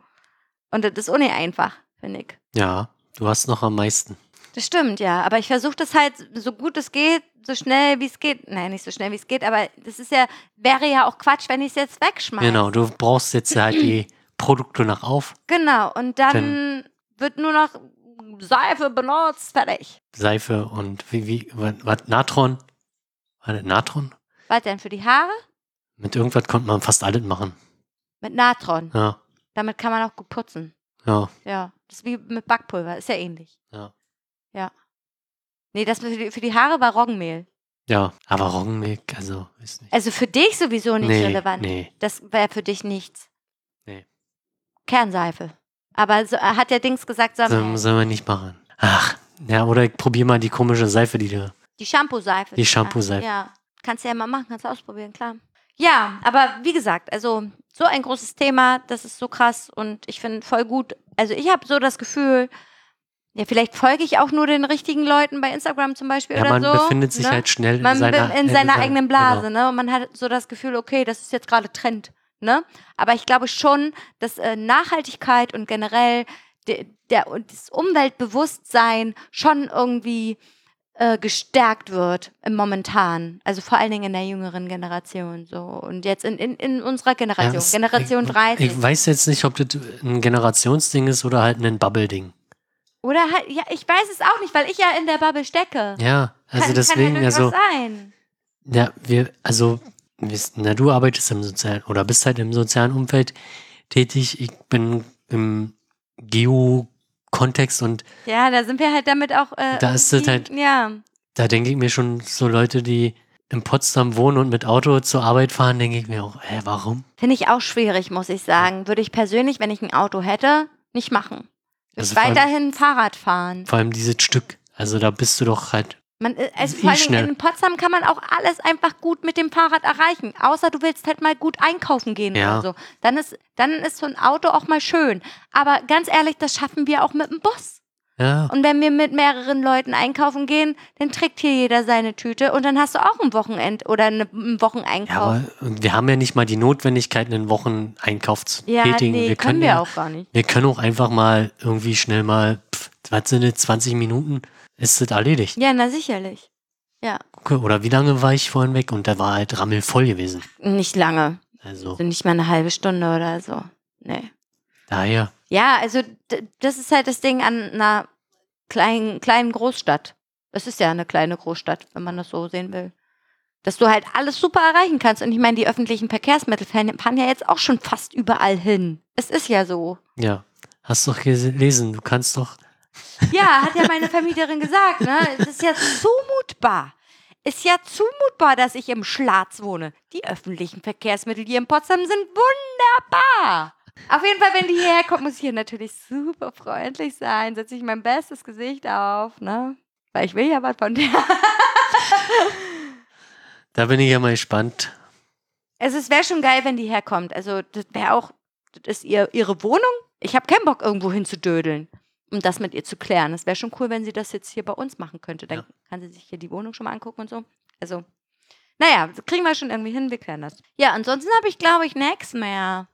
Und das ist ohne einfach, finde ich.
Ja, du hast noch am meisten.
Das stimmt, ja. Aber ich versuche das halt so gut es geht, so schnell wie es geht. Nein, nicht so schnell wie es geht, aber das ist ja, wäre ja auch Quatsch, wenn ich es jetzt wegschmeiße.
Genau, du brauchst jetzt halt die Produkte nach auf.
Genau. Und dann wird nur noch Seife benutzt, fertig.
Seife und wie, wie, was, was Natron? War das Natron?
Was denn für die Haare?
Mit irgendwas konnte man fast alles machen.
Mit Natron.
Ja,
Damit kann man auch gut putzen.
ja,
Ja. Das ist wie mit Backpulver, ist ja ähnlich.
ja.
Ja. Nee, das für die, für die Haare war Roggenmehl.
Ja, aber Roggenmehl, also, ist nicht.
Also für dich sowieso nicht
nee,
relevant.
nee.
Das wäre für dich nichts.
Nee.
Kernseife. Aber so, hat der Dings gesagt, soll
So,
man-
sollen wir nicht machen. Ach, ja, oder ich probiere mal die komische Seife, die du.
Die Shampoo-Seife.
Die Shampoo-Seife.
Ja, kannst du ja mal machen, kannst du ausprobieren, klar. Ja, aber wie gesagt, also so ein großes Thema, das ist so krass und ich finde voll gut. Also ich habe so das Gefühl, Ja, vielleicht folge ich auch nur den richtigen Leuten bei Instagram zum Beispiel
Ja,
oder
man
so.
befindet sich
ne?
halt schnell
man
in seiner,
in seiner eigenen Blase,
Genau.
ne? Und man hat so das Gefühl, okay, das ist jetzt gerade Trend, ne? Aber ich glaube schon, dass äh, Nachhaltigkeit und generell de, der und das Umweltbewusstsein schon irgendwie äh, gestärkt wird im momentan, also vor allen Dingen in der jüngeren Generation so und jetzt in, in, in unserer Generation,
Ja,
Generation
ich,
30
Ich weiß jetzt nicht, ob das ein Generationsding ist oder halt ein Bubble-Ding.
oder halt, ja, ich weiß es auch nicht, weil ich ja in der Bubble stecke.
Ja, also
kann,
deswegen,
kann ja
also,
sein.
ja, wir, also, na, du arbeitest im sozialen oder bist halt im sozialen Umfeld tätig. Ich bin im Geo-Kontext und
Ja, da sind wir halt damit auch. Äh,
Da ist es
irgendwie-
halt-
Ja.
da denke ich mir schon so Leute, die in Potsdam wohnen und mit Auto zur Arbeit fahren, denke ich mir auch, hä, warum?
Finde ich auch schwierig, muss ich sagen. Würde ich persönlich, wenn ich ein Auto hätte, nicht machen.
Also vor allem-
weiterhin Fahrrad fahren.
Vor allem dieses Stück. Also da bist du doch halt,
Man, also vor
schnell.
in Potsdam kann man auch alles einfach gut mit dem Fahrrad erreichen. Außer du willst halt mal gut einkaufen gehen
Ja.
oder so. Dann ist, dann ist so ein Auto auch mal schön. Aber ganz ehrlich, das schaffen wir auch mit dem Bus.
ja,
Und wenn wir mit mehreren Leuten einkaufen gehen, dann trägt hier jeder seine Tüte und dann hast du auch ein Wochenend oder eine, einen
ja,
Wocheneinkauf.
aber wir haben ja nicht mal die Notwendigkeit, einen Wocheneinkauf zu
Ja,
tätigen.
nee,
wir
können
können
wir
ja,
auch gar nicht.
wir können auch einfach mal irgendwie schnell mal, pff, was sind das, 20 Minuten, ist das erledigt.
Ja, na sicherlich. Ja,
Okay, Oder wie lange war ich vorhin weg und da war halt rammelvoll gewesen.
nicht lange.
Also
Also nicht mal eine halbe Stunde oder so. Nee.
daher,
Ja, also das ist halt das Ding an einer kleinen, kleinen Großstadt. Es ist ja eine kleine Großstadt, wenn man das so sehen will. Dass du halt alles super erreichen kannst. Und ich meine, die öffentlichen Verkehrsmittel fahren fahren ja jetzt auch schon fast überall hin. Es ist ja so.
ja. Hast doch gelesen, du kannst doch,
Ja, hat ja meine Vermieterin gesagt, ne? Es ist ja zumutbar. Ist ja zumutbar, dass ich im Schlatz wohne. Die öffentlichen Verkehrsmittel hier in Potsdam sind wunderbar. Auf jeden Fall, wenn die hierher kommt, muss ich hier natürlich super freundlich sein. Setze ich mein bestes Gesicht auf, ne? Weil ich will ja was von der.
da bin ich ja mal gespannt.
Also es wäre schon geil, wenn die herkommt. Also das wäre auch, das ist ihr, ihre Wohnung. Ich habe keinen Bock, irgendwo hinzudödeln, um das mit ihr zu klären. Es wäre schon cool, wenn sie das jetzt hier bei uns machen könnte. Dann
Ja.
kann sie sich hier die Wohnung schon mal angucken und so. Also, naja, kriegen wir schon irgendwie hin, wir klären das. Ja, ansonsten habe ich, glaube ich, nichts mehr.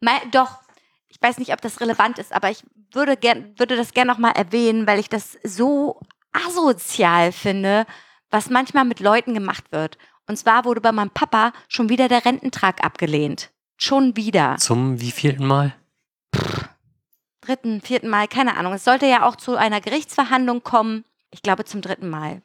Mei- doch, ich weiß nicht, ob das relevant ist, aber ich würde, gern, würde das gerne nochmal erwähnen, weil ich das so asozial finde, was manchmal mit Leuten gemacht wird. Und zwar wurde bei meinem Papa schon wieder der Rententrag abgelehnt. Schon wieder.
Zum wievielten Mal?
Dritten, vierten Mal, keine Ahnung. Es sollte ja auch zu einer Gerichtsverhandlung kommen. Ich glaube zum dritten Mal.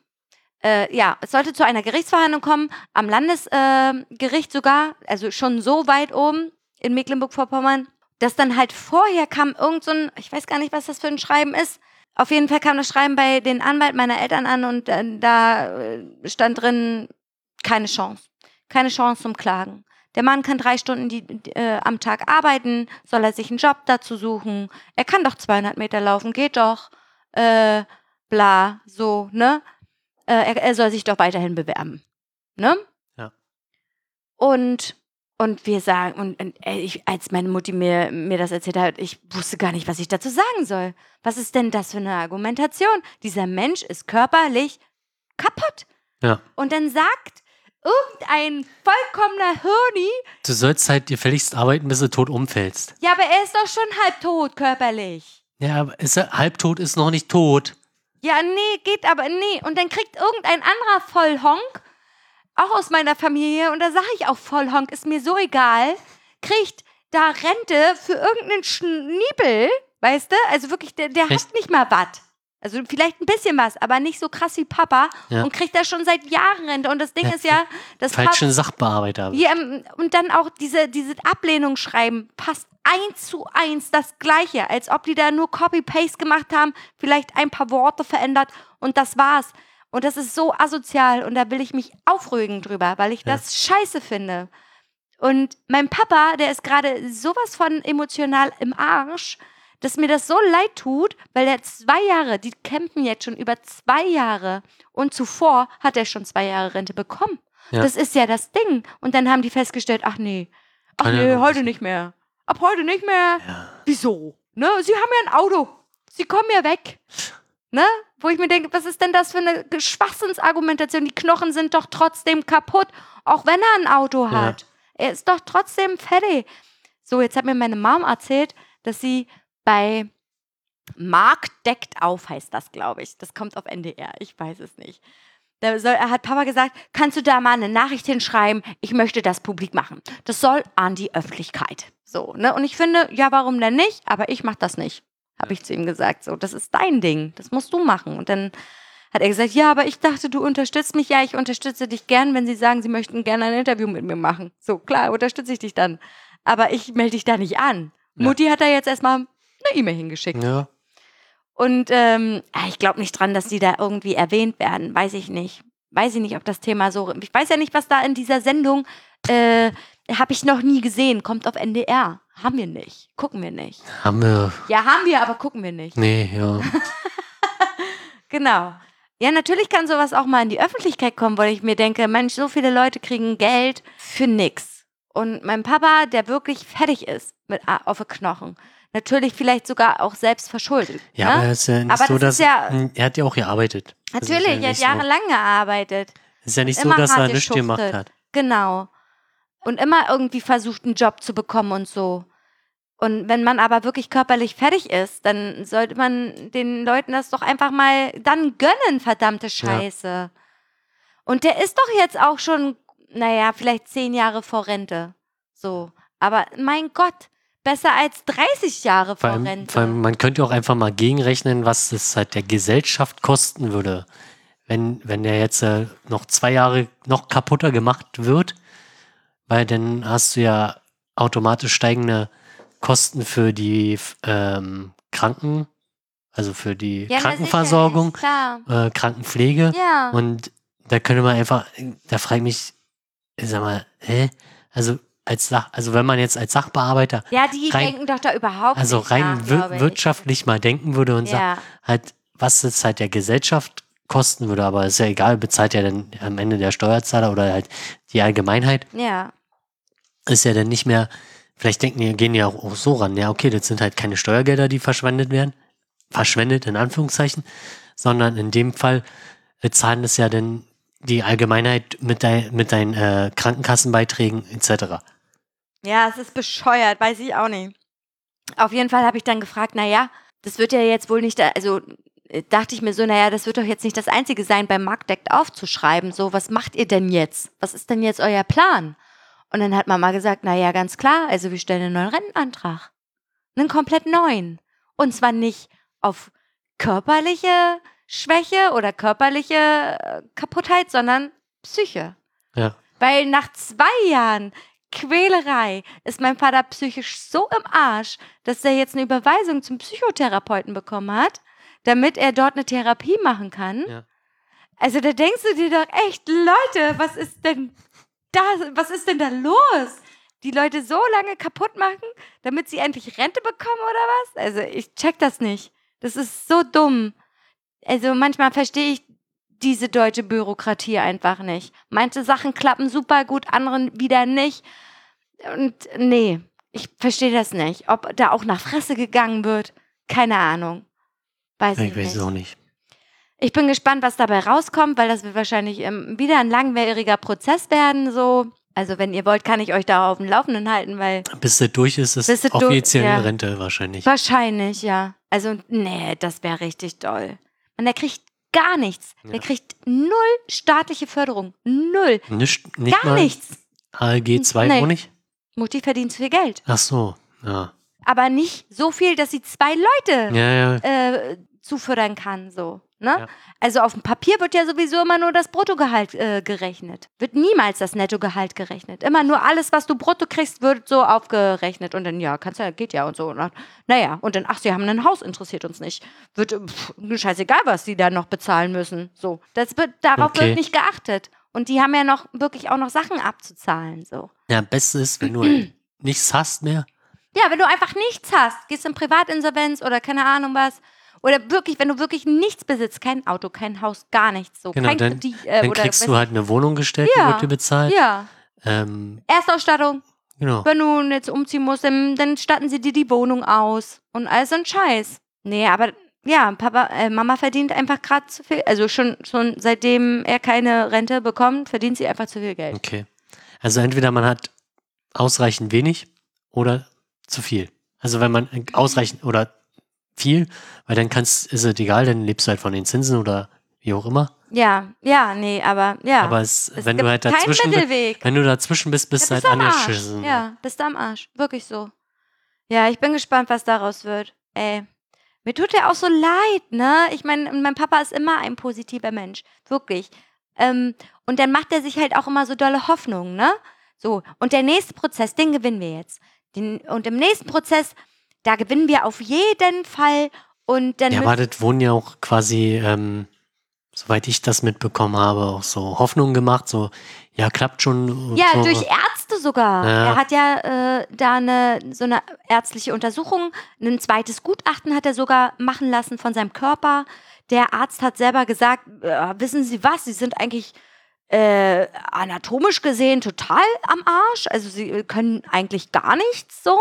Äh, ja, es sollte zu einer Gerichtsverhandlung kommen, am Landesgericht äh, sogar, also schon so weit oben in Mecklenburg-Vorpommern, dass dann halt vorher kam irgend so ein, ich weiß gar nicht, was das für ein Schreiben ist. Auf jeden Fall kam das Schreiben bei den Anwalt meiner Eltern an und äh, da äh, stand drin, keine Chance. Keine Chance zum Klagen. Der Mann kann drei Stunden die, äh, am Tag arbeiten, soll er sich einen Job dazu suchen. Er kann doch 200 Meter laufen, geht doch. Äh, bla, so, ne? Äh, er, er soll sich doch weiterhin bewerben. Ne?
Ja.
Und, und wir sagen, und, und äh, ich, als meine Mutti mir, mir das erzählt hat, ich wusste gar nicht, was ich dazu sagen soll. Was ist denn das für eine Argumentation? Dieser Mensch ist körperlich kaputt.
Ja.
Und dann sagt irgendein vollkommener Hirni,
Du sollst halt gefälligst arbeiten, bis du tot umfällst.
ja, aber er ist doch schon halb tot körperlich.
Ja, aber ist er, halbtot ist noch nicht tot.
Ja, nee, geht aber nee. Und dann kriegt irgendein anderer Vollhonk, auch aus meiner Familie, und da sage ich auch Vollhonk, ist mir so egal, kriegt da Rente für irgendeinen Schniebel, weißt du? Also wirklich, der, der hat nicht mal was. Also vielleicht ein bisschen was, aber nicht so krass wie Papa
Ja.
und kriegt das schon seit Jahren Rente. Und das Ding
Ja,
ist ja, das
Falschen Sachbearbeiter.
Ja, ähm, und dann auch diese, diese Ablehnungsschreiben passt eins zu eins das Gleiche, als ob die da nur Copy-Paste gemacht haben, vielleicht ein paar Worte verändert und das war's. Und das ist so asozial und da will ich mich aufregen drüber, weil ich
Ja.
das scheiße finde. Und mein Papa, der ist gerade sowas von emotional im Arsch, dass mir das so leid tut, weil er zwei Jahre, die campen jetzt schon über zwei Jahre und zuvor hat er schon zwei Jahre Rente bekommen.
Ja.
Das ist ja das Ding. Und dann haben die festgestellt, ach nee, ach
ja
nee, heute
nicht.
mehr. Ab heute nicht mehr.
Ja.
Wieso? Ne? Sie haben ja ein Auto. Sie kommen ja weg. Ne? Wo ich mir denke, was ist denn das für eine Schwachsinnsargumentation? Die Knochen sind doch trotzdem kaputt, auch wenn er ein Auto hat. Er ist doch trotzdem fertig. So, jetzt hat mir meine Mom erzählt, dass sie bei Mark deckt auf, heißt das, glaube ich. Das kommt auf NDR, ich weiß es nicht. Da soll, hat Papa gesagt, kannst du da mal eine Nachricht hinschreiben? Ich möchte das publik machen. Das soll an die Öffentlichkeit. So, ne? Und ich finde, ja, warum denn nicht? Aber ich mache das nicht, habe ich zu ihm gesagt. So, das ist dein Ding. Das musst du machen. Und dann hat er gesagt, ja, aber ich dachte, du unterstützt mich. Ja, ich unterstütze dich gern, wenn sie sagen, sie möchten gerne ein Interview mit mir machen. So, klar, unterstütze ich dich dann. Aber ich melde dich da nicht an.
Ja.
Mutti hat da jetzt erstmal eine E-Mail hingeschickt.
Ja.
Und ähm, ah, ich glaube nicht dran, dass die da irgendwie erwähnt werden. Weiß ich nicht. Weiß ich nicht, ob das Thema so. Ich weiß ja nicht, was da in dieser Sendung. Äh, Habe ich noch nie gesehen. Kommt auf NDR. Haben wir nicht. Gucken wir nicht.
Haben wir.
Ja, haben wir, aber gucken wir nicht.
Nee, ja.
Genau. Ja, natürlich kann sowas auch mal in die Öffentlichkeit kommen, weil ich mir denke, Mensch, so viele Leute kriegen Geld für nix. Und mein Papa, der wirklich fertig ist mit A- auf den Knochen, natürlich vielleicht sogar auch selbst verschuldet.
Ja,
ne?
aber es ist ja nicht
Aber
so,
das
dass.
ja-
Hm, er hat ja auch gearbeitet.
Natürlich,
ja
er hat
nicht so.
jahrelang gearbeitet.
Es ist ja nicht so, dass er nichts gemacht hat.
Genau. Und immer irgendwie versucht, einen Job zu bekommen und so. Und wenn man aber wirklich körperlich fertig ist, dann sollte man den Leuten das doch einfach mal dann gönnen, verdammte Scheiße. Und der ist doch jetzt auch schon, naja, vielleicht zehn Jahre vor Rente. So. Aber mein Gott, besser als 30 Jahre
Vor
vor
allem,
Rente.
vor allem, man könnte auch einfach mal gegenrechnen, was es halt der Gesellschaft kosten würde, wenn, wenn der jetzt äh, noch zwei Jahre noch kaputter gemacht wird, weil dann hast du ja automatisch steigende Kosten für die ähm, Kranken, also für die
ja,
Krankenversorgung, äh, Krankenpflege.
Ja.
Und da könnte man einfach, da frage ich mich, ich sag mal, hä? Also als Sach, also wenn man jetzt als Sachbearbeiter
ja, die
rein-
denken doch da überhaupt
also rein
nach,
wir
ich.
wirtschaftlich mal denken würde und sagt,
Ja.
halt, was es halt der Gesellschaft kosten würde, aber ist ja egal, bezahlt ja dann am Ende der Steuerzahler oder halt die Allgemeinheit,
Ja.
ist ja dann nicht mehr, vielleicht denken die, gehen ja auch so ran, ja, okay, das sind halt keine Steuergelder, die verschwendet werden, verschwendet in Anführungszeichen, sondern in dem Fall äh, zahlen das ja dann die Allgemeinheit mit, dein, mit deinen äh, Krankenkassenbeiträgen etc.
Ja, es ist bescheuert, weiß ich auch nicht. Auf jeden Fall habe ich dann gefragt, naja, das wird ja jetzt wohl nicht, also äh, dachte ich mir so, naja, das wird doch jetzt nicht das Einzige sein, beim Marktdeckt aufzuschreiben. So, was macht ihr denn jetzt? Was ist denn jetzt euer Plan? Und dann hat Mama gesagt, naja, ganz klar, also wir stellen einen neuen Rentenantrag. Einen komplett neuen. Und zwar nicht auf körperliche Schwäche oder körperliche äh, Kaputtheit, sondern Psyche.
Ja.
Weil nach zwei Jahren Quälerei ist mein Vater psychisch so im Arsch, dass er jetzt eine Überweisung zum Psychotherapeuten bekommen hat, damit er dort eine Therapie machen kann.
Ja.
Also da denkst du dir doch echt, Leute, was ist denn da, was ist denn da los? Die Leute so lange kaputt machen, damit sie endlich Rente bekommen oder was? Also ich check das nicht. Das ist so dumm. Also manchmal verstehe ich diese deutsche Bürokratie einfach nicht. Manche Sachen klappen super gut, andere wieder nicht. Und nee, ich verstehe das nicht. Ob da auch nach Fresse gegangen wird, keine Ahnung. Weiß ich,
Ich weiß
nicht.
es auch nicht.
Ich bin gespannt, was dabei rauskommt, weil das wird wahrscheinlich ähm, wieder ein langwieriger Prozess werden. So. Also wenn ihr wollt, kann ich euch da auf dem Laufenden halten, weil
Bis das durch ist, ist
durch-
offiziell
ja.
Rente wahrscheinlich.
wahrscheinlich, ja. Also nee, das wäre richtig doll. Und der kriegt gar nichts. Der
Ja.
kriegt null staatliche Förderung. Null.
Nicht, nicht
Gar nichts.
ALG 2
Nee.
auch nicht?
Mutti verdient viel Geld.
Ach so, ja.
Aber nicht so viel, dass sie zwei Leute
Ja, ja.
äh, zufördern kann, so. Ne?
Ja.
Also auf dem Papier wird ja sowieso immer nur das Bruttogehalt äh, gerechnet. Wird niemals das Nettogehalt gerechnet. Immer nur alles, was du brutto kriegst, wird so aufgerechnet. Und dann, ja, kannst ja, geht ja und so. Und dann, naja, und dann, ach, sie haben ein Haus, interessiert uns nicht. Wird pff, scheißegal, was sie da noch bezahlen müssen. So. Das wird, darauf
Okay.
wird nicht geachtet. Und die haben ja noch wirklich auch noch Sachen abzuzahlen. So.
Ja, Beste ist, wenn du nichts hast mehr.
Ja, wenn du einfach nichts hast, gehst in Privatinsolvenz oder keine Ahnung was. Oder wirklich, wenn du wirklich nichts besitzt, kein Auto, kein Haus, gar nichts so.
Genau,
kein
dann-
Kredit, äh,
Dann kriegst du halt eine Wohnung gestellt,
Ja.
die wird dir bezahlt.
Ja,
Ähm,
Erstausstattung.
genau.
Wenn du jetzt umziehen musst, dann, dann statten sie dir die Wohnung aus. Und all so ein Scheiß. Nee, aber ja, Papa, äh, Mama verdient einfach gerade zu viel. Also schon, schon seitdem er keine Rente bekommt, verdient sie einfach zu viel Geld.
Okay. Also entweder man hat ausreichend wenig oder zu viel. Also wenn man ausreichend oder viel, weil dann kannst, ist es egal, dann lebst du halt von den Zinsen oder wie auch immer.
Ja, ja, nee, aber ja.
Aber es,
es
wenn du halt dazwischen, bi-
Mittelweg.
wenn du dazwischen bist, bist du
Ja,
halt
bist
angeschissen.
Ja, bist am Arsch. Wirklich so. Ja, ich bin gespannt, was daraus wird. Ey. Mir tut er auch so leid, ne? Ich meine, mein Papa ist immer ein positiver Mensch. Wirklich. Ähm, und dann macht er sich halt auch immer so dolle Hoffnungen, ne? So. Und der nächste Prozess, den gewinnen wir jetzt. Den, und im nächsten Prozess, da gewinnen wir auf jeden Fall. Und dann
Ja, aber das wurden ja auch quasi, ähm, soweit ich das mitbekommen habe, auch so Hoffnungen gemacht, so, ja, klappt schon. und
Ja,
so.
durch Ärzte sogar.
Ja.
Er hat ja äh, da eine, so eine ärztliche Untersuchung, ein zweites Gutachten hat er sogar machen lassen von seinem Körper. Der Arzt hat selber gesagt, äh, wissen Sie was, Sie sind eigentlich äh, anatomisch gesehen total am Arsch. Also Sie können eigentlich gar nichts so.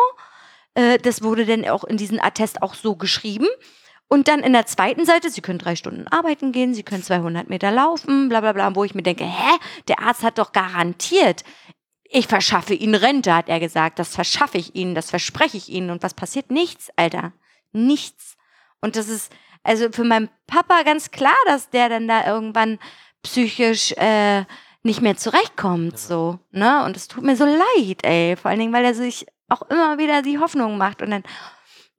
Äh, das wurde dann auch in diesem Attest auch so geschrieben. Und dann in der zweiten Seite, Sie können drei Stunden arbeiten gehen, Sie können 200 Meter laufen, bla bla bla, wo ich mir denke, hä, der Arzt hat doch garantiert, ich verschaffe Ihnen Rente, hat er gesagt, das verschaffe ich Ihnen, das verspreche ich Ihnen. Und was passiert? Nichts, Alter, nichts. Und das ist also für meinen Papa ganz klar, dass der dann da irgendwann psychisch äh, nicht mehr zurechtkommt, so, ne? Und es tut mir so leid, ey, vor allen Dingen, weil er sich auch immer wieder die Hoffnung macht und dann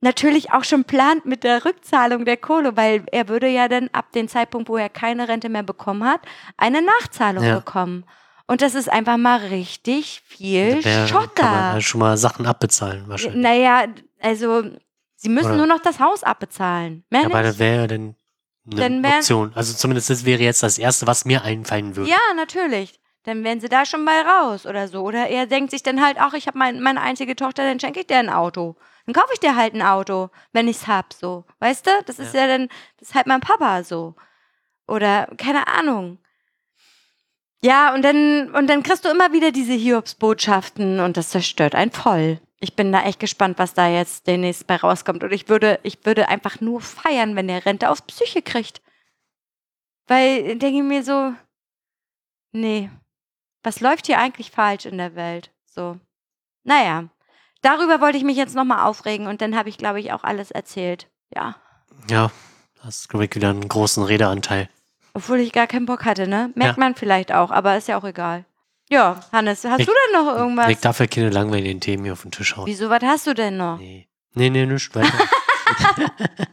natürlich auch schon plant mit der Rückzahlung der Kohle, weil er würde ja dann ab dem Zeitpunkt, wo er keine Rente mehr bekommen hat, eine Nachzahlung
Ja.
bekommen. Und das ist einfach mal richtig viel Schotter.
kann man halt schon mal Sachen abbezahlen, wahrscheinlich.
Naja, also sie müssen
Oder-
nur noch das Haus abbezahlen. Mehr
Ja, aber das wäre ja dann eine
Dann wär-
Option. Also zumindest das wäre jetzt das Erste, was mir einfallen würde.
Ja, natürlich. Dann wären sie da schon mal raus oder so. Oder er denkt sich dann halt, ach, ich habe mein, meine einzige Tochter, dann schenke ich dir ein Auto. Dann kaufe ich dir halt ein Auto, wenn ich's hab, so. Weißt du? Das ist ja, dann, das ist halt mein Papa so. Oder, keine Ahnung. Ja, und dann, und dann kriegst du immer wieder diese Hiobsbotschaften und das zerstört einen voll. Ich bin da echt gespannt, was da jetzt demnächst bei rauskommt. Und ich würde, ich würde einfach nur feiern, wenn der Rente auf Psyche kriegt. Weil, denke ich mir so, nee, was läuft hier eigentlich falsch in der Welt? So. Naja, darüber wollte ich mich jetzt nochmal aufregen und dann habe ich, glaube ich, auch alles erzählt. Ja.
Ja, hast, glaube ich, wieder einen großen Redeanteil.
Obwohl ich gar keinen Bock hatte, ne? Merkt
Ja.
man vielleicht auch, aber ist ja auch egal. Ja, Hannes, hast
Ich-
du denn noch irgendwas?
Ich darf ja keine langweiligen Themen hier auf den Tisch hauen.
Wieso, was hast du denn noch?
Nee. Nee, nee, nicht weiter.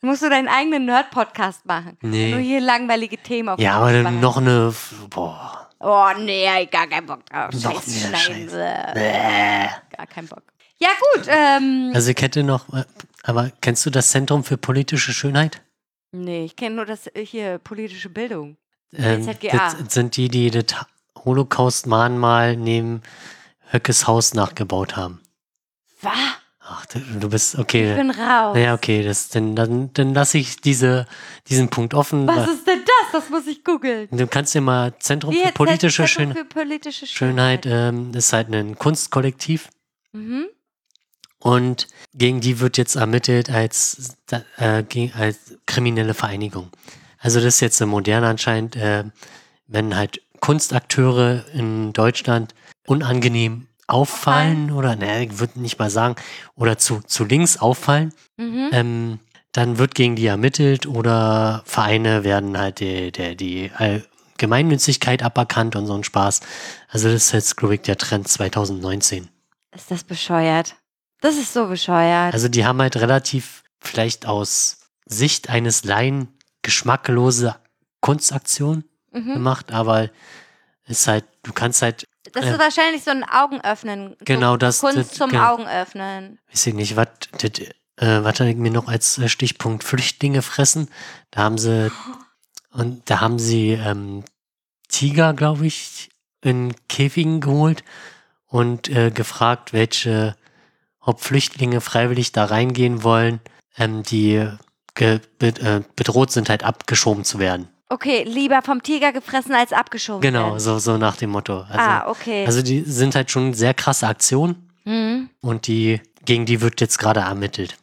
Musst du deinen eigenen Nerd-Podcast machen? Nur
Nee.
hier langweilige Themen auf
Ja, aber dann noch eine. Boah.
Oh, nee, ich gar keinen Bock drauf.
Noch
Scheiße,
mehr
Scheiße.
Bäh.
Gar keinen Bock. Ja, gut. Ähm,
Also ich hätte noch, äh, aber kennst du das Zentrum für politische Schönheit?
nee, ich kenne nur das äh, hier, politische Bildung.
Ähm,
ZGA.
das sind die, die das Holocaust-Mahnmal neben Höckes Haus nachgebaut haben.
Was?
Ach, du, du bist,
Ich
okay.
bin raus.
Ja, okay, das, dann, dann, dann lasse ich diese, diesen Punkt offen.
Was ist denn das? Das muss ich googeln.
Du kannst dir mal Zentrum für politische,
Zentrum für politische
Schönheit,
Schönheit.
ähm, ist halt ein Kunstkollektiv
Mhm.
und gegen die wird jetzt ermittelt als, äh, gegen, als kriminelle Vereinigung. Also das ist jetzt modern anscheinend, äh, wenn halt Kunstakteure in Deutschland unangenehm auffallen oder, ne, ich würde nicht mal sagen, oder zu, zu links auffallen,
Mhm.
ähm, dann wird gegen die ermittelt oder Vereine werden halt die, die All- Gemeinnützigkeit aberkannt und so ein Spaß. Also das ist jetzt, glaube ich, der Trend 2019.
Ist das bescheuert? Das ist so bescheuert.
Also die haben halt relativ vielleicht aus Sicht eines Laien geschmacklose Kunstaktionen
mhm.
gemacht, aber ist halt, du kannst halt,
Das
äh,
ist wahrscheinlich so ein Augenöffnen.
Genau,
so
das-
Kunst
das-
zum
genau.
Augenöffnen.
weiß ich nicht, was, äh, was hatte ich mir noch als äh, Stichpunkt Flüchtlinge fressen? Da haben sie, und da haben sie ähm, Tiger, glaube ich, in Käfigen geholt und äh, gefragt, welche, ob Flüchtlinge freiwillig da reingehen wollen, ähm, die ge, be, äh, bedroht sind, halt abgeschoben zu werden.
Okay, lieber vom Tiger gefressen als abgeschoben.
Genau,
werden.
so, so nach dem Motto. Also,
ah, okay.
also die sind halt schon sehr krasse Aktionen
mhm.
und die, gegen die wird jetzt gerade ermittelt.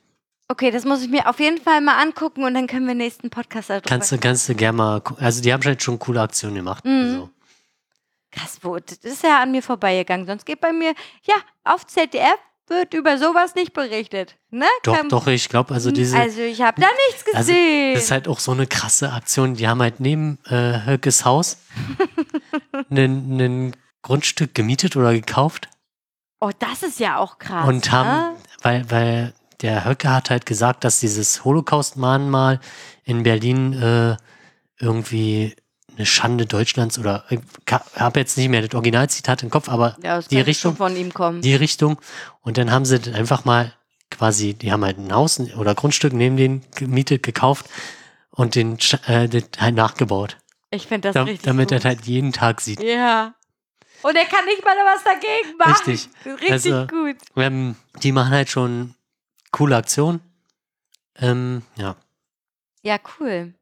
Okay, das muss ich mir auf jeden Fall mal angucken und dann können wir nächsten Podcast darüber.
Kannst du, kannst du gerne mal, also die haben halt schon coole Aktionen gemacht.
Mhm.
Also,
Krass, wo, das ist ja an mir vorbeigegangen. Sonst geht bei mir, ja, auf ZDF wird über sowas nicht berichtet. Ne?
doch,
Kein-
doch, ich glaube, also diese,
also ich habe da nichts
also
gesehen.
das ist halt auch so eine krasse Aktion. Die haben halt neben äh, Höckes Haus ein Grundstück gemietet oder gekauft
oh, das ist ja auch krass.
und haben,
ne?
weil, weil der Höcke hat halt gesagt, dass dieses Holocaust-Mahnmal in Berlin äh, irgendwie eine Schande Deutschlands oder ich habe jetzt nicht mehr das Originalzitat im Kopf, aber
ja,
die Richtung-
von ihm kommen.
die Richtung. Und dann haben sie einfach mal quasi, die haben halt ein Haus oder Grundstück neben den gemietet, gekauft und den äh, das halt nachgebaut.
ich finde das
Da,
richtig
damit er halt jeden Tag sieht.
Ja. Und er kann nicht mal was dagegen machen.
Richtig.
Richtig
Also-
gut.
Ähm, die machen halt schon coole Aktionen. Ähm, ja.
Ja, cool.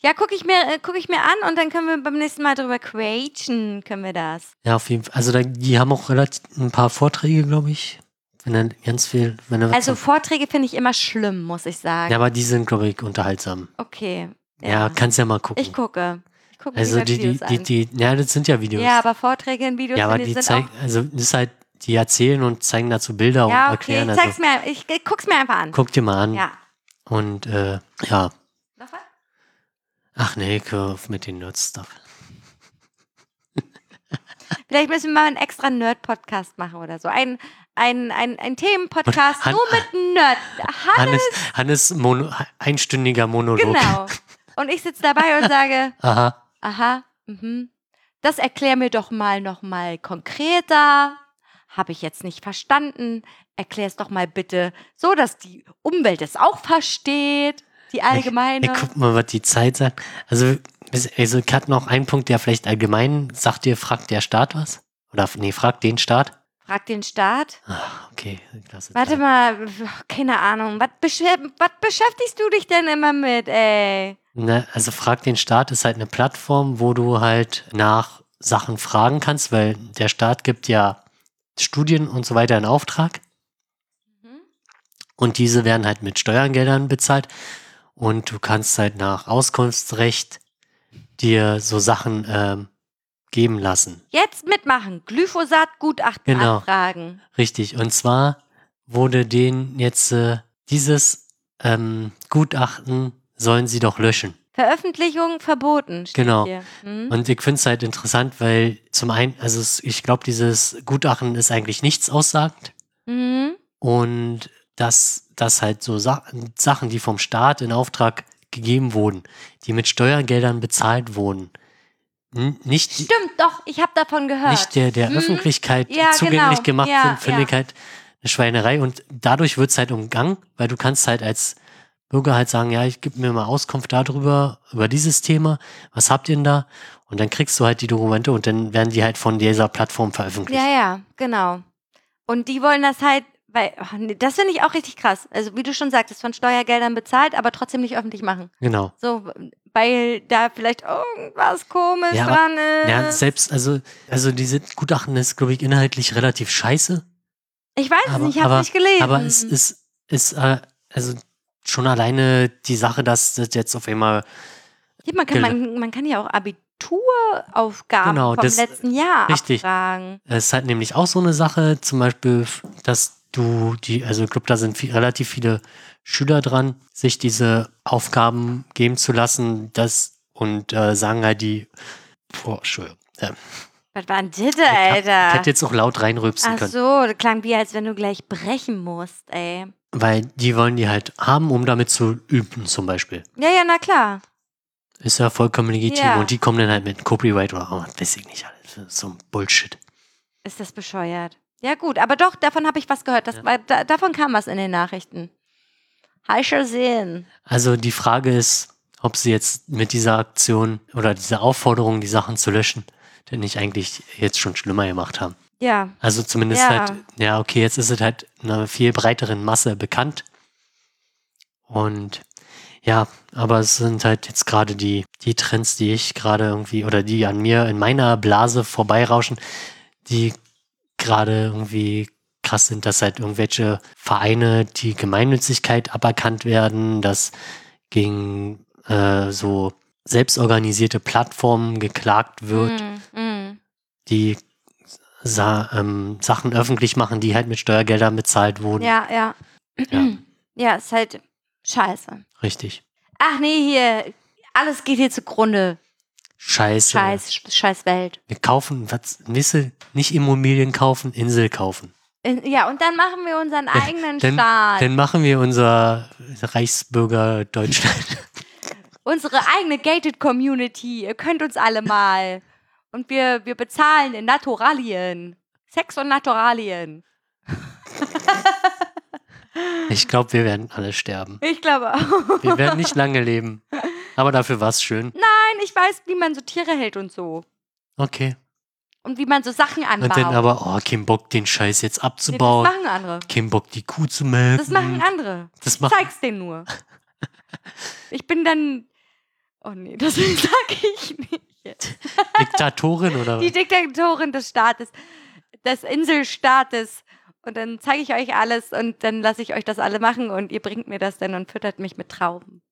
Ja, gucke ich, mir, äh, guck ich mir an und dann können wir beim nächsten Mal drüber quatschen, können wir das.
Ja, auf jeden Fall. Also da, die haben auch relativ ein paar Vorträge, glaube ich. Wenn dann ganz viel, wenn was
Also Vorträge finde ich immer schlimm, muss ich sagen.
ja, aber die sind, glaube ich, unterhaltsam.
Okay.
Ja, kannst ja mal gucken.
Ich gucke. Ich gucke
also die, die, die, die, ja, das sind ja Videos.
ja, aber Vorträge in Videos
Ja, aber die zeigen, also das ist halt, die erzählen und zeigen dazu Bilder und
Ja, okay,
erklären.
ich
Also,
mir, ich, ich guck's mir einfach an.
guck dir mal an.
Ja.
Und äh, ja? Ach nee, auf mit den Nerd-Stuff.
Vielleicht müssen wir mal einen extra Nerd-Podcast machen oder so. Ein, ein, ein, ein Themen-Podcast nur mit Nerd. Hannes,
Hannes, Hannes Mono, einstündiger Monolog.
genau. Und ich sitze dabei und sage,
Aha.
aha, mhm. das erklär mir doch mal noch mal konkreter. Habe ich jetzt nicht verstanden. Erklär es doch mal bitte so, dass die Umwelt es auch versteht. Die allgemeine.
Ey, guck mal, was die Zeit sagt. Also, also ich hatte noch einen Punkt, der vielleicht allgemein sagt dir, fragt der Staat was? Oder nee, fragt den Staat.
Frag den Staat.
Ach, okay, klasse.
Warte
Zeit.
mal, keine Ahnung. Was, beschäf was beschäftigst du dich denn immer mit, ey?
Ne, also frag den Staat ist halt eine Plattform, wo du halt nach Sachen fragen kannst, weil der Staat gibt ja Studien und so weiter in Auftrag
Mhm.
und diese werden halt mit Steuergeldern bezahlt und du kannst halt nach Auskunftsrecht dir so Sachen ähm, geben lassen.
Jetzt mitmachen. Glyphosat-Gutachten
Genau.
anfragen.
Richtig. Und zwar wurde denen jetzt äh, dieses ähm, Gutachten sollen sie doch löschen.
Veröffentlichung verboten.
Genau.
Hm?
Und ich finde es halt interessant, weil zum einen, also ich glaube, dieses Gutachten ist eigentlich nichts aussagend.
Mhm.
Und dass das halt so Sa Sachen, die vom Staat in Auftrag gegeben wurden, die mit Steuergeldern bezahlt wurden, nicht,
Stimmt, doch, ich habe davon gehört.
nicht der, der
Mhm.
Öffentlichkeit
Ja,
zugänglich
genau.
gemacht
Ja,
sind, finde
ja.
ich halt eine Schweinerei. Und dadurch wird es halt umgangen, weil du kannst halt als Bürger halt sagen, ja, ich gebe mir mal Auskunft darüber, über dieses Thema, was habt ihr denn da? Und dann kriegst du halt die Dokumente und dann werden die halt von dieser Plattform veröffentlicht.
Ja, ja, genau. Und die wollen das halt, weil, nee, das finde ich auch richtig krass. Also, wie du schon sagtest, von Steuergeldern bezahlt, aber trotzdem nicht öffentlich machen.
Genau.
So, weil da vielleicht irgendwas komisch
Ja, aber-
dran ist.
Ja, selbst, also, also diese Gutachten ist, glaube ich, inhaltlich relativ scheiße.
ich weiß es
aber-
nicht, ich habe es nicht gelesen.
Aber es ist, ist äh, also schon alleine die Sache, dass das jetzt auf einmal,
Ja, man, kann, man, man kann ja auch Abituraufgaben
Genau,
vom
das-
letzten Jahr
richtig.
abfragen.
es ist halt nämlich auch so eine Sache, zum Beispiel, dass du die, also ich glaube, da sind viel, relativ viele Schüler dran, sich diese Aufgaben geben zu lassen, das und äh, sagen halt die, boah, Entschuldigung, äh,
Was war denn das,
hab, ich
Alter?
hätte jetzt auch laut reinrülpsen
Ach
können,
so, das klang wie, als wenn du gleich brechen musst, ey.
weil die wollen die halt haben, um damit zu üben, zum Beispiel.
Ja, ja, na klar.
Ist ja vollkommen legitim.
Ja.
Und die kommen dann halt mit Copyright oder oh, weiß ich nicht. alles. So ein Bullshit.
Ist das bescheuert? Ja, gut, aber doch, davon habe ich was gehört. Das
Ja.
war, da, davon kam was in den Nachrichten. Habe ich schon sehen.
Also die Frage ist, ob sie jetzt mit dieser Aktion oder dieser Aufforderung, die Sachen zu löschen, denn nicht eigentlich jetzt schon schlimmer gemacht haben.
Ja,
Also zumindest
Ja.
halt, ja, okay, jetzt ist es halt einer viel breiteren Masse bekannt. Und ja, aber es sind halt jetzt gerade die, die Trends, die ich gerade irgendwie oder die an mir in meiner Blase vorbeirauschen, die gerade irgendwie krass sind, dass halt irgendwelche Vereine die Gemeinnützigkeit aberkannt werden, dass gegen äh, so selbstorganisierte Plattformen geklagt wird,
Mm, mm.
die sa ähm, Sachen öffentlich machen, die halt mit Steuergeldern bezahlt wurden.
Ja, ja.
Ja.
Ja, ist halt scheiße.
Richtig.
Ach nee, hier, alles geht hier zugrunde.
Scheiße.
Scheiß, scheiß Welt.
Wir kaufen, was, Nisse, nicht Immobilien kaufen, Insel kaufen.
In- Ja, und dann machen wir unseren eigenen
Dann,
Staat.
dann machen wir unser Reichsbürger Deutschland.
Unsere eigene Gated Community. Ihr könnt uns alle mal. Und wir, wir bezahlen in Naturalien. Sex und Naturalien.
Ich glaube, wir werden alle sterben.
Ich glaube auch.
Wir werden nicht lange leben. Aber dafür war es schön.
Nein, ich weiß, wie man so Tiere hält und so.
Okay.
Und wie man so Sachen anbaut.
Und dann aber, oh, kein Bock, den Scheiß jetzt
nee, das
abzubauen.
machen andere.
kein Bock, die Kuh zu melken.
Das machen andere.
Das
Ich
macht,
zeig's denen nur. Ich bin dann. Oh nee, das sag ich nicht.
Diktatorin oder
Die
was?
Diktatorin des Staates, des Inselstaates. Und dann zeige ich euch alles und dann lasse ich euch das alle machen und ihr bringt mir das dann und füttert mich mit Trauben.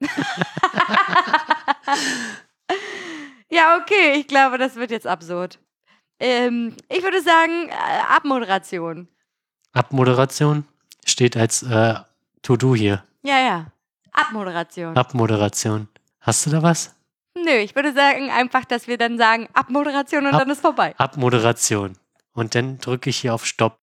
ja, okay, ich glaube, das wird jetzt absurd. Ähm, ich würde sagen, äh, Abmoderation.
Abmoderation steht als äh, To-Do hier.
Ja, ja. Abmoderation.
Abmoderation. Hast du da was?
Nö, ich würde sagen einfach, dass wir dann sagen Abmoderation und
Ab-
dann ist vorbei.
Abmoderation. Und dann drücke ich hier auf Stopp.